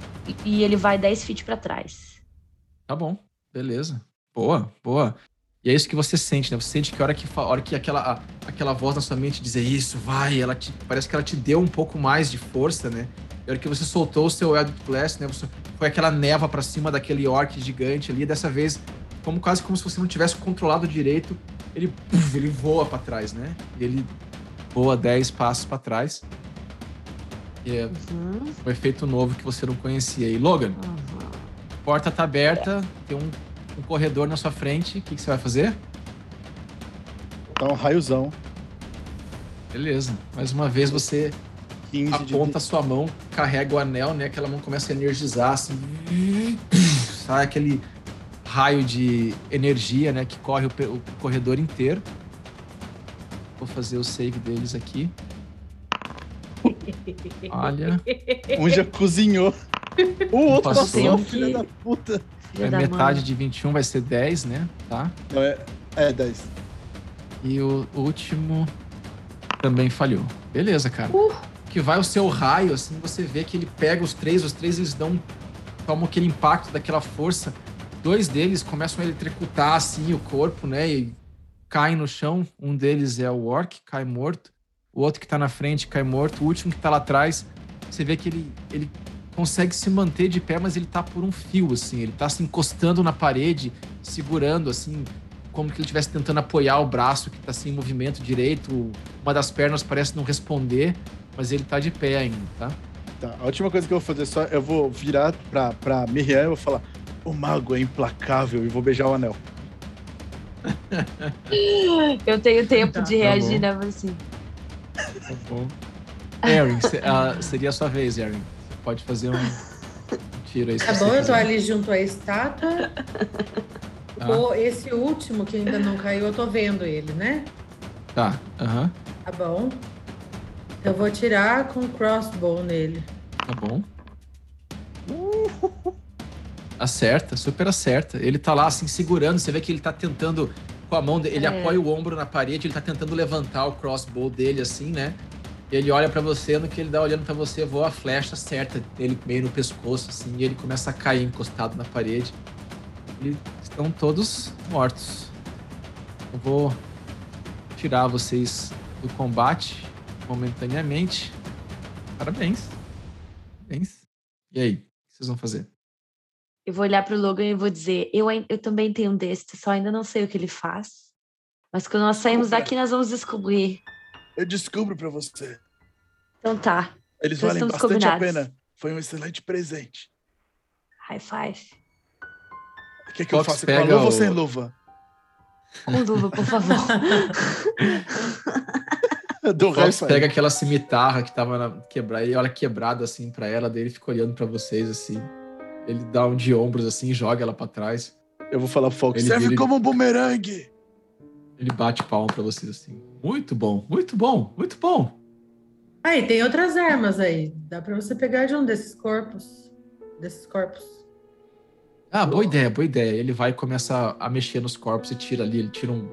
S4: E ele vai 10 feet pra trás.
S1: Tá bom, beleza. Boa, boa. E é isso que você sente, né? Você sente que a hora que, a hora que aquela, a- aquela voz na sua mente dizer isso, vai, ela te, parece que ela te deu um pouco mais de força, né? E a hora que você soltou o seu Eldritch Blast, né? Você, foi aquela neva pra cima daquele orc gigante ali. Dessa vez, como quase como se você não tivesse controlado direito, ele, ele voa pra trás, né? Ele voa 10 passos pra trás. E é
S4: Uhum,
S1: um efeito novo que você não conhecia. E Logan,
S4: uhum.
S1: porta tá aberta, tem um, um corredor na sua frente. O que, que você vai fazer?
S3: Tá um raiozão.
S1: Beleza. Mais uma vez você
S3: 15 de
S1: aponta a sua mão, carrega o anel, né? Aquela mão começa a energizar, assim. Sai aquele raio de energia, né? Que corre o, o corredor inteiro. Vou fazer o save deles aqui. Olha,
S3: Um já cozinhou. O outro
S1: Passou.
S3: passou, filho da puta.
S1: É
S4: da
S1: metade
S4: mãe.
S1: de 21 vai ser 10, né? Tá?
S3: Não, é, é 10.
S1: E o último também falhou. Beleza, cara.
S4: Uh.
S1: Que vai o seu raio, assim, você vê que ele pega os três, os três eles dão. tomam aquele impacto daquela força. Dois deles começam a eletrocutar, assim, o corpo, né? E caem no chão. Um deles é o Orc, cai morto. O outro que tá na frente cai morto. O último que tá lá atrás, você vê que ele, ele consegue se manter de pé, mas ele tá por um fio, assim. Ele tá se encostando na parede, segurando, assim, como que ele estivesse tentando apoiar o braço que tá sem movimento direito. Uma das pernas parece não responder, mas ele tá de pé ainda, tá?
S3: Tá, a última coisa que eu vou fazer só, eu vou virar pra, pra Miriam e vou falar: o mago é implacável e vou beijar o anel.
S4: Eu tenho tempo
S5: Tá.
S4: de
S1: Tá
S4: reagir,
S1: bom.
S4: né? Assim.
S1: Tá bom. Erin, ah, seria a sua vez, Erin. pode fazer um tiro aí.
S7: Tá bom, eu tô ali junto à estátua.
S1: Tá.
S7: Esse último que ainda não caiu, eu tô vendo ele, né?
S1: Tá, aham,
S7: Tá bom. Eu vou tirar com crossbow nele.
S1: tá bom. Acerta, super acerta. Ele tá lá assim segurando, você vê que ele tá tentando com a mão dele, ele
S4: É.
S1: apoia o ombro na parede, ele tá tentando levantar o crossbow dele assim, né? E ele olha pra você, no que ele dá olhando pra você, voa a flecha certa dele meio no pescoço assim, e ele começa a cair encostado na parede. Eles estão todos mortos. Eu vou tirar vocês do combate momentaneamente. Parabéns. Parabéns. E aí, o que vocês vão fazer?
S4: Eu vou olhar pro Logan e vou dizer: eu, eu também tenho um deste, só ainda não sei o que ele faz. Mas quando nós sairmos daqui, nós vamos descobrir.
S3: Eu descubro pra você.
S4: Então tá,
S3: Eles
S4: Então
S3: valem bastante a
S4: combinados.
S3: pena. Foi um excelente presente.
S4: high five.
S3: O que, é que eu faço? Com a
S1: pega
S3: luva ou
S1: o-
S3: sem luva?
S4: Com luva, por favor.
S3: Eu dou
S1: O Fox pega aquela cimitarra que tava na, quebrada e olha quebrada assim pra ela, daí ele fica olhando pra vocês assim. Ele dá um de ombros assim, joga ela pra trás.
S3: Eu vou falar pro Fox.
S1: Ele
S3: Serve
S1: vira-
S3: como um bumerangue.
S1: Ele bate palma pra vocês assim. Muito bom, muito bom, muito bom.
S7: Aí, tem outras armas aí. Dá pra você pegar de um desses corpos. Desses corpos.
S1: Ah, boa ideia, boa ideia. Ele vai e começa a mexer nos corpos e tira ali, ele tira um.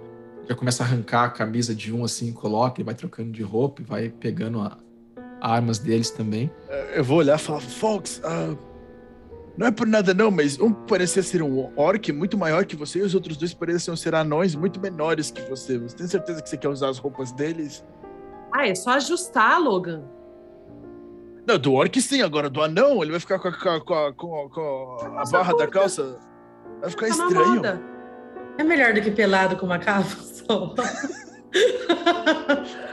S1: Já começa a arrancar a camisa de um assim, coloca, ele vai trocando de roupa e vai pegando a- armas deles também.
S3: Eu vou olhar e falar, Fox, ah, não é por nada não, mas um parecia ser um orc muito maior que você e os outros dois pareciam ser anões muito menores que você. Você tem certeza que você quer usar as roupas deles?
S5: Ah, é só ajustar, Logan.
S3: Não, do orc sim, agora do anão, ele vai ficar com a, com a- com a- a-
S5: Nossa,
S3: barra da calça. Vai ficar
S5: Tá
S3: estranho.
S7: É melhor do que pelado com uma capa só.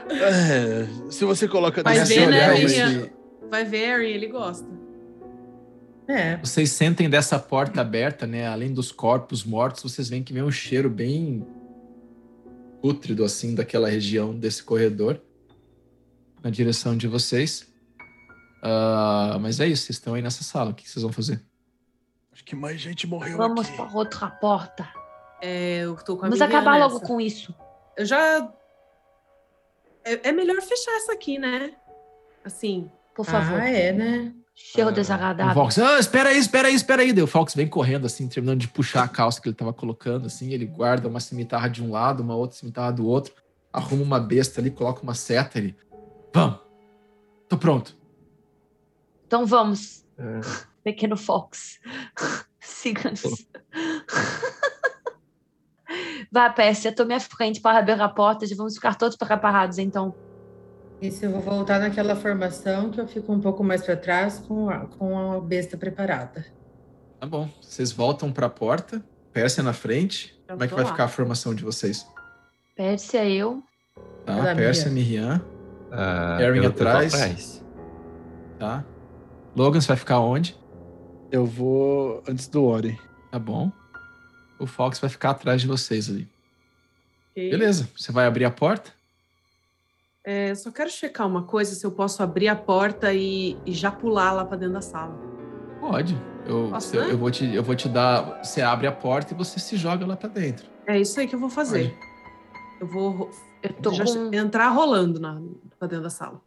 S3: É, se você coloca
S5: Vai ver, né,
S3: olhar,
S5: Vai ver, Harry, ele gosta.
S7: É.
S1: Vocês sentem dessa porta aberta, né? Além dos corpos mortos, vocês veem que vem um cheiro bem pútrido, assim, daquela região desse corredor, na direção de vocês. Ah, mas é isso, vocês estão aí nessa sala. O que vocês vão fazer?
S3: Acho que mais gente morreu
S4: Vamos
S3: aqui.
S4: para outra porta.
S5: É, eu tô com a
S4: Vamos acabar logo
S5: nessa.
S4: com isso.
S5: Eu já. É, é melhor fechar essa aqui, né? Assim.
S4: Por favor.
S7: Ah, é, né?
S4: Cheiro
S1: O
S4: desagradável.
S1: Fox, ah, espera aí, espera aí, espera aí. Daí o Fox vem correndo, assim, terminando de puxar a calça que ele tava colocando, assim. Ele guarda uma cimitarra de um lado, uma outra cimitarra do outro, arruma uma besta ali, coloca uma seta ali. Vamos! Tô pronto.
S4: Então vamos,
S6: É,
S4: pequeno Fox. Siga-nos. Vá, Pérsia, tome a frente para abrir a porta. Já vamos ficar todos preparados, então.
S7: E se eu vou voltar naquela formação que eu fico um pouco mais para trás com a, com a besta preparada.
S1: Tá bom. Vocês voltam pra porta, Pérsia na frente.
S5: Eu
S1: Como é que vai
S5: lá.
S1: ficar a formação de vocês?
S4: Pérsia, eu.
S1: Tá?
S7: Da
S1: Pérsia,
S7: Miriam.
S1: Miriam,
S6: ah,
S1: Erin
S6: tô
S1: atrás. tá? Logan, você vai ficar onde?
S3: Eu vou antes do Ori.
S1: Tá bom. O Fox vai ficar atrás de vocês ali. Beleza. Você vai abrir a porta?
S5: É, só quero checar uma coisa, se eu posso abrir a porta e, e já pular lá pra dentro da sala.
S1: Pode. Eu,
S5: Posso,
S1: você-
S5: né?
S1: eu, vou te, eu vou te dar. Você abre a porta e você se joga lá pra dentro.
S5: É isso aí que eu vou fazer. Eu vou
S4: Eu tô
S5: já
S4: com...
S5: entrar rolando na, pra dentro da sala.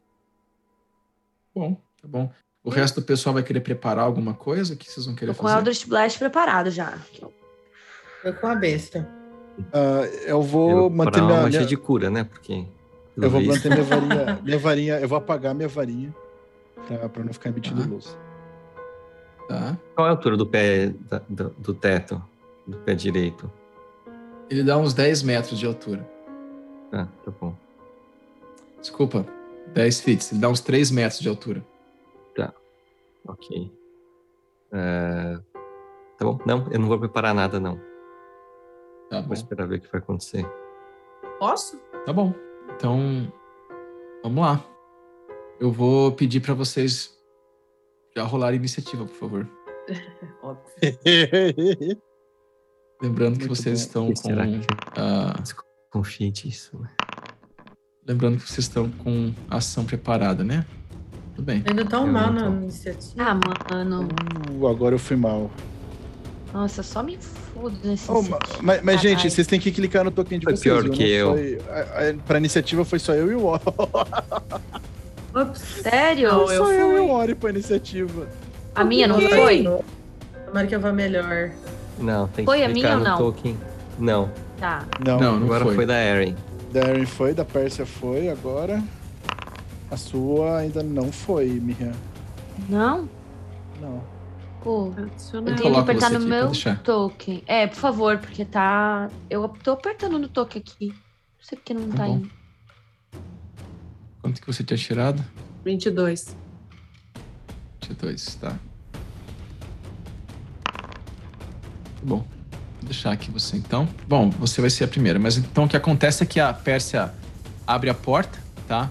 S1: Bom, tá bom. O resto do pessoal vai querer preparar alguma coisa? O que vocês vão querer
S4: tô com o
S1: fazer?
S4: Eldritch Blast preparado já.
S7: Eu com a besta.
S3: Ah, eu vou
S6: Eu
S3: manter
S6: uma
S3: minha,
S6: magia
S3: minha-
S6: de cura, né? Porque.
S3: Eu vou manter minha varinha, minha varinha, eu vou apagar minha varinha pra, pra não ficar emitindo
S1: Tá.
S3: luz.
S1: Tá.
S6: Qual é a altura do pé da- do, do teto? Do pé direito?
S1: Ele dá uns 10 metros de altura.
S6: Ah, tá bom.
S1: Desculpa, 10 feet. Ele dá uns 3 metros de altura.
S6: Ok. É, Tá bom? Não, eu não vou preparar nada, não.
S1: Tá bom.
S6: Vou esperar ver o que vai acontecer.
S5: Posso?
S1: Tá bom. Então, vamos lá. Eu vou pedir pra vocês já rolar iniciativa, por favor.
S5: Óbvio.
S1: Lembrando que
S3: Muito
S1: vocês
S3: bom.
S1: estão com.
S6: Será que
S1: ah,
S6: confie disso? né?
S1: lembrando que vocês estão com a ação preparada, né? Tudo bem.
S7: Ainda tão
S6: Eu
S7: mal na
S6: tô.
S7: iniciativa.
S4: Ah, mano.
S3: Uh, agora eu fui mal.
S4: Nossa, só me fodo nesse
S3: Oh, ma- mas, mas, gente, vocês têm que clicar no token de
S6: Foi
S3: vocês.
S6: pior que eu.
S3: Foi, a, a, pra iniciativa foi só eu e o Ori.
S7: Ops.
S4: Sério?
S7: Não, eu
S3: só eu e
S7: fui.
S3: o Ori pra iniciativa.
S4: A minha não
S7: Ok.
S4: foi?
S7: Tomara que eu vá melhor.
S6: Não, tem que
S4: Foi a
S6: clicar no
S4: não?
S6: token. Não,
S4: Tá.
S3: Não,
S1: Não, não
S6: agora
S1: foi.
S6: foi. da Erin.
S3: da Erin foi, da Pérsia foi, agora. A sua ainda não foi, Miriam.
S4: Não?
S3: Não.
S4: Pô.
S5: Adiciona
S4: Eu tenho que apertar no
S1: aqui,
S4: meu token. É, por favor, porque tá. Eu tô apertando no token aqui. Não sei porque não
S1: Tá
S4: tá indo.
S1: Quanto que você tinha tirado?
S5: 22.
S1: 22, tá. Bom, vou deixar aqui você então. Bom, você vai ser a primeira, mas então o que acontece é que a Pérsia abre a porta, tá?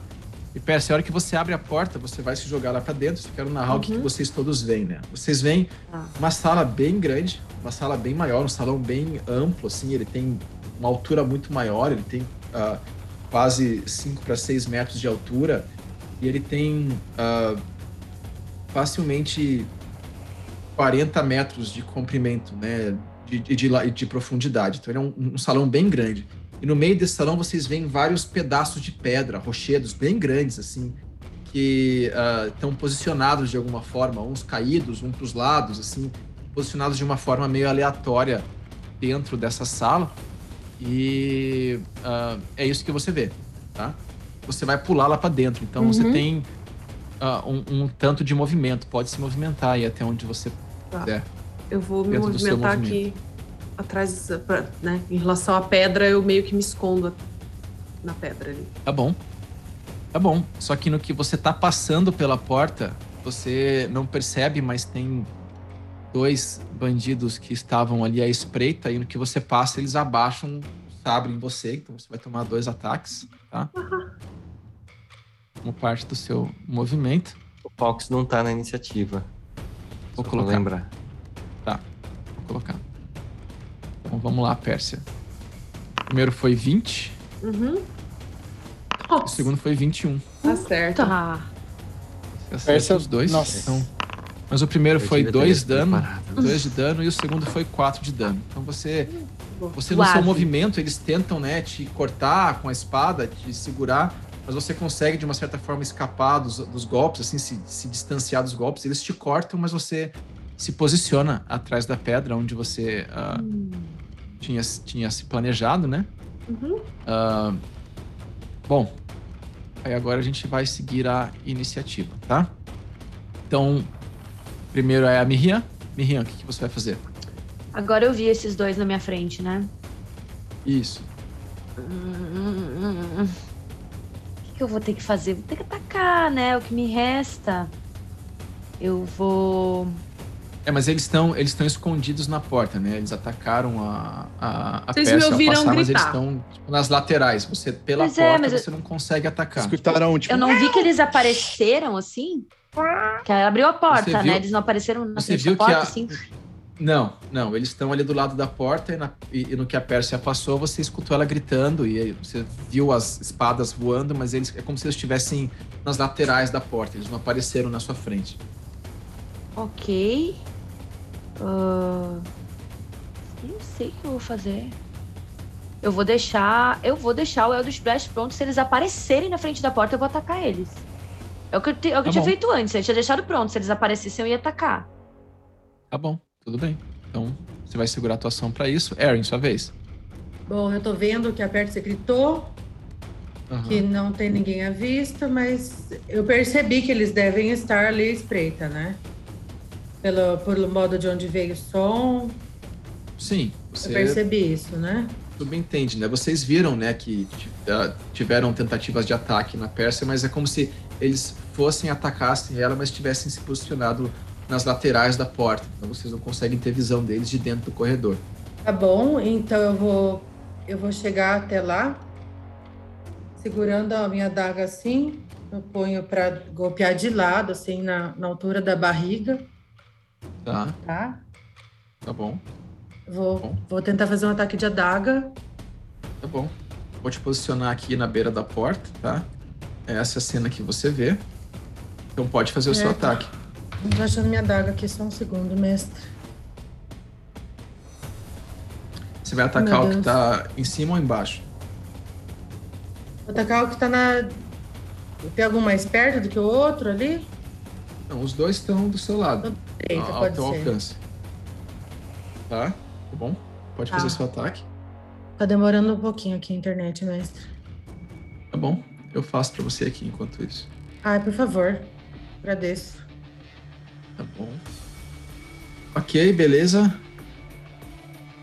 S1: E Pérsia, a hora que você abre a porta, você vai se jogar lá pra dentro. Eu quero narrar o que, que vocês todos veem, né? Vocês veem
S4: Tá.
S1: uma sala bem grande, uma sala bem maior, um salão bem amplo, assim. Ele tem uma altura muito maior, ele tem ah, quase 5 para 6 metros de altura. E ele tem ah, facilmente 40 metros de comprimento, né? De, de, de, de profundidade. Então ele é um, um salão bem grande. E no meio desse salão vocês veem vários pedaços de pedra, rochedos bem grandes, assim, que ah, estão posicionados de alguma forma, uns caídos, uns para os lados, assim, posicionados de uma forma meio aleatória dentro dessa sala. E ah, é isso que você vê, tá? Você vai pular lá para dentro. Então você
S4: Uhum.
S1: tem ah, um, um tanto de movimento, pode se movimentar aí até onde você
S5: Tá.
S1: quiser.
S5: Eu vou me movimentar aqui atrás, pra- né? Em relação à pedra, eu meio que me escondo na pedra ali.
S1: Tá bom. Tá bom. Só que no que você tá passando pela porta, você não percebe, mas tem dois bandidos que estavam ali à espreita e no que você passa, eles abaixam o sabre em você, então você vai tomar dois ataques, tá? Como parte do seu movimento.
S6: O Fox não tá na iniciativa.
S1: Vou colocar.
S6: lembrar.
S1: Vou colocar. Então vamos lá, Pérsia. O primeiro foi 20,
S5: Uhum.
S1: o segundo foi 21.
S5: tá certo.
S4: Tá.
S1: Você acerta
S3: Pérsia-
S1: os dois.
S3: nossa.
S1: Então, mas o primeiro foi
S6: devia ter
S1: 2 dano.
S6: preparado.
S1: 2 de dano e o segundo foi 4 de dano. Então você, você no seu movimento, eles tentam, né, te cortar com a espada, te segurar, mas você consegue de uma certa forma escapar dos, dos golpes, assim, se, se distanciar dos golpes. Eles te cortam, mas você se posiciona atrás da pedra onde você ah, tinha, tinha se planejado, né?
S5: Uhum.
S1: Ah, bom, aí agora a gente vai seguir a iniciativa, tá? Então, primeiro é a Miriam. Miriam, o que, que você vai fazer?
S4: Agora eu vi esses dois na minha frente, né?
S1: Isso.
S4: Hum, que eu vou ter que fazer? Vou ter que atacar, né? O que me resta. Eu vou.
S1: É, mas eles estão eles estão escondidos na porta, né? Eles atacaram a, a, a
S5: Vocês
S1: Pérsia
S5: me
S1: ao
S5: ouviram
S1: passar, mas eles
S5: gritar.
S1: estão tipo, nas laterais. Você, pela
S4: Mas é,
S1: porta,
S4: eu-
S1: você não consegue atacar.
S3: Escutaram, tipo,
S4: Eu não vi que eles apareceram assim. Que abriu a porta,
S1: viu-
S4: né? Eles não apareceram na
S1: você
S4: frente
S1: viu
S4: da
S1: que
S4: porta,
S1: a-
S4: assim.
S1: Não, não. Eles estão ali do lado da porta e, na- e- e no que a Pérsia passou, você escutou ela gritando e aí você viu as espadas voando, mas eles é como se eles estivessem nas laterais da porta. Eles não apareceram na sua frente.
S4: Ok. Ah, não sei o que eu vou fazer. Eu vou deixar. Eu vou deixar o Eldritch Blast pronto. Se eles aparecerem na frente da porta, eu vou atacar eles. É o que eu, te- é o que
S1: Tá
S4: eu tinha feito antes. Eu tinha deixado pronto. Se eles aparecessem, eu ia atacar.
S1: Tá bom, tudo bem. Então você vai segurar a tua ação pra isso. Erin, sua vez.
S7: Bom, eu tô vendo que a Pérsia gritou,
S1: Aham.
S7: que não tem ninguém à vista, mas eu percebi que eles devem estar ali à espreita, né? Pelo, pelo modo de onde veio o som,
S1: Sim,
S7: eu
S1: você
S7: percebi isso, né?
S1: subentende, né? Vocês viram, né, que ti- tiveram tentativas de ataque na Pérsia, mas é como se eles fossem atacassem ela, mas tivessem se posicionado nas laterais da porta. Então vocês não conseguem ter visão deles de dentro do corredor.
S7: Tá bom, então eu vou eu vou chegar até lá, segurando a minha adaga assim, eu ponho para golpear de lado, assim, na, na altura da barriga,
S1: Tá?
S7: tá?
S1: Tá bom.
S7: Vou,
S1: Bom.
S7: vou tentar fazer um ataque de adaga.
S1: Tá bom. Vou te posicionar aqui na beira da porta, tá? Essa é a cena que você vê. Então pode fazer o seu
S7: Certo.
S1: ataque.
S7: Tô achando minha daga aqui só um segundo, mestre.
S1: Você vai atacar
S7: Meu
S1: o que
S7: Deus.
S1: tá em cima ou embaixo?
S7: Vou atacar o que tá na. Tem algum mais perto do que o outro ali?
S1: Não, os dois estão do seu lado.
S7: Eita,
S1: ao
S7: pode
S1: teu
S7: ser.
S1: alcance. Tá? Tá bom? Pode
S7: Tá.
S1: fazer seu ataque.
S7: Tá demorando um pouquinho aqui a internet, mestre.
S1: Tá bom. Eu faço pra você aqui enquanto isso.
S7: Ai, por favor. Agradeço.
S1: Tá bom. Ok, beleza.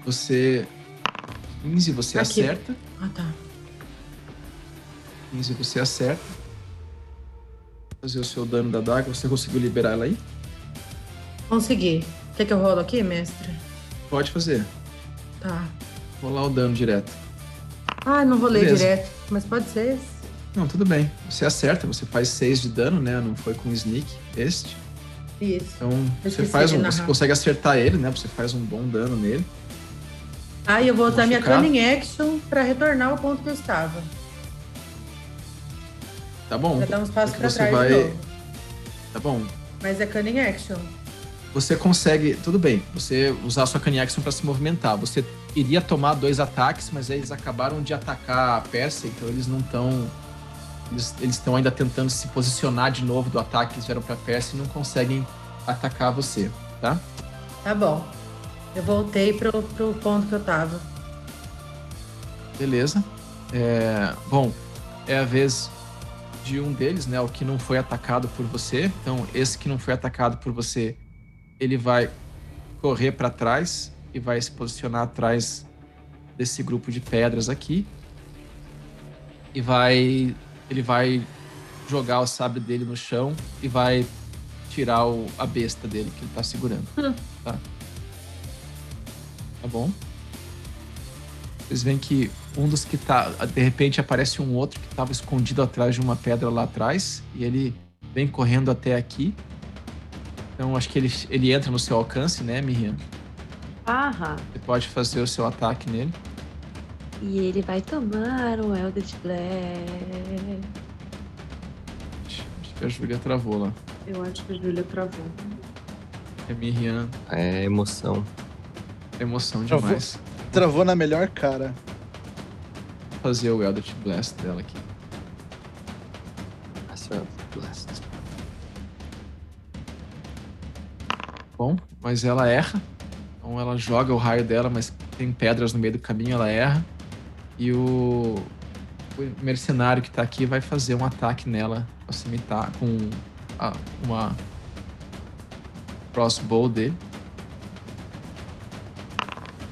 S1: Você. 15 você
S7: Aqui.
S1: acerta.
S7: Ah, tá.
S1: 15 você acerta. Fazer o seu dano da daga. Você conseguiu liberar ela aí?
S7: Consegui. Quer que eu rolo aqui, mestre?
S1: Pode fazer.
S7: Tá.
S1: Rolar o dano direto.
S7: Ah, não rolei
S1: Beleza.
S7: direto. Mas pode ser.
S1: Não, tudo bem. Você acerta, você faz 6 de dano, né? Não foi com sneak este.
S7: Isso.
S1: Então,
S7: Eu
S1: você faz um, você consegue acertar ele, né? Você faz um bom dano nele.
S7: Ah, e eu vou usar minha. Cunning Action pra retornar ao ponto que eu estava.
S1: Tá bom?
S7: Pra dar uns passos
S1: Porque
S7: pra trás
S1: vai-. Tá bom.
S7: Mas é Cunning Action.
S1: Você consegue, tudo bem, você usar a sua Cunning Action pra se movimentar. Você iria tomar dois ataques, mas eles acabaram de atacar a Pérsia, então eles não estão. Eles estão ainda tentando se posicionar de novo do ataque que eles fizeram pra Pérsia e não conseguem atacar você, tá?
S7: Tá bom. Eu voltei pro, pro ponto que eu tava.
S1: Beleza. É, bom, é a vez de um deles, né? O que não foi atacado por você. Então, esse que não foi atacado por você, ele vai correr para trás e vai se posicionar atrás desse grupo de pedras aqui. E vai. Ele vai jogar o sabre dele no chão e vai tirar o- a besta dele que ele tá segurando. Tá? Tá bom? Vocês veem que um dos que tá. De repente aparece um outro que tava escondido atrás de uma pedra lá atrás. E ele vem correndo até aqui. Então acho que ele, ele entra no seu alcance, né, Miriam?
S4: Aham.
S1: Você pode fazer o seu ataque nele.
S4: E ele vai tomar um Eldritch Blast.
S1: Acho que a Júlia travou lá.
S5: Eu acho que a Júlia travou.
S1: É Miriam.
S6: É emoção.
S1: Emoção
S3: Travou.
S1: demais.
S3: Travou na melhor cara.
S1: Vou fazer o Eldritch Blast dela aqui.
S6: Essa blast.
S1: Mas ela erra. Então ela joga o raio dela, mas tem pedras no meio do caminho, ela erra. E o, o mercenário que tá aqui vai fazer um ataque nela com a cimitar, com a- uma crossbow dele.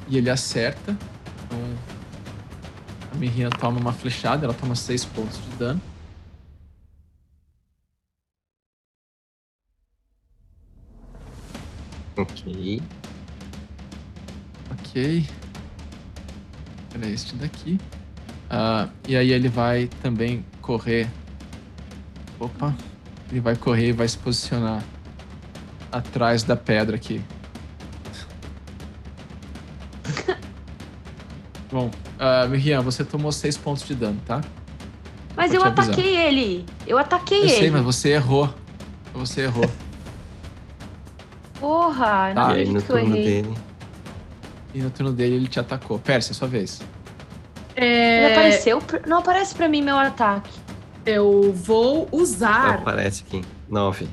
S1: E ele acerta. Então a Mirina toma uma flechada, ela toma 6 pontos de dano.
S6: Ok.
S1: Ok. Era este daqui. Ah, e aí ele vai também correr. Opa! Ele vai correr e vai se posicionar atrás da pedra aqui. Bom, uh, Miriam, você tomou seis pontos de dano, tá?
S4: Mas
S1: Vou
S4: eu ataquei ele. Eu ataquei
S1: Eu sei,
S4: ele.
S1: mas você errou. Você errou.
S4: Porra, não
S1: Tá.
S6: e aí no
S4: que eu
S6: turno
S4: errei.
S6: dele.
S1: E no turno dele ele te atacou. Pérsia, sua vez.
S4: Ele
S5: É,
S4: apareceu? pra- Não aparece pra mim meu ataque.
S5: eu vou usar
S6: Aparece aqui. Nove.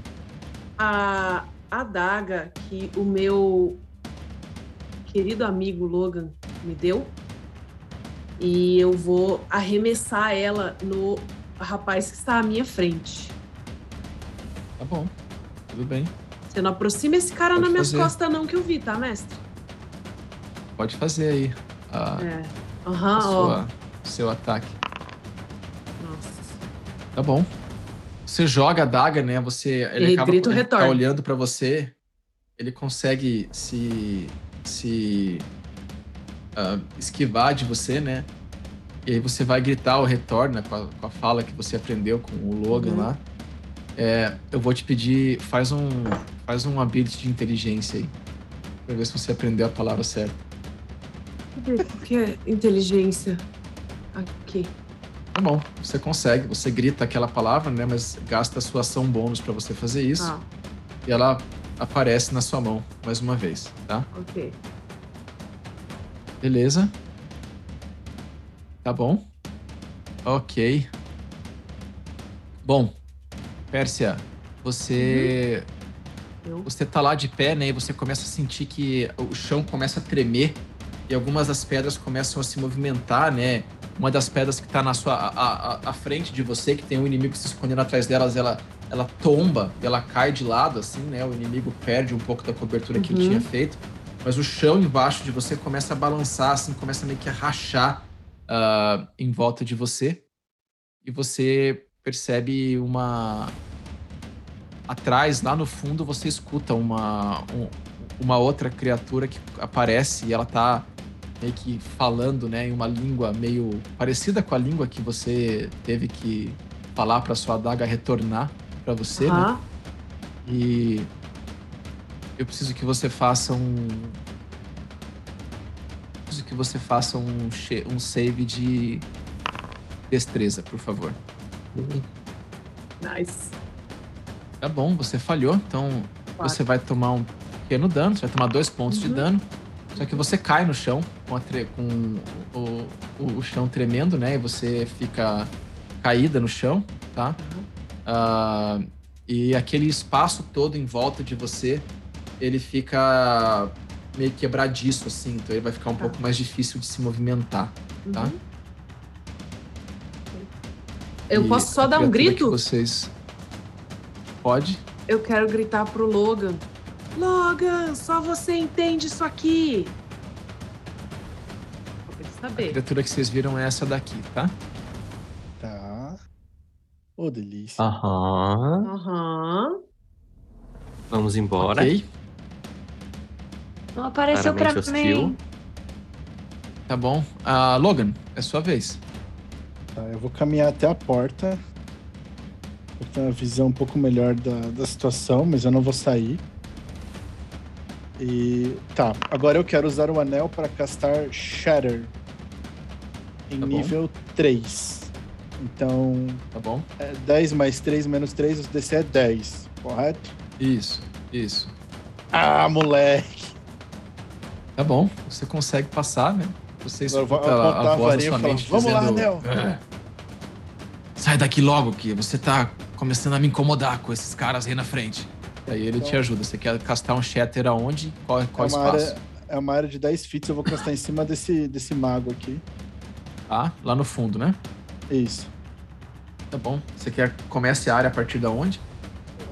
S5: a adaga que o meu querido amigo Logan me deu. E eu vou arremessar ela no rapaz que está à minha frente.
S1: Tá bom. Tudo bem.
S5: Você não aproxima esse cara
S1: Pode
S5: nas minhas
S1: fazer.
S5: costas, não, que eu vi, tá, mestre?
S1: Pode fazer aí a,
S5: É. Aham, ó.
S1: sua, seu ataque.
S5: Nossa.
S1: Tá bom. Você joga a daga, né? Você ele
S5: Ele
S1: acaba ele tá olhando pra você. Ele consegue se se ah, esquivar de você, né? E aí você vai gritar o retorno né, com, a, com a fala que você aprendeu com o Logan
S5: Uhum.
S1: lá. É, eu vou te pedir, faz um faz um ability de inteligência aí. Pra ver se você aprendeu a palavra certa.
S5: O que é inteligência? Aqui.
S1: Tá bom, você consegue, você grita aquela palavra, né? Mas gasta a sua ação bônus para você fazer isso.
S5: Ah,
S1: E ela aparece na sua mão mais uma vez, tá?
S5: ok.
S1: Beleza. Tá bom. Ok. Bom, Pérsia, você.
S5: Eu.
S1: Você tá lá de pé, né? E você começa a sentir que o chão começa a tremer e algumas das pedras começam a se movimentar, né? Uma das pedras que tá na sua a, a, à frente de você, que tem um inimigo se escondendo atrás delas, ela, ela tomba, ela cai de lado, assim, né? O inimigo perde um pouco da cobertura que ele
S5: Uhum.
S1: tinha feito. Mas o chão embaixo de você começa a balançar, assim, começa meio que a rachar ah, em volta de você. E você percebe uma. Atrás, lá no fundo, você escuta uma, um- uma outra criatura que aparece e ela tá meio que falando, né, em uma língua meio parecida com a língua que você teve que falar para sua adaga retornar para você, né?
S5: Aham.
S1: E eu preciso que você faça um. Preciso que você faça um, um save de destreza, por favor.
S5: Nice.
S1: Tá bom, você falhou, então
S5: Quatro.
S1: você vai tomar um pequeno dano, você vai tomar dois pontos de
S5: Uhum.
S1: dano. Só que você cai no chão com, tre- com o, o- o chão tremendo, né? E você fica caída no chão, tá? Ah, e aquele espaço todo em volta de você, ele fica meio quebradiço, assim. Então ele vai ficar um
S5: Tá.
S1: pouco mais difícil de se movimentar, tá?
S5: Uhum. Eu
S1: E
S5: posso só dar um grito?
S1: vocês... Pode?
S5: Eu quero gritar pro Logan. Logan, só você entende isso aqui. Pra
S1: A criatura que vocês viram é essa daqui, tá?
S3: Tá. Ô, delícia.
S6: Aham.
S5: Aham.
S6: Vamos embora.
S1: Ok.
S4: Não apareceu pra
S6: Claramente
S4: mim.
S6: hostil.
S1: Tá bom. Ah, Logan, é sua vez.
S3: Tá, eu vou caminhar até a porta. Pra ter uma visão um pouco melhor da, da situação, mas eu não vou sair. E. Tá, agora eu quero usar o anel para castar Shatter. Em
S1: Tá
S3: nível 3. Então,
S1: Tá bom?
S3: é 10 mais 3 menos 3, o DC é 10, correto?
S1: Isso, isso.
S3: Ah, moleque!
S1: Tá bom. Você consegue passar, né? Você
S3: eu
S1: escuta a, a
S3: a
S1: voz da
S3: varinha
S1: sua
S3: e falar,
S1: mente
S3: "Vamos lá,
S1: dizendo,
S3: Anel."
S1: "É, Sai daqui logo, que você tá começando a me incomodar com esses caras aí na frente. Aí ele te
S3: Então-
S1: ajuda. Você quer castar um shatter aonde? Qual, qual
S3: é,
S1: espaço?
S3: área, é uma área de 10 feet, eu vou castar em cima desse, desse mago aqui.
S1: Tá? Lá no fundo, né?
S3: Isso.
S1: Tá bom. Você quer comece a área a partir da onde?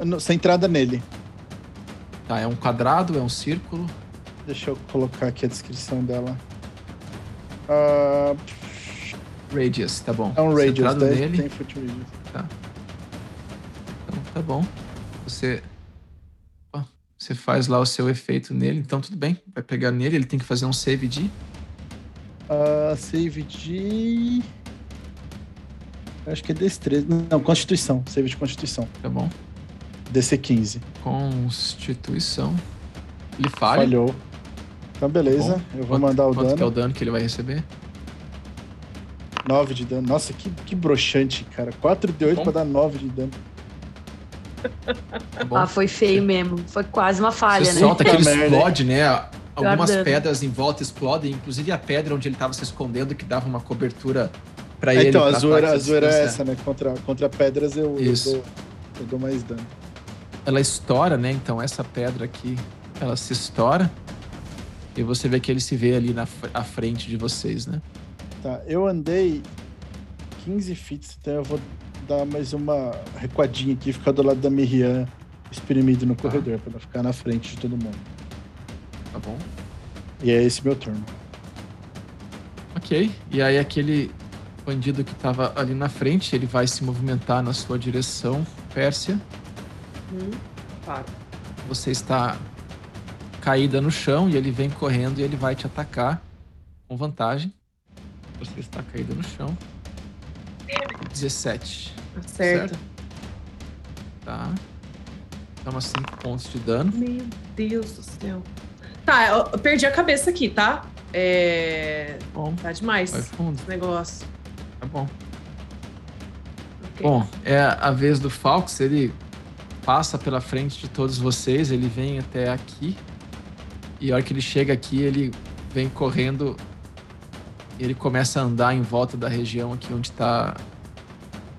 S3: No- Centrada nele.
S1: Tá, é um quadrado, é um círculo.
S3: Deixa eu colocar aqui a descrição dela. Ah,
S1: Radius, tá bom.
S3: é um radius,
S1: Centrado
S3: 10
S1: nele.
S3: tem foot radius.
S1: Então, tá bom. Você. Você faz lá o seu efeito nele, então tudo bem. Vai pegar nele, ele tem que fazer um save de.
S3: Ah, save de. Acho que é destreza. Não, Constituição. Save de Constituição.
S1: Tá bom.
S3: DC 15.
S1: Constituição. Ele falha.
S3: Falhou. Então, beleza.
S1: Bom,
S3: Eu vou
S1: Quanto-
S3: mandar o
S1: quanto
S3: dano.
S1: que é o dano que ele vai receber?
S3: 9 de dano. Nossa, que, que broxante, cara. 4 de 8
S1: Bom.
S3: pra dar 9 de dano.
S1: Tá bom.
S4: Ah, foi feio mesmo. Foi quase uma falha,
S1: Você
S4: né?
S1: solta que ele explode, né? Algumas
S4: Guardando.
S1: pedras em volta explodem, inclusive a pedra onde ele estava se escondendo, que dava uma cobertura pra ele.
S3: então, a zoeira, a zoeira é essa, né? Contra, contra pedras eu, eu, dou, eu dou mais dano.
S1: Ela estoura, né? Então essa pedra aqui, ela se estoura. E você vê que ele se vê ali na à frente de vocês, né?
S3: Tá, eu andei 15 feet, então eu vou dar mais uma recuadinha aqui, ficar do lado da Miriam, espremido no corredor, pra não ficar na frente de todo mundo.
S1: Tá bom?
S3: E é esse meu turno.
S1: Ok. E aí aquele bandido que tava ali na frente, ele vai se movimentar na sua direção, Pérsia.
S5: Hum, claro.
S1: Você está caída no chão e ele vem correndo e ele vai te atacar com vantagem. Você está caída no chão. 17.
S5: Acerta.
S1: Tá. Toma 5 pontos de dano.
S5: Meu Deus do céu. Tá, eu, perdi a cabeça aqui, tá? É.
S1: Bom,
S5: Tá demais
S1: vai
S5: esse
S1: fundo.
S5: negócio.
S1: Tá bom. Bom, é a vez do Falx, ele passa pela frente de todos vocês, ele vem até aqui. E a hora que ele chega aqui, ele vem correndo. Ele começa a andar em volta da região aqui onde está.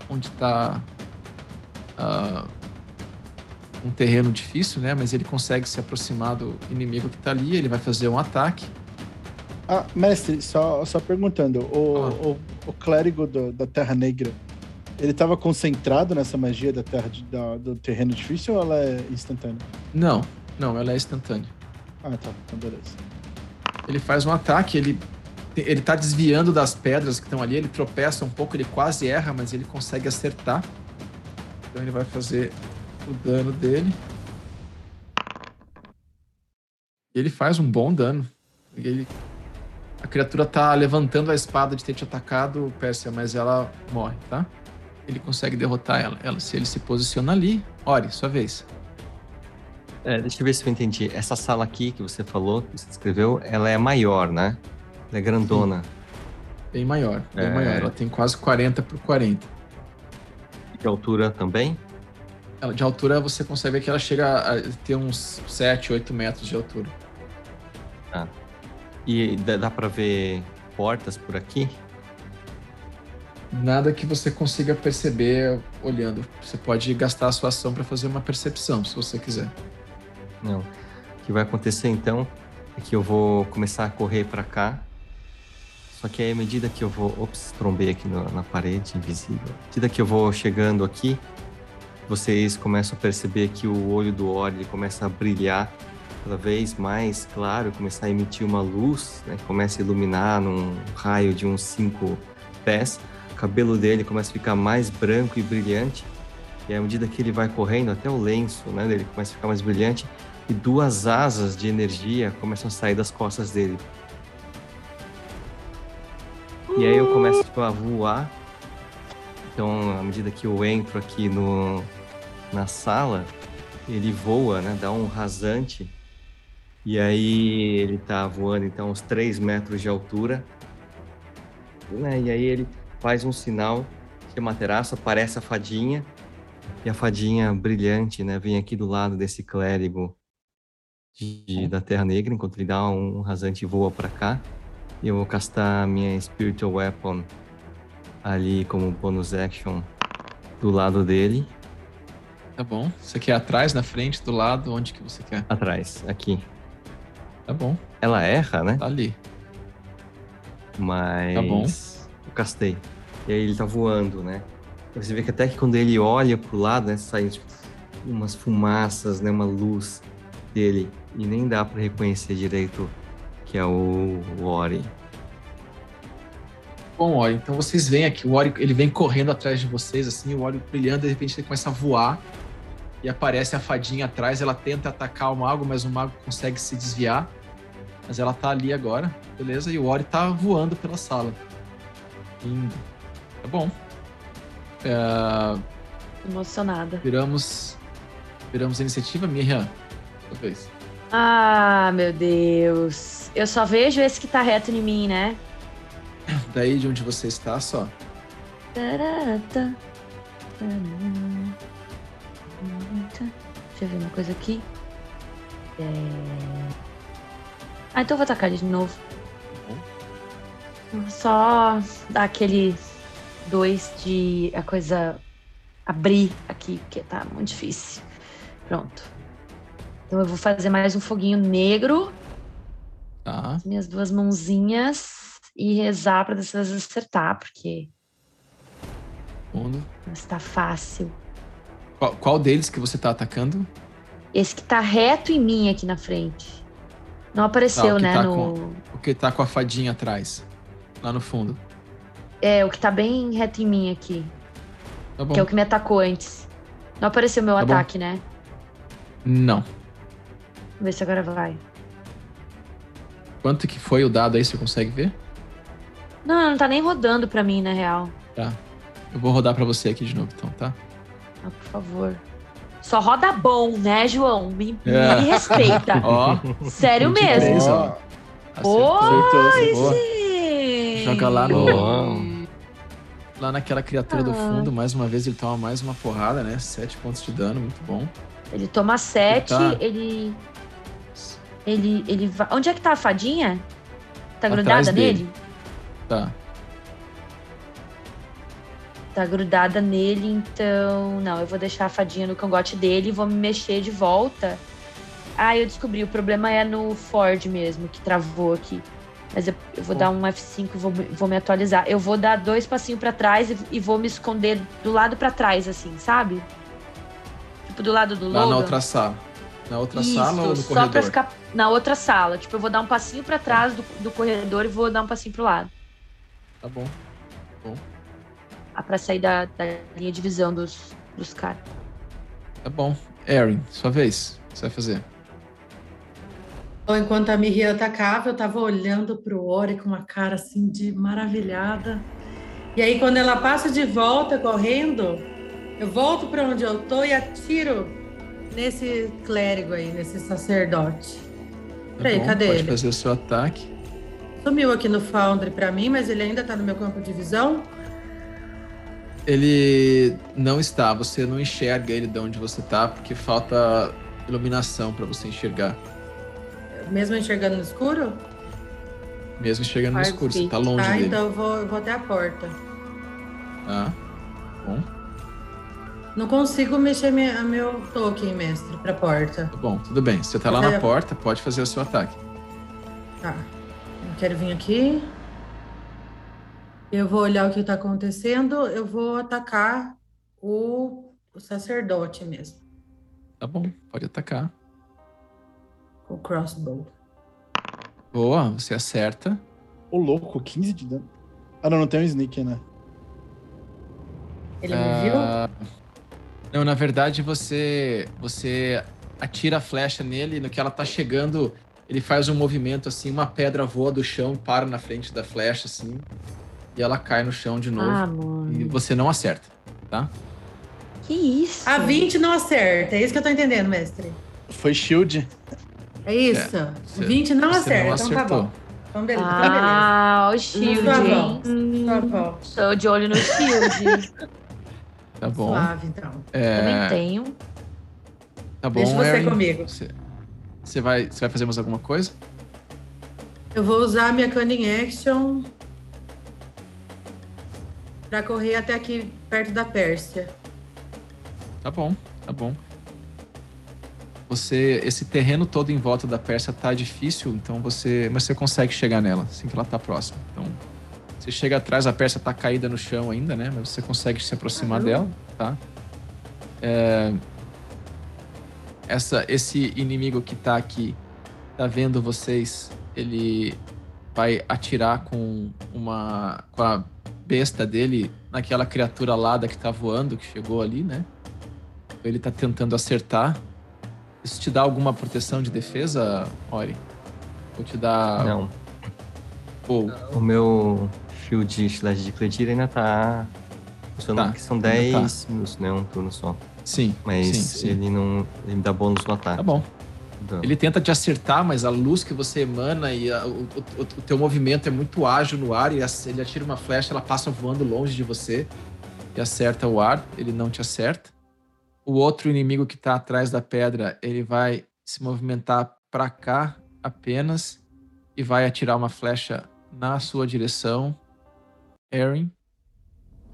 S1: Onde está. Uh, um terreno difícil, né? Mas ele consegue se aproximar do inimigo que está ali. Ele vai fazer um ataque.
S3: Ah, mestre, só, só perguntando: o, ah. o, o clérigo do, da Terra Negra ele estava concentrado nessa magia da terra de, da, do terreno difícil ou ela é instantânea?
S1: Não, não, ela é instantânea.
S3: Ah, tá. Então beleza.
S1: Ele faz um ataque, ele ele tá desviando das pedras que estão ali, ele tropeça um pouco, ele quase erra, mas ele consegue acertar. Então ele vai fazer o dano dele. Ele faz um bom dano. Ele a criatura tá levantando a espada de ter te atacado, Pérsia, mas ela morre, tá? ele consegue derrotar ela. ela se ele se posiciona ali, ore, sua vez.
S6: É, deixa eu ver se eu entendi. Essa sala aqui que você falou, que você descreveu, ela é maior, né? Ela é grandona.
S1: Bem maior, bem é... maior. Ela tem quase 40 por 40.
S6: De altura também?
S1: Ela, de altura você consegue ver que ela chega a ter uns 7, 8 metros de altura.
S6: Ah. E dá, dá pra ver portas por aqui?
S1: nada que você consiga perceber olhando. Você pode gastar a sua ação para fazer uma percepção, se você quiser.
S6: Não. O que vai acontecer então é que eu vou começar a correr para cá. Só que aí, à medida que eu vou. Ops, trombei aqui no, na parede invisível. À medida que eu vou chegando aqui, vocês começam a perceber que o olho do Ori começa a brilhar cada vez mais claro, começar a emitir uma luz, né? começa a iluminar num raio de uns 5 pés o cabelo dele começa a ficar mais branco e brilhante. E à medida que ele vai correndo, até o lenço né, dele começa a ficar mais brilhante. E duas asas de energia começam a sair das costas dele. E aí eu começo tipo, a voar. Então, à medida que eu entro aqui no, na sala, ele voa, né? Dá um rasante. E aí ele tá voando, então, uns 3 metros de altura. Né? E aí ele faz um sinal que Materaço aparece a fadinha e a fadinha brilhante, né, vem aqui do lado desse clérigo de, da Terra Negra, enquanto ele dá um rasante e voa para cá. E eu vou castar minha Spiritual Weapon ali como bonus action do lado dele.
S1: Tá bom. Você quer atrás, na frente, do lado? Onde que você quer?
S6: Atrás, aqui.
S1: Tá bom.
S6: Ela erra, né?
S1: Tá ali.
S6: Mas.
S1: Tá bom
S6: castei. E aí ele tá voando, né? Você vê que até que quando ele olha pro lado, né, sai tipo, umas fumaças, né, uma luz dele e nem dá para reconhecer direito que é o, Ori.
S1: Bom, Ori, então vocês veem aqui, o Ori, ele vem correndo atrás de vocês, assim, o Ori brilhando, de repente ele começa a voar e aparece a fadinha atrás, ela tenta atacar o mago, mas o mago consegue se desviar, mas ela tá ali agora, beleza? E o Ori tá voando pela sala. Lindo. Tá bom. É...
S4: Emocionada.
S1: Viramos. Viramos a iniciativa, Miriam. Talvez.
S4: Ah, meu Deus. Eu só vejo esse que tá reto em mim, né?
S1: Daí de onde você está, só.
S4: Deixa eu ver uma coisa aqui. É... Ah, então eu vou atacar ele de novo. Só dar aquele dois de a coisa abrir aqui, porque tá muito difícil. Pronto. Então eu vou fazer mais um foguinho negro.
S1: Tá.
S4: Minhas duas mãozinhas e rezar para dessa vez acertar, porque.
S1: Fundo.
S4: Está fácil.
S1: Qual, qual, deles que você tá atacando?
S4: Esse que tá reto em mim aqui na frente. Não apareceu, tá, né?
S1: Tá
S4: no...
S1: com, o que tá com a fadinha atrás lá no fundo.
S4: É, o que tá bem reto em mim aqui.
S1: Tá.
S4: Que é o que me atacou antes. Não apareceu meu
S1: tá
S4: ataque,
S1: bom.
S4: né?
S1: Não. Vamos
S4: ver se agora vai.
S1: Quanto que foi o dado aí, você consegue ver?
S4: Não, não tá nem rodando pra mim, na real.
S1: Tá. Eu vou rodar pra você aqui de novo, então, tá?
S4: Ah, por favor. Só roda bom, né, João? Me, é. me respeita.
S1: Ó.
S4: Sério mesmo.
S1: Ó.
S4: Oi,
S1: Joga lá no. lá naquela criatura do fundo, mais uma vez ele toma mais uma porrada, né? Sete pontos de dano, muito bom.
S4: Ele toma sete,
S1: Tá.
S4: ele. Ele. ele vai... Onde é que tá a fadinha? Tá
S1: Atrás
S4: grudada
S1: dele.
S4: nele?
S1: Tá.
S4: Tá grudada nele, então. Não, eu vou deixar a fadinha no cangote dele e vou me mexer de volta. Ah, eu descobri. O problema é no Ford mesmo, que travou aqui. Mas eu, eu vou
S1: Bom.
S4: dar um F5 e vou, me- vou me atualizar. Eu vou dar dois passinhos pra trás e, e vou me esconder do lado pra trás, assim, sabe? Tipo, do lado do
S1: Lá
S4: Logan.
S1: na outra sala. Na outra
S4: Isso,
S1: sala ou no
S4: só
S1: corredor?
S4: pra ficar na outra sala. Tipo, eu vou dar um passinho pra trás do, do corredor e vou dar um passinho pro lado.
S1: Tá bom.
S4: Ah, pra sair da, da linha de visão dos, dos caras.
S1: Tá bom. Erin, sua vez. O que você vai fazer?
S7: Então, enquanto a Miri atacava, eu tava olhando pro Ori com uma cara assim de maravilhada. E aí, quando ela passa de volta correndo, eu volto para onde eu tô e atiro nesse clérigo aí, nesse sacerdote.
S1: Tá
S7: Peraí, cadê
S1: pode
S7: ele?
S1: fazer o seu ataque.
S7: Sumiu aqui no Foundry para mim, mas ele ainda tá no meu campo de visão.
S1: Ele não está, você não enxerga ele de onde você tá, porque falta iluminação pra você enxergar.
S7: Mesmo enxergando no escuro?
S1: Mesmo enxergando no escuro, você
S5: feet.
S1: tá longe
S7: Tá,
S1: dele.
S7: então eu vou, eu vou até a porta.
S1: Tá? Bom,
S7: Não consigo mexer minha, meu token, mestre, pra porta.
S1: tá bom, tudo bem. Você tá lá na porta, pode fazer o seu ataque.
S7: Tá. Eu quero vir aqui. Eu vou olhar o que tá acontecendo. Eu vou atacar o, o sacerdote mesmo.
S1: Tá bom, pode atacar.
S7: Com o crossbow.
S1: Boa, você acerta.
S3: Ô, louco, 15 de dano. Ah, não, não tem um sneak, né?
S7: Ele me viu?
S1: Ah, Não, na verdade você você atira a flecha nele, no que ela tá chegando, ele faz um movimento assim, uma pedra voa do chão, para na frente da flecha assim, e ela cai no chão de novo
S4: Ah,
S1: e você não acerta, tá?
S4: Que isso?
S7: A 20 não acerta. É isso que eu tô entendendo, mestre.
S3: Foi shield.
S7: É isso?
S1: você-
S7: 20 não acerta.
S1: não
S7: então tá bom. Então beleza. Então beleza.
S4: Ah, o Shield, hein?
S7: Suavão.
S4: Tô de olho no Shield.
S1: Tá bom.
S7: Suave, então.
S1: É,
S4: Também tenho.
S1: tá bom,
S7: Deixa você
S1: Erin.
S7: comigo.
S1: Você, você vai, você vai fazer mais alguma coisa?
S7: Eu vou usar a minha Cunning Action pra correr até aqui perto da Pérsia.
S1: Tá bom, tá bom. Você, esse terreno todo em volta da Pérsia tá difícil, então você, mas você consegue chegar nela assim que ela tá próxima. Então, você chega atrás, a Pérsia tá caída no chão ainda, né? Mas você consegue se aproximar dela, tá? É, essa, esse inimigo que tá aqui, tá vendo vocês? Ele vai atirar com uma, com a besta dele naquela criatura alada que tá voando, que chegou ali, né? Ele tá tentando acertar. Isso te dá alguma proteção de defesa, Ori? Ou te dá.
S6: Não,
S1: Ou
S6: o meu shield slash de Cledir ainda tá funcionando,
S1: Tá,
S6: porque são
S1: ainda
S6: 10 minutos, né? Um turno só.
S1: Sim.
S6: Mas
S1: sim, sim.
S6: ele não. Ele me dá bônus no ataque.
S1: Tá bom.
S6: Então,
S1: Ele tenta te acertar, mas a luz que você emana e a- o, o- o teu movimento é muito ágil no ar e ele atira uma flecha, ela passa voando longe de você e acerta o ar, ele não te acerta. O outro inimigo que tá atrás da pedra, ele vai se movimentar para cá apenas e vai atirar uma flecha na sua direção, Erin.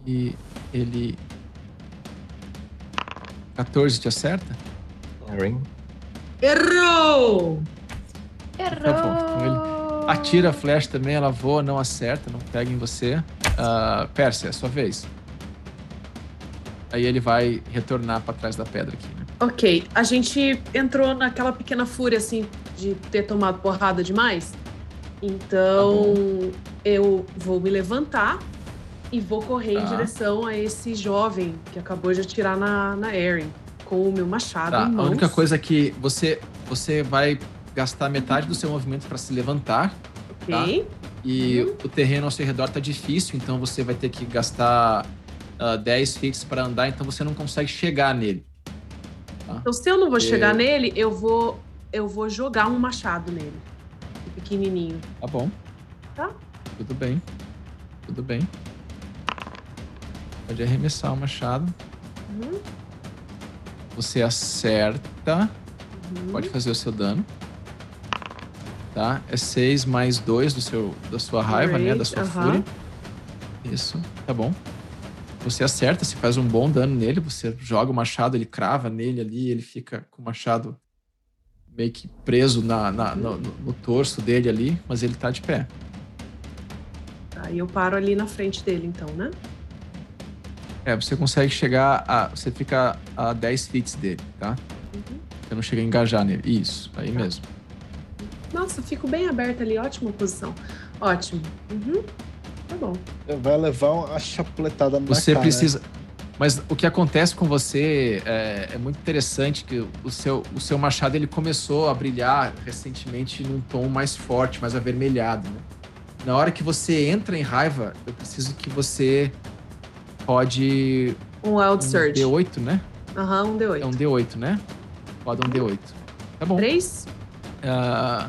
S1: E ele 14 te acerta?
S6: Ring.
S7: Errou!
S4: Errou!
S1: Atira a flecha também, ela voa, não acerta, não pega em você. Ah, Pérsia, é sua vez. Aí ele vai retornar pra trás da pedra aqui, né?
S5: Ok, a gente entrou naquela pequena fúria, assim, de ter tomado porrada demais. Então, eu vou me levantar e vou correr em
S1: Tá.
S5: direção a esse jovem que acabou de atirar na, na Erin, com o meu machado
S1: Tá,
S5: em
S1: a única coisa é que você, você vai gastar metade do seu movimento pra se levantar
S5: Ok,
S1: e o terreno ao seu redor tá difícil, então você vai ter que gastar ah, 10 fixos pra andar, então você não consegue chegar nele.
S5: então se eu não vou chegar nele, eu vou, eu vou jogar um machado nele. Pequenininho.
S1: Tá bom.
S5: Tá.
S1: Tudo bem. Tudo bem. Pode arremessar o machado.
S5: Uhum.
S1: Você acerta.
S5: Uhum.
S1: Pode fazer o seu dano. Tá? É 6 mais 2 do seu, da sua raiva, né? Da sua
S5: aham.
S1: fúria. Isso, tá bom. Você acerta, você faz um bom dano nele, você joga o machado, ele crava nele ali, ele fica com o machado meio que preso na, na- no, no- torso dele ali, mas ele tá de pé.
S5: Aí eu paro ali na frente dele, então, né?
S1: É, você consegue chegar a. Você fica a 10 feet dele, tá?
S5: Uhum.
S1: Você não chega a engajar nele. Isso, aí
S5: Tá.
S1: mesmo.
S5: Nossa, eu fico bem aberta ali, ótima posição. Ótimo. Uhum. Tá bom.
S3: Vai levar uma chapuletada na
S1: Você
S3: cara.
S1: precisa. Mas o que acontece com você é, é muito interessante que o seu, o seu machado ele começou a brilhar recentemente num tom mais forte, mais avermelhado. Né? Na hora que você entra em raiva, eu preciso que você pode
S5: Um Wild
S1: um
S5: Surge.
S1: D8, né?
S5: Aham, um D8.
S1: É um D8, né? Roda um D8. Tá bom.
S5: Três?
S1: Ah,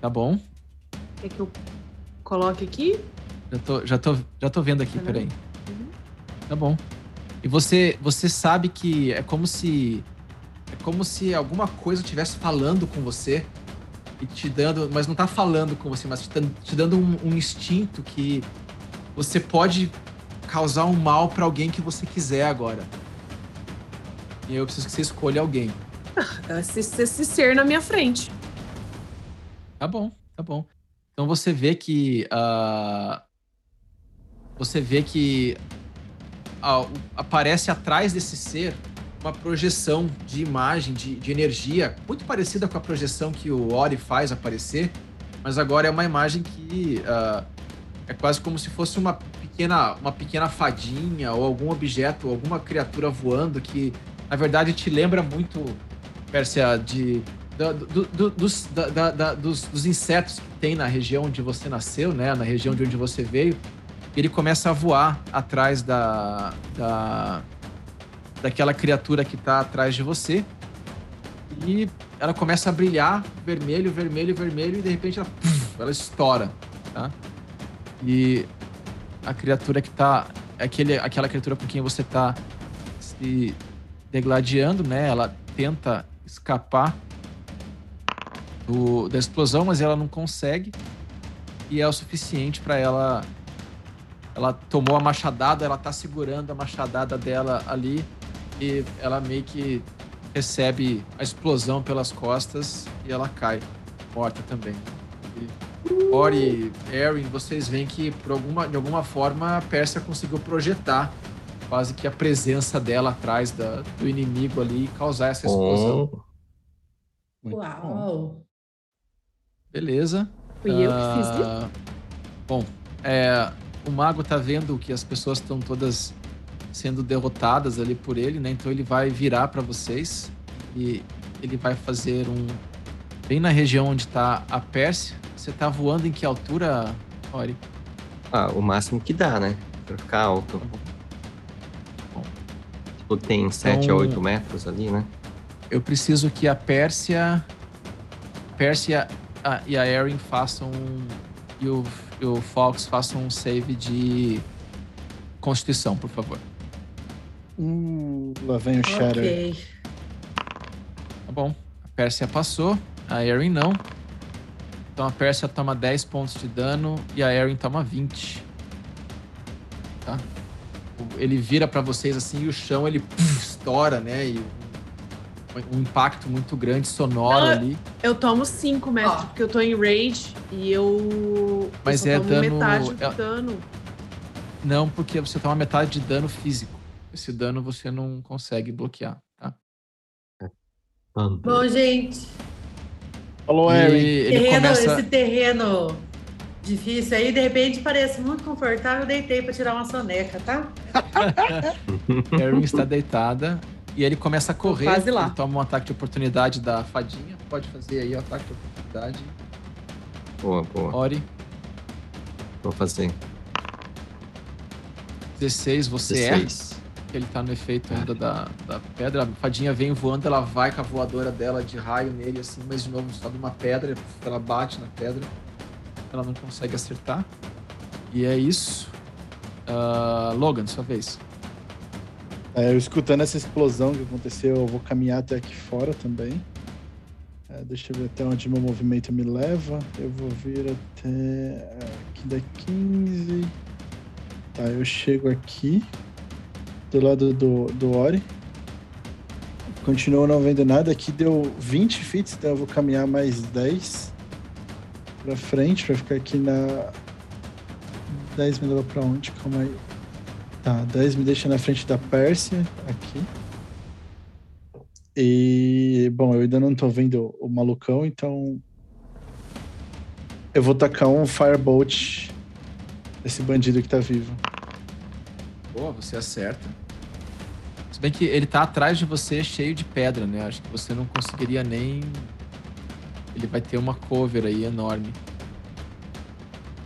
S1: tá bom.
S5: Quer que eu coloque aqui?
S1: Já tô, já tô, já tô vendo aqui,
S5: Tá
S1: peraí.
S5: Uhum.
S1: Tá bom. E você, você sabe que é como se é como se alguma coisa estivesse falando com você e te dando, mas não tá falando com você, mas te, te dando um, um instinto que você pode causar um mal pra alguém que você quiser agora. E eu preciso que você escolha alguém.
S5: Esse, esse ser na minha frente.
S1: Tá bom, tá bom. Então você vê que. ah, você vê que o- aparece atrás desse ser uma projeção de imagem, de, de energia, muito parecida com a projeção que o Ori faz aparecer, mas agora é uma imagem que ah, é quase como se fosse uma pequena, uma pequena fadinha ou algum objeto, alguma criatura voando que, na verdade, te lembra muito, Pérsia, de do- do- dos, da- da- dos, dos insetos que tem na região onde você nasceu, né? Na região de onde você veio. Ele começa a voar atrás da, da daquela criatura que tá atrás de você. E ela começa a brilhar vermelho, vermelho, vermelho e de repente ela, puf, ela estoura, tá? E a criatura que tá aquele aquela criatura com quem você tá se degladiando, né? Ela tenta escapar do- da explosão, mas ela não consegue. E é o suficiente para ela. Ela tomou a machadada, ela tá segurando a machadada dela ali e ela meio que recebe a explosão pelas costas e ela cai, morta também. E Ori e Erin, vocês veem que por alguma, de alguma forma a Pérsia conseguiu projetar quase que a presença dela atrás da- do inimigo ali e causar essa explosão.
S6: Oh,
S3: Muito bom.
S7: Uau!
S1: Beleza.
S5: Fui eu que fiz isso.
S1: Ah, Bom, é, o mago tá vendo que as pessoas estão todas sendo derrotadas ali por ele, né? Então ele vai virar para vocês e ele vai fazer um bem na região onde tá a Pérsia. Você tá voando em que altura, Ori?
S6: ah, o máximo que dá, né? Pra ficar alto.
S1: Tá bom. Bom.
S6: Tipo, tem 7
S1: Então-
S6: a 8 metros ali, né?
S1: Eu preciso que a Pérsia, Pérsia a- e a Erin façam e o, e o Fox façam um save de Constituição, por favor.
S3: Uh, lá vem o Shatter.
S7: Ok.
S1: Tá bom. A Pérsia passou, a Erin não. Então a Pérsia toma 10 pontos de dano e a Erin toma 20. Tá? Ele vira pra vocês assim e o chão ele puf, estoura, né? E um, impacto muito grande sonoro
S5: Não,
S1: ali.
S5: Eu tomo cinco, mestre,
S7: Ó.
S5: porque eu tô em rage e eu.
S1: Mas
S5: eu
S1: é
S5: tomo
S1: dano-
S5: metade do
S1: é-
S5: dano.
S1: Não, porque você toma metade de dano físico. Esse dano você não consegue bloquear, tá?
S7: Bom, gente,
S3: Falou,
S1: E ele
S7: terreno,
S1: começa.
S7: esse terreno difícil aí, de repente parece muito confortável, deitei pra tirar uma soneca, tá?
S1: Erin está deitada e ele começa a correr.
S5: quase lá.
S1: Ele toma um ataque de oportunidade da fadinha. Pode fazer aí o ataque de oportunidade.
S6: Boa, boa.
S1: Ori,
S6: Vou fazer
S1: 16, você erra.
S6: 16.
S1: Ele tá no efeito ainda da, da pedra. A fadinha vem voando, ela vai com a voadora dela de raio nele, assim, mas de novo sobe uma pedra, ela bate na pedra. Ela não consegue acertar. E é isso. Ah, Logan, sua vez.
S3: É, eu escutando essa explosão que aconteceu, eu vou caminhar até aqui fora também. É, deixa eu ver até onde meu movimento me leva. Eu vou vir até aqui da 15. Tá, eu chego aqui do lado do, do Ori. Continuo não vendo nada. Aqui deu 20 fits, então eu vou caminhar mais 10 pra frente, pra ficar aqui na. 10 me leva pra onde? Calma aí. Tá, 10 me deixa na frente da Pérsia, aqui. E, bom, eu ainda não tô vendo o malucão, então. Eu vou tacar um Firebolt nesse bandido que tá vivo.
S1: Boa, você acerta. Se bem que ele tá atrás de você cheio de pedra, né? Acho que você não conseguiria nem. Ele vai ter uma cover aí enorme.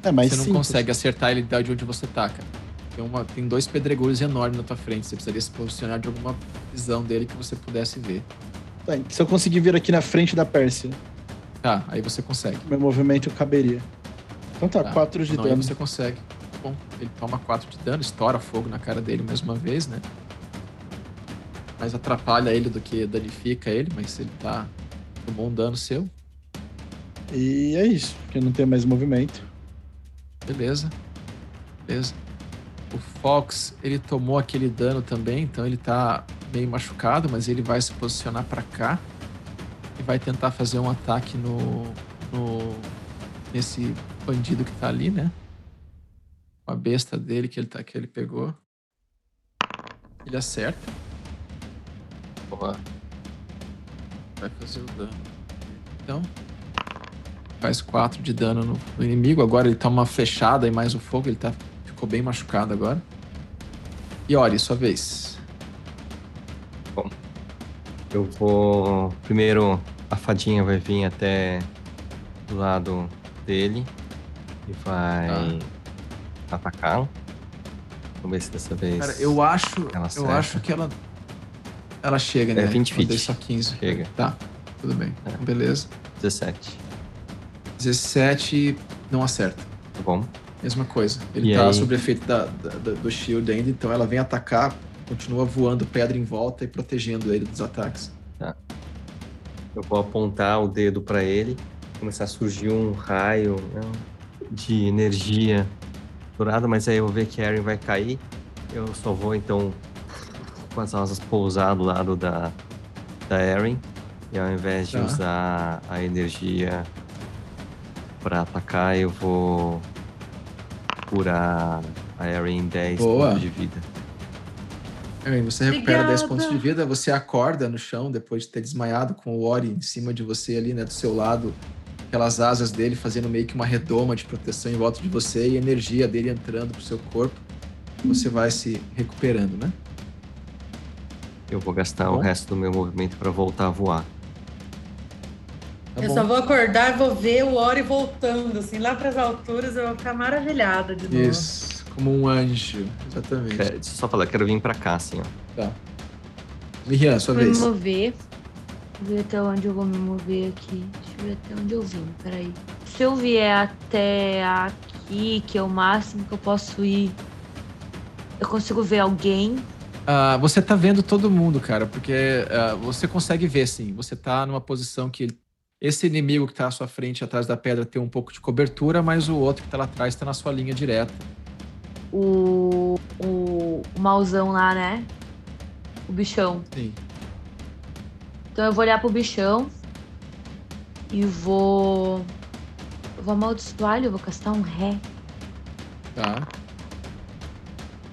S3: É, mas
S1: você não
S3: simples.
S1: consegue acertar ele de onde você tá, cara. Tem, uma, tem dois pedregulhos enormes na tua frente. Você precisaria se posicionar de alguma visão dele que você pudesse ver.
S3: Tá, se eu conseguir vir aqui na frente da Pérsia,
S1: Tá, aí você consegue.
S3: meu movimento caberia. Então tá,
S1: Tá.
S3: 4 de
S1: Não, aí
S3: dano.
S1: você consegue. Bom, ele toma 4 de dano, estoura fogo na cara dele mais uma vez, né? Mais atrapalha ele do que danifica ele, mas ele tá. Tomou um dano seu.
S3: E é isso, porque não tenho mais movimento.
S1: Beleza. Beleza. O Fox, ele tomou aquele dano também, então ele tá meio machucado, mas ele vai se posicionar pra cá e vai tentar fazer um ataque no, no nesse bandido que tá ali, né? Com a besta dele que ele tá que ele pegou. Ele acerta,
S6: Boa.
S1: vai fazer o dano. Então, faz 4 de dano no, no inimigo. Agora ele toma uma flechada e mais o fogo, ele tá ficou bem machucado agora. E Ori, sua vez.
S6: Eu vou. Primeiro, a fadinha vai vir até do lado dele e vai atacar. Vamos ver se dessa vez.
S1: Cara, eu acho, eu acho que ela ela chega, né?
S6: É 20
S1: Eu
S6: feet.
S1: só 15.
S6: Chega.
S1: Tá, tudo bem.
S6: É.
S1: Beleza.
S6: 17.
S1: 17 não acerta.
S6: Tá bom?
S1: Mesma coisa. Ele
S6: E
S1: tá
S6: aí?
S1: sob efeito da, da- da- do shield ainda, então ela vem atacar, continua voando pedra em volta e protegendo ele dos ataques.
S6: Eu vou apontar o dedo pra ele, começar a surgir um raio né, de energia dourada, mas aí eu vou ver que a Erin vai cair. Eu só vou então com as asas pousar do lado da, da Erin. E ao invés de
S1: Tá.
S6: usar a energia pra atacar, eu vou curar a Erin em 10
S1: Boa.
S6: pontos de vida.
S1: Erin, você recupera 10
S5: Obrigada.
S1: pontos de vida, você acorda no chão depois de ter desmaiado com o Ori em cima de você ali, né, do seu lado, aquelas asas dele fazendo meio que uma redoma de proteção em volta de você e a energia dele entrando pro seu corpo. Você vai se recuperando, né?
S6: Eu vou gastar
S1: Tá
S6: o
S1: bom.
S6: resto do meu movimento pra voltar a voar.
S1: Tá
S7: eu
S1: bom.
S7: só vou acordar e vou ver o Ori voltando, assim, lá para as alturas, eu vou ficar maravilhada de novo.
S1: Isso, como um anjo, exatamente.
S6: É, deixa eu só falar, quero vir pra cá, assim, ó.
S1: Tá. Miriam, sua
S4: Vou me
S1: vez.
S4: mover. Vou ver até onde eu vou me mover aqui. Deixa eu ver até onde eu vim. Peraí. Se eu vier até aqui, que é o máximo que eu posso ir, eu consigo ver alguém.
S1: Ah, você tá vendo todo mundo, cara, porque ah, você consegue ver, sim. Você tá numa posição que esse inimigo que tá à sua frente, atrás da pedra, tem um pouco de cobertura, mas o outro que tá lá atrás tá na sua linha direta.
S4: O, o, o mauzão lá, né? O bichão.
S1: Sim.
S4: Então eu vou olhar pro bichão e vou. Eu vou amaldiçoar ele, eu vou castar um ré.
S1: Tá.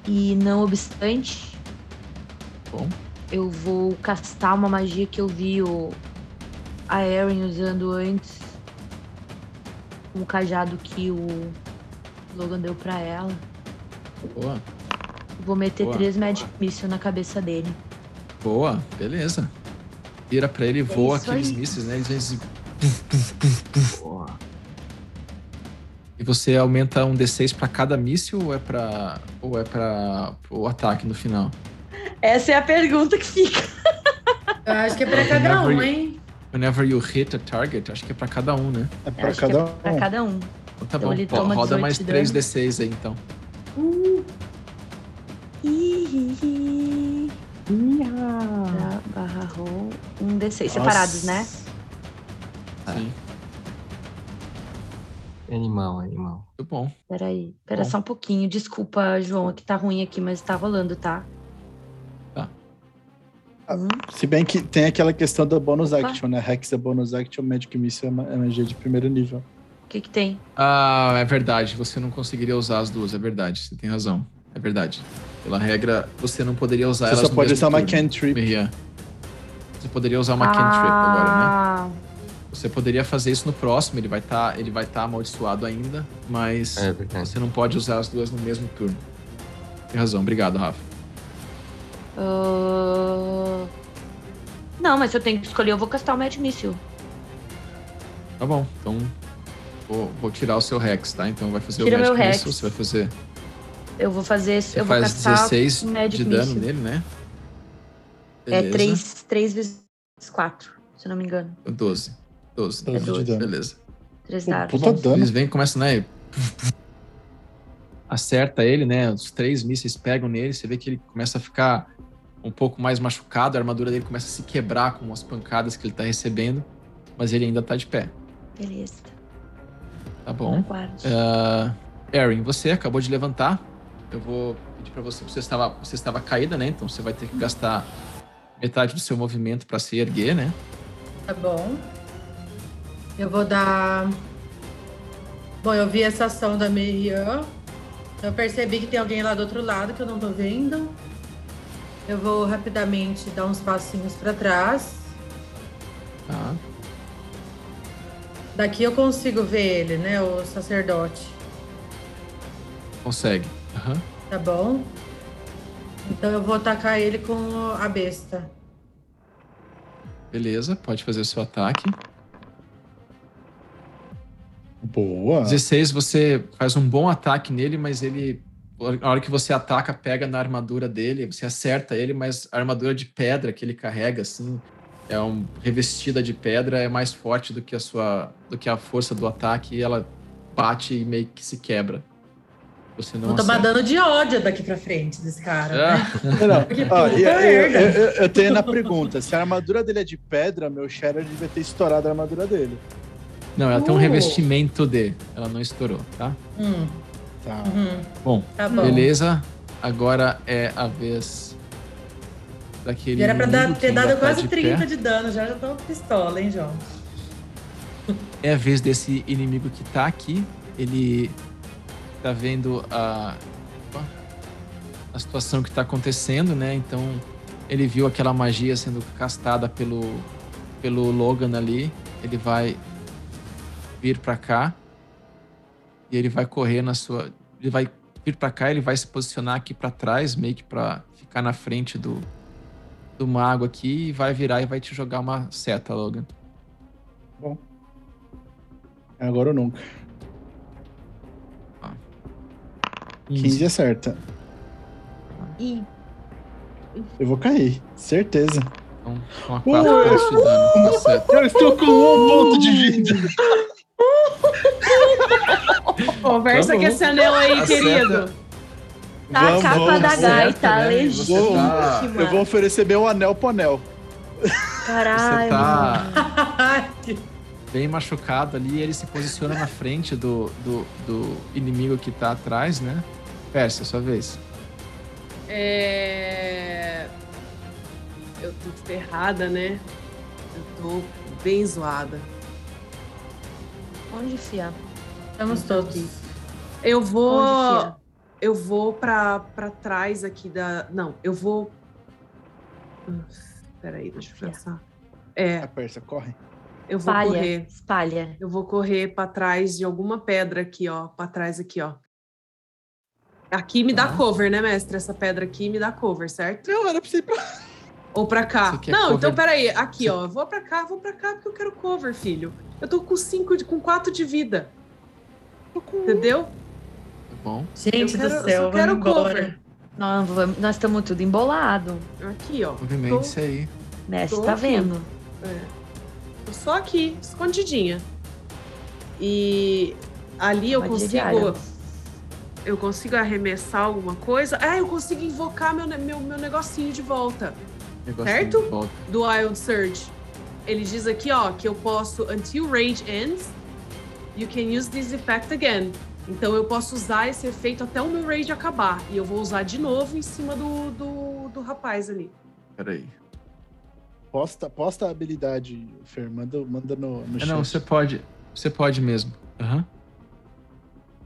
S4: E não obstante,
S1: Bom.
S4: eu vou castar uma magia que eu vi o, a Erin usando antes. Um cajado que o Logan deu pra ela.
S1: Boa.
S4: Vou meter
S1: Boa.
S4: três Magic Missile na cabeça dele.
S1: Boa. Beleza. Vira pra ele e voa
S4: É isso
S1: aqueles
S4: aí.
S1: mísseis, né? Eles vêm assim,
S6: Boa.
S1: E você aumenta um D6 pra cada míssil ou é pra. ou é pra o ataque no final?
S4: Essa é a pergunta que fica.
S7: Eu acho que é pra cada um, hein?
S1: Whenever you hit a target, acho que é pra cada um, né?
S3: É
S4: Eu
S3: pra
S4: acho
S3: cada
S4: que é
S3: um.
S4: pra cada um.
S1: Então tá
S4: Então
S1: bom.
S4: ele toma
S1: Roda
S4: 18
S1: mais
S4: de
S1: 3
S4: dano.
S1: D6 aí, então.
S4: Tá, barra roll, um D6. Separados, né?
S1: Sim.
S6: Animal, animal.
S1: Muito bom.
S4: Peraí, pera
S1: Bom.
S4: só um pouquinho. Desculpa, João, é que tá ruim aqui, mas tá rolando, tá?
S1: Tá.
S3: Se bem que tem aquela questão da bonus
S4: Opa.
S3: action, né? Hex é bonus action, Magic Missile é é magia de primeiro nível.
S4: o que que tem?
S1: Ah, é verdade. Você não conseguiria usar as duas, é verdade. Você tem razão. É verdade. Pela regra, você não poderia usar
S3: Você
S1: elas
S3: só
S1: no
S3: pode usar uma
S1: turno.
S3: cantrip.
S1: Miriam. Você poderia usar uma cantrip agora, né?
S4: Ah,
S1: Você poderia fazer isso no próximo, ele vai estar ele vai tá amaldiçoado ainda, mas
S6: É
S1: você não pode usar as duas no mesmo turno. Tem razão, obrigado, Rafa.
S4: Ah, Não, mas se eu tenho que escolher, eu vou castar o Magic Missile.
S1: Tá bom, então vou, vou tirar o seu Rex, tá? Então vai fazer
S4: Tira
S1: o Magic
S4: meu Rex.
S1: Missile, você vai fazer.
S4: Eu vou fazer.
S1: Você
S4: eu vou
S1: faz
S4: castar
S1: 16
S4: o Magic
S1: de dano
S4: Missile.
S1: nele, né?
S4: É
S1: Beleza.
S4: 3, 3 vezes 4, se eu não me engano.
S1: 12. 12.
S3: 12 de
S4: doze.
S3: dano.
S1: Beleza.
S4: 3
S3: Pô,
S4: dados.
S3: puta dano.
S1: Eles vêm e começam, né? Acerta ele, né? Os três mísseis pegam nele. Você vê que ele começa a ficar um pouco mais machucado. A armadura dele começa a se quebrar com as pancadas que ele tá recebendo. Mas ele ainda tá de pé.
S4: Beleza.
S1: Tá bom. Ah, Erin, você acabou de levantar. Eu vou pedir pra você. Você estava, você estava caída, né? Então você vai ter que gastar metade do seu movimento pra se erguer, né?
S7: Tá bom. Eu vou dar. Bom, eu vi essa ação da Miriam. Eu percebi que tem alguém lá do outro lado que eu não tô vendo. Eu vou rapidamente dar uns passinhos pra trás.
S1: Tá.
S7: Daqui eu consigo ver ele, né? O sacerdote.
S1: Consegue. Aham.
S7: Tá bom? Então eu vou atacar ele com a besta.
S1: Beleza, pode fazer o seu ataque.
S3: Boa.
S1: 16, você faz um bom ataque nele, mas ele. Na hora que você ataca, pega na armadura dele, você acerta ele, mas a armadura de pedra que ele carrega, assim, é um revestida de pedra, é mais forte do que a sua. do que a força do ataque e ela bate e meio que se quebra. Você não
S7: Vou tomar dano de ódio daqui pra frente desse cara. né?
S1: Ah,
S3: Não,
S7: Que
S3: ó,
S7: puta
S3: e- eu, eu- eu- eu tenho na pergunta: se a armadura dele é de pedra, meu Shadow devia ter estourado a armadura dele.
S1: não, ela tem um
S7: Uh.
S1: revestimento de. Ela não estourou, tá?
S7: Hum,
S3: Tá.
S7: uhum,
S1: Bom,
S7: tá bom.
S1: beleza. Agora é a vez daquele.
S7: Era pra dar- ter dado
S1: tá
S7: quase
S1: de
S7: 30
S1: pé.
S7: de dano, já já tô pistola, hein, João?
S1: É a vez desse inimigo que tá aqui. Ele tá vendo a, a situação que tá acontecendo, né? Então ele viu aquela magia sendo castada pelo, pelo Logan ali. Ele vai vir pra cá. E ele vai correr na sua. Ele vai vir pra cá, ele vai se posicionar aqui pra trás, meio que pra ficar na frente do, do mago aqui. E vai virar e vai te jogar uma seta, Logan.
S3: Agora ou nunca. 15 acerta.
S4: Ih,
S3: Eu vou cair, certeza.
S1: Então, com a 4 pontos de dano. Tá certo.
S3: Eu estou com um ponto de vida.
S5: Conversa
S1: Tá
S5: com esse anel aí,
S1: Acerta.
S5: querido.
S4: tá a
S3: Vamos,
S4: capa
S3: vamos,
S4: da
S3: acerta,
S4: gaita,
S1: né?
S4: legítima.
S1: Tá-
S3: Eu vou oferecer meu anel pro anel.
S4: Caralho.
S1: Você tá bem machucado ali, ele se posiciona na frente do, do, do inimigo que tá atrás, né? Pérsia, sua vez.
S5: É... Eu tô ferrada, né? Eu tô bem zoada.
S4: Onde enfiar?
S7: Estamos todos.
S5: Eu vou. Eu vou pra, pra trás aqui da. Não, eu vou. Peraí, deixa eu pensar. É,
S3: A Pérsia, corre.
S5: eu vou
S4: Espalha.
S5: correr.
S4: Espalha.
S5: Eu vou correr pra trás de alguma pedra aqui, ó. Pra trás aqui, ó. Aqui me dá
S1: Tá.
S5: cover, né, mestre? Essa pedra aqui me dá cover, certo?
S3: Não, era pra você ir pra...
S5: Ou pra cá.
S1: Quer
S5: Não,
S1: cover-
S5: então peraí. Aqui, ó. Eu vou pra cá, vou pra cá porque eu quero cover, filho. Eu tô com cinco, de- com quatro de vida. Entendeu?
S1: Tá bom.
S7: Gente
S5: eu
S7: do
S5: quero,
S7: céu,
S5: eu quero
S7: vamos embora.
S5: cover.
S4: Nós vamos- nós estamos tudo embolado.
S5: Aqui, ó.
S1: Movimente-se aí.
S4: Mestre, tá
S5: aqui.
S4: vendo?
S5: É. Tô só aqui, escondidinha. E ali eu consigo.
S4: diária.
S5: Eu consigo arremessar alguma coisa? Ah, eu consigo invocar meu, meu, meu negocinho de volta. Certo? Do Wild Surge. Ele diz aqui, ó, que eu posso, until rage ends, you can use this effect again. Então eu posso usar esse efeito até o meu rage acabar. E eu vou usar de novo em cima do, do, do rapaz ali.
S1: Peraí.
S3: Posta, posta a habilidade, Fer. Manda, manda no, no
S1: Ah,
S3: chat.
S1: não, você pode. Você pode mesmo. Aham.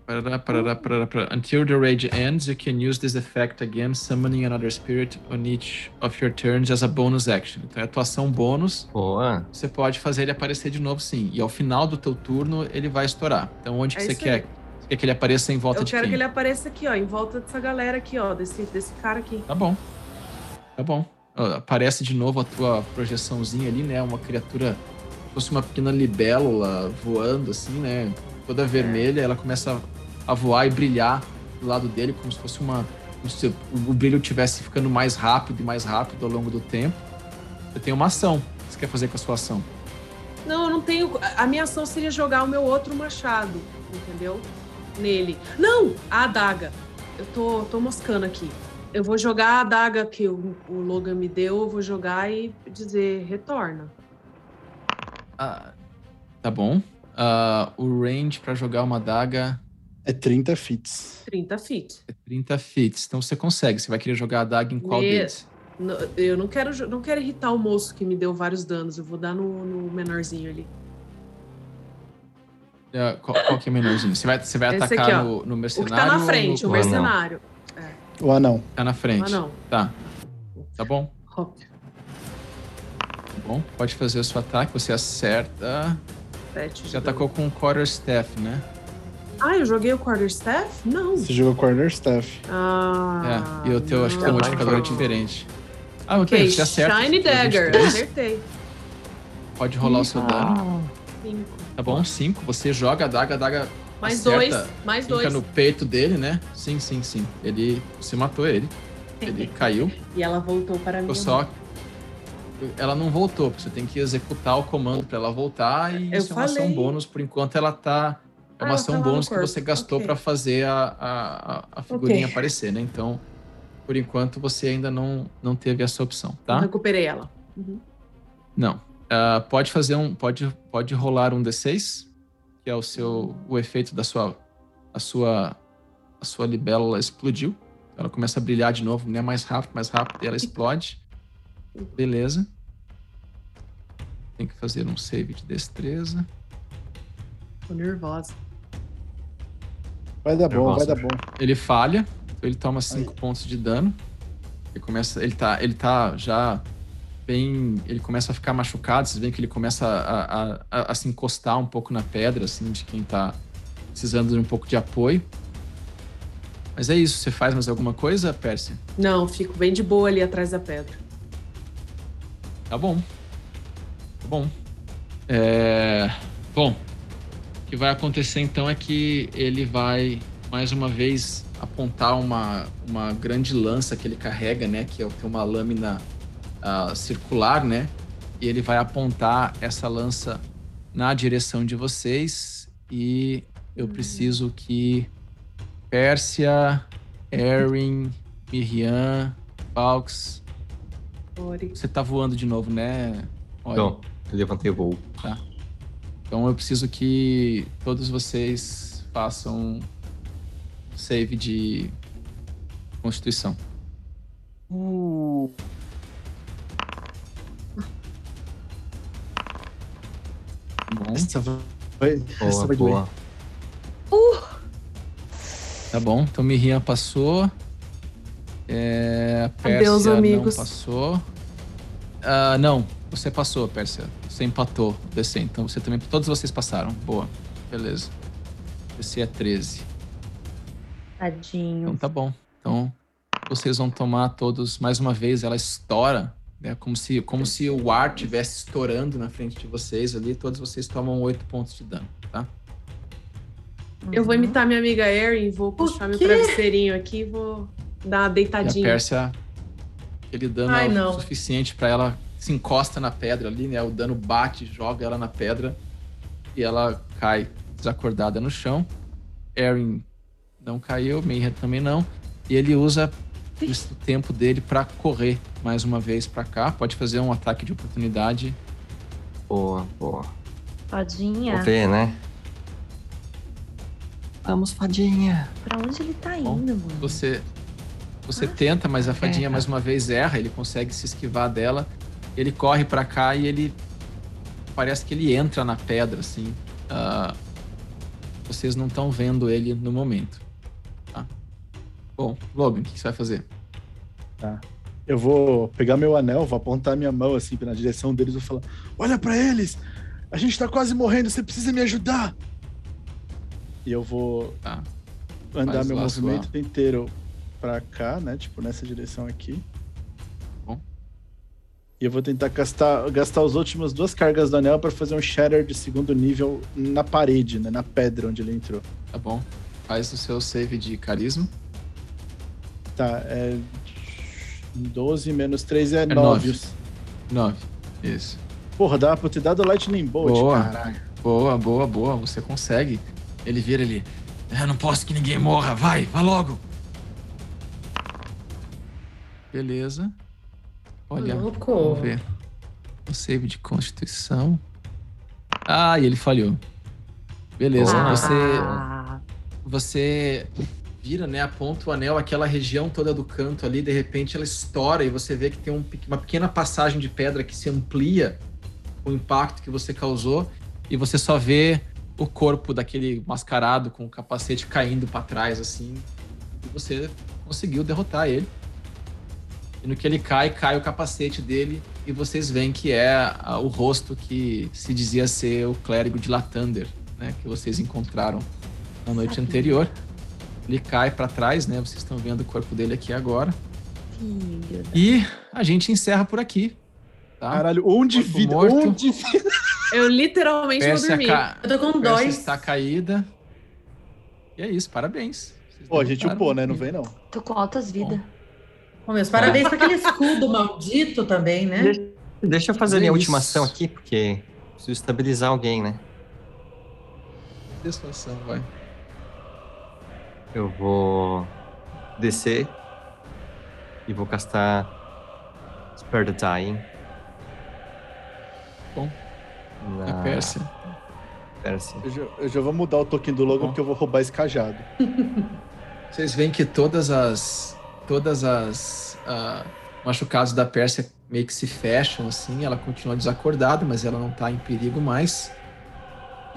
S1: Parará, parará, parará, parará. Until the rage ends, you can use this effect again, summoning another spirit on each of your turns as a bonus action. Então é atuação bônus.
S6: Boa.
S1: Você pode fazer ele aparecer de novo, sim. E ao final do teu turno, ele vai estourar. Então onde que
S5: É
S1: você
S5: isso
S1: quer? Você quer que ele apareça em volta
S5: eu
S1: de
S5: quero
S1: quem?
S5: que ele apareça aqui, ó, em volta dessa galera aqui, ó, desse, desse cara aqui.
S1: Tá bom. Tá bom. Ó, Aparece de novo a tua projeçãozinha ali, né? Uma criatura, como se fosse uma pequena libélula voando, assim, né? Toda vermelha. Ela começa a voar e brilhar do lado dele, como se fosse uma. Como se o brilho estivesse ficando mais rápido e mais rápido ao longo do tempo. Você tem uma ação. O que você quer fazer com a sua ação?
S5: Não, eu não tenho. A minha ação seria jogar o meu outro machado, entendeu? Nele. Não! A adaga. Eu tô, tô moscando aqui. Eu vou jogar a adaga que o, o Logan me deu, eu vou jogar e dizer retorna.
S1: Ah, tá bom. Ah, o range pra jogar uma daga
S3: É 30 fits.
S5: 30 feet.
S1: é 30 fits. Então você consegue. Você vai querer jogar a daga em qual
S5: Me-
S1: deles?
S5: Eu não quero, não quero irritar o moço que me deu vários danos. Eu vou dar no, no menorzinho ali.
S1: Ah, qual, qual que é o menorzinho? Você vai, você vai
S5: Esse
S1: atacar
S5: aqui,
S1: no, no
S5: O
S1: mercenário?
S5: que tá na frente,
S1: no-
S5: o
S6: Ou não?
S5: mercenário.
S3: O anão.
S1: Tá na frente.
S5: Ah, não.
S1: Tá. Tá bom?
S5: Hop.
S1: Tá bom. Pode fazer o seu ataque. Você acerta.
S5: Sete
S1: Você atacou com o quarterstaff, né?
S5: Ah, eu joguei o quarterstaff? Não.
S3: Você jogou Corner Staff.
S5: Ah.
S1: é. E o teu, acho que teu
S5: não.
S1: modificador é diferente. Ah,
S5: Ok,
S1: ok. Você acerta.
S5: Shiny Dagger.
S1: 23.
S5: Acertei.
S1: Pode rolar o seu dano.
S5: Cinco.
S1: Tá bom? 5. Você joga a daga, a daga
S5: Mais
S1: acerta,
S5: dois. Mais
S1: fica
S5: dois.
S1: no peito dele, né? Sim, sim, sim. Ele. Você matou ele. Ele caiu.
S5: E ela voltou para mim.
S1: Ficou só. Ela não voltou, porque você tem que executar o comando pra ela voltar e
S5: Eu
S1: isso é uma ação
S5: falei.
S1: bônus. Por enquanto ela tá. É
S5: Ah,
S1: uma
S5: ela
S1: ação
S5: tá
S1: bônus que você gastou
S5: Ok.
S1: pra fazer a, a, a- figurinha
S7: Ok.
S1: aparecer, né? Então, por enquanto, você ainda não, não teve essa opção,
S5: Eu
S1: tá?
S5: recuperei ela. Uhum.
S1: Não. Ah, pode fazer um. Pode, pode rolar um D6, que é o seu. o efeito da sua. A sua. A sua libélula explodiu. Ela começa a brilhar de novo, né? Mais rápido, mais rápido, e ela explode. Beleza. Tem que fazer um save de destreza.
S5: Tô nervosa.
S3: Vai dar bom, vai dar bom.
S1: Ele falha, então ele toma 5 pontos de dano. Ele começa. Ele tá, ele tá já bem. Ele começa a ficar machucado. Vocês veem que ele começa a, a- a- a se encostar um pouco na pedra, assim, de quem tá precisando de um pouco de apoio. Mas é isso. Você faz mais alguma coisa, Pérsia?
S5: Não, fico bem de boa ali atrás da pedra.
S1: Tá bom. Tá bom. É... Bom, que vai acontecer então é que ele vai, mais uma vez, apontar uma, uma grande lança que ele carrega, né? Que é tem uma lâmina ah, circular, né? E ele vai apontar essa lança na direção de vocês. E eu preciso que Pérsia, Erin, Miriam, Falks. Você tá voando de novo, né? Olha.
S6: Então, eu levantei o voo.
S1: Então eu preciso que todos vocês façam save de constituição. Tá bom,
S3: Essa vai, essa
S6: Boa,
S3: vai doer.
S6: boa.
S1: tá bom. Então Miriam passou. É, Pérsia
S5: Adeus, amigos.
S1: não passou. Ah, não, você passou, Pérsia. Você empatou o DC. Então você também. Todos vocês passaram. Boa. Beleza. DC é 13. Então
S4: Tadinho.
S1: tá bom. Então vocês vão tomar todos mais uma vez. Ela estoura, né? Como se, como se o ar estivesse estourando na frente de vocês ali. Todos vocês tomam 8 pontos de dano, tá?
S5: Eu vou imitar minha amiga Erin, vou puxar meu travesseirinho aqui e vou dar uma
S1: E a
S5: deitadinha.
S1: Pérsia, aquele dano
S7: Ai,
S1: é o suficiente pra ela se encosta na pedra ali, né? O dano bate, joga ela na pedra e ela cai desacordada no chão. Erin Não caiu, Mayhem também não. E ele usa o tempo dele para correr mais uma vez para cá. Pode fazer um ataque de oportunidade.
S6: Boa, boa.
S4: Fadinha.
S6: Vou ver, né? Vamos, fadinha.
S4: Pra onde ele tá
S1: Bom,
S4: indo, mano?
S1: Você você tenta, mas a fadinha
S6: erra.
S1: mais uma vez erra, ele consegue se esquivar dela. Ele corre para cá e ele parece que ele entra na pedra assim. Ah, vocês não estão vendo ele no momento. Tá? Bom, Logan, o que que você vai fazer?
S3: Eu vou pegar meu anel, vou apontar minha mão assim na direção deles e vou falar: Olha pra eles! A gente tá quase morrendo, você precisa me ajudar! E eu vou
S1: Tá.
S3: andar
S1: Faz
S3: meu
S1: lá
S3: movimento inteiro pra cá, né? Tipo, nessa direção aqui. E eu vou tentar gastar, gastar as últimas duas cargas do anel pra fazer um shatter de segundo nível na parede, né? Na pedra onde ele entrou.
S1: Tá bom. Faz o seu save de carisma.
S3: Tá, é. 12 menos 3 é,
S1: É
S3: 9.
S1: nove. 9. Isso.
S3: Porra, dá pra ter dado Lightning Bolt,
S1: Boa.
S3: caralho.
S1: Boa, boa, boa. Você consegue. Ele vira ele. Eu não posso que ninguém morra. Vai, vá logo. Beleza. Olha,
S7: Louco.
S1: vamos ver. O save de constituição. Ah, e ele falhou. Beleza.
S6: Ah.
S1: Você, você vira, né? Aponta o anel, aquela região toda do canto ali. De repente ela estoura e você vê que tem um uma pequena passagem de pedra que se amplia com o impacto que você causou. E você só vê o corpo daquele mascarado com o capacete caindo para trás, assim. E você conseguiu derrotar ele. E no que ele cai, cai o capacete dele. E vocês veem que é ah, o rosto que se dizia ser o clérigo de Latander, né? Que vocês encontraram na noite
S4: Sabia.
S1: anterior. Ele cai para trás, né? Vocês estão vendo o corpo dele aqui agora.
S4: filho.
S1: E a gente encerra por aqui. Tá?
S3: Caralho, onde vida?
S1: morto.
S3: Onde vida?
S5: Eu literalmente vou
S1: Pérsia,
S5: dormir.
S1: ca...
S7: Eu tô com
S1: Pérsia
S7: dois.
S1: está caída. E é isso, parabéns.
S3: Pô, a gente upou, né? Não vem não.
S4: Tô com altas vidas.
S7: Meus parabéns pra aquele escudo maldito também, né?
S6: Deixa, deixa eu fazer a minha última ação aqui, porque preciso estabilizar alguém, né?
S1: Desfação, vai.
S6: Eu vou descer e vou castar Spare the Dying.
S1: Bom.
S6: Na
S1: Pérsia.
S6: Pérsia.
S3: Eu já, eu já vou mudar o token do logo
S1: Bom.
S3: porque eu vou roubar esse cajado.
S1: Vocês veem que todas as. Todas as. ah, machucados da Pérsia meio que se fecham, assim. Ela continua desacordada, mas ela não tá em perigo mais.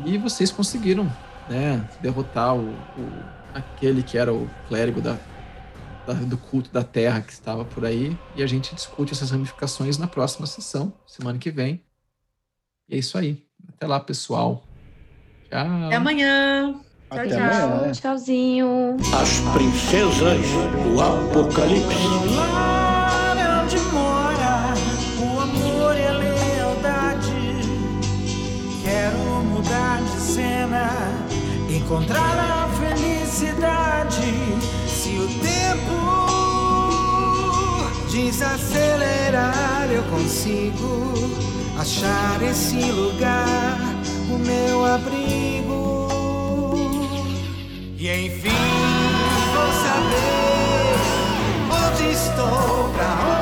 S1: E vocês conseguiram, né? Derrotar o, o- aquele que era o clérigo da, da- do culto da terra que estava por aí. E a gente discute essas ramificações na próxima sessão, semana que vem. E é isso aí. Até lá, pessoal. Tchau.
S7: Até amanhã.
S3: Até
S7: tchau.
S3: amanhã. né?
S4: Tchauzinho.
S2: As princesas do Apocalipse.
S8: Lá onde mora o amor e a lealdade. Quero mudar de cena, encontrar a felicidade. Se o tempo desacelerar, eu consigo achar esse lugar, o meu abrigo. E enfim vou saber onde estou, pra onde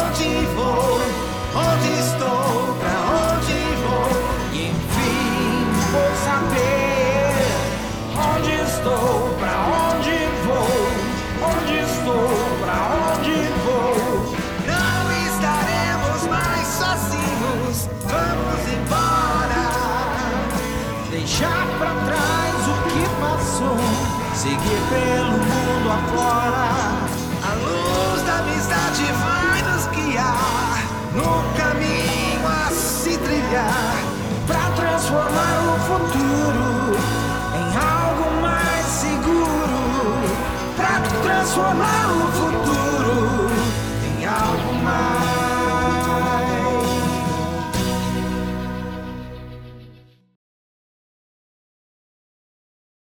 S8: pelo mundo afora. A luz da amizade vai nos guiar no caminho a se trilhar pra transformar o futuro em algo mais seguro. Pra transformar o futuro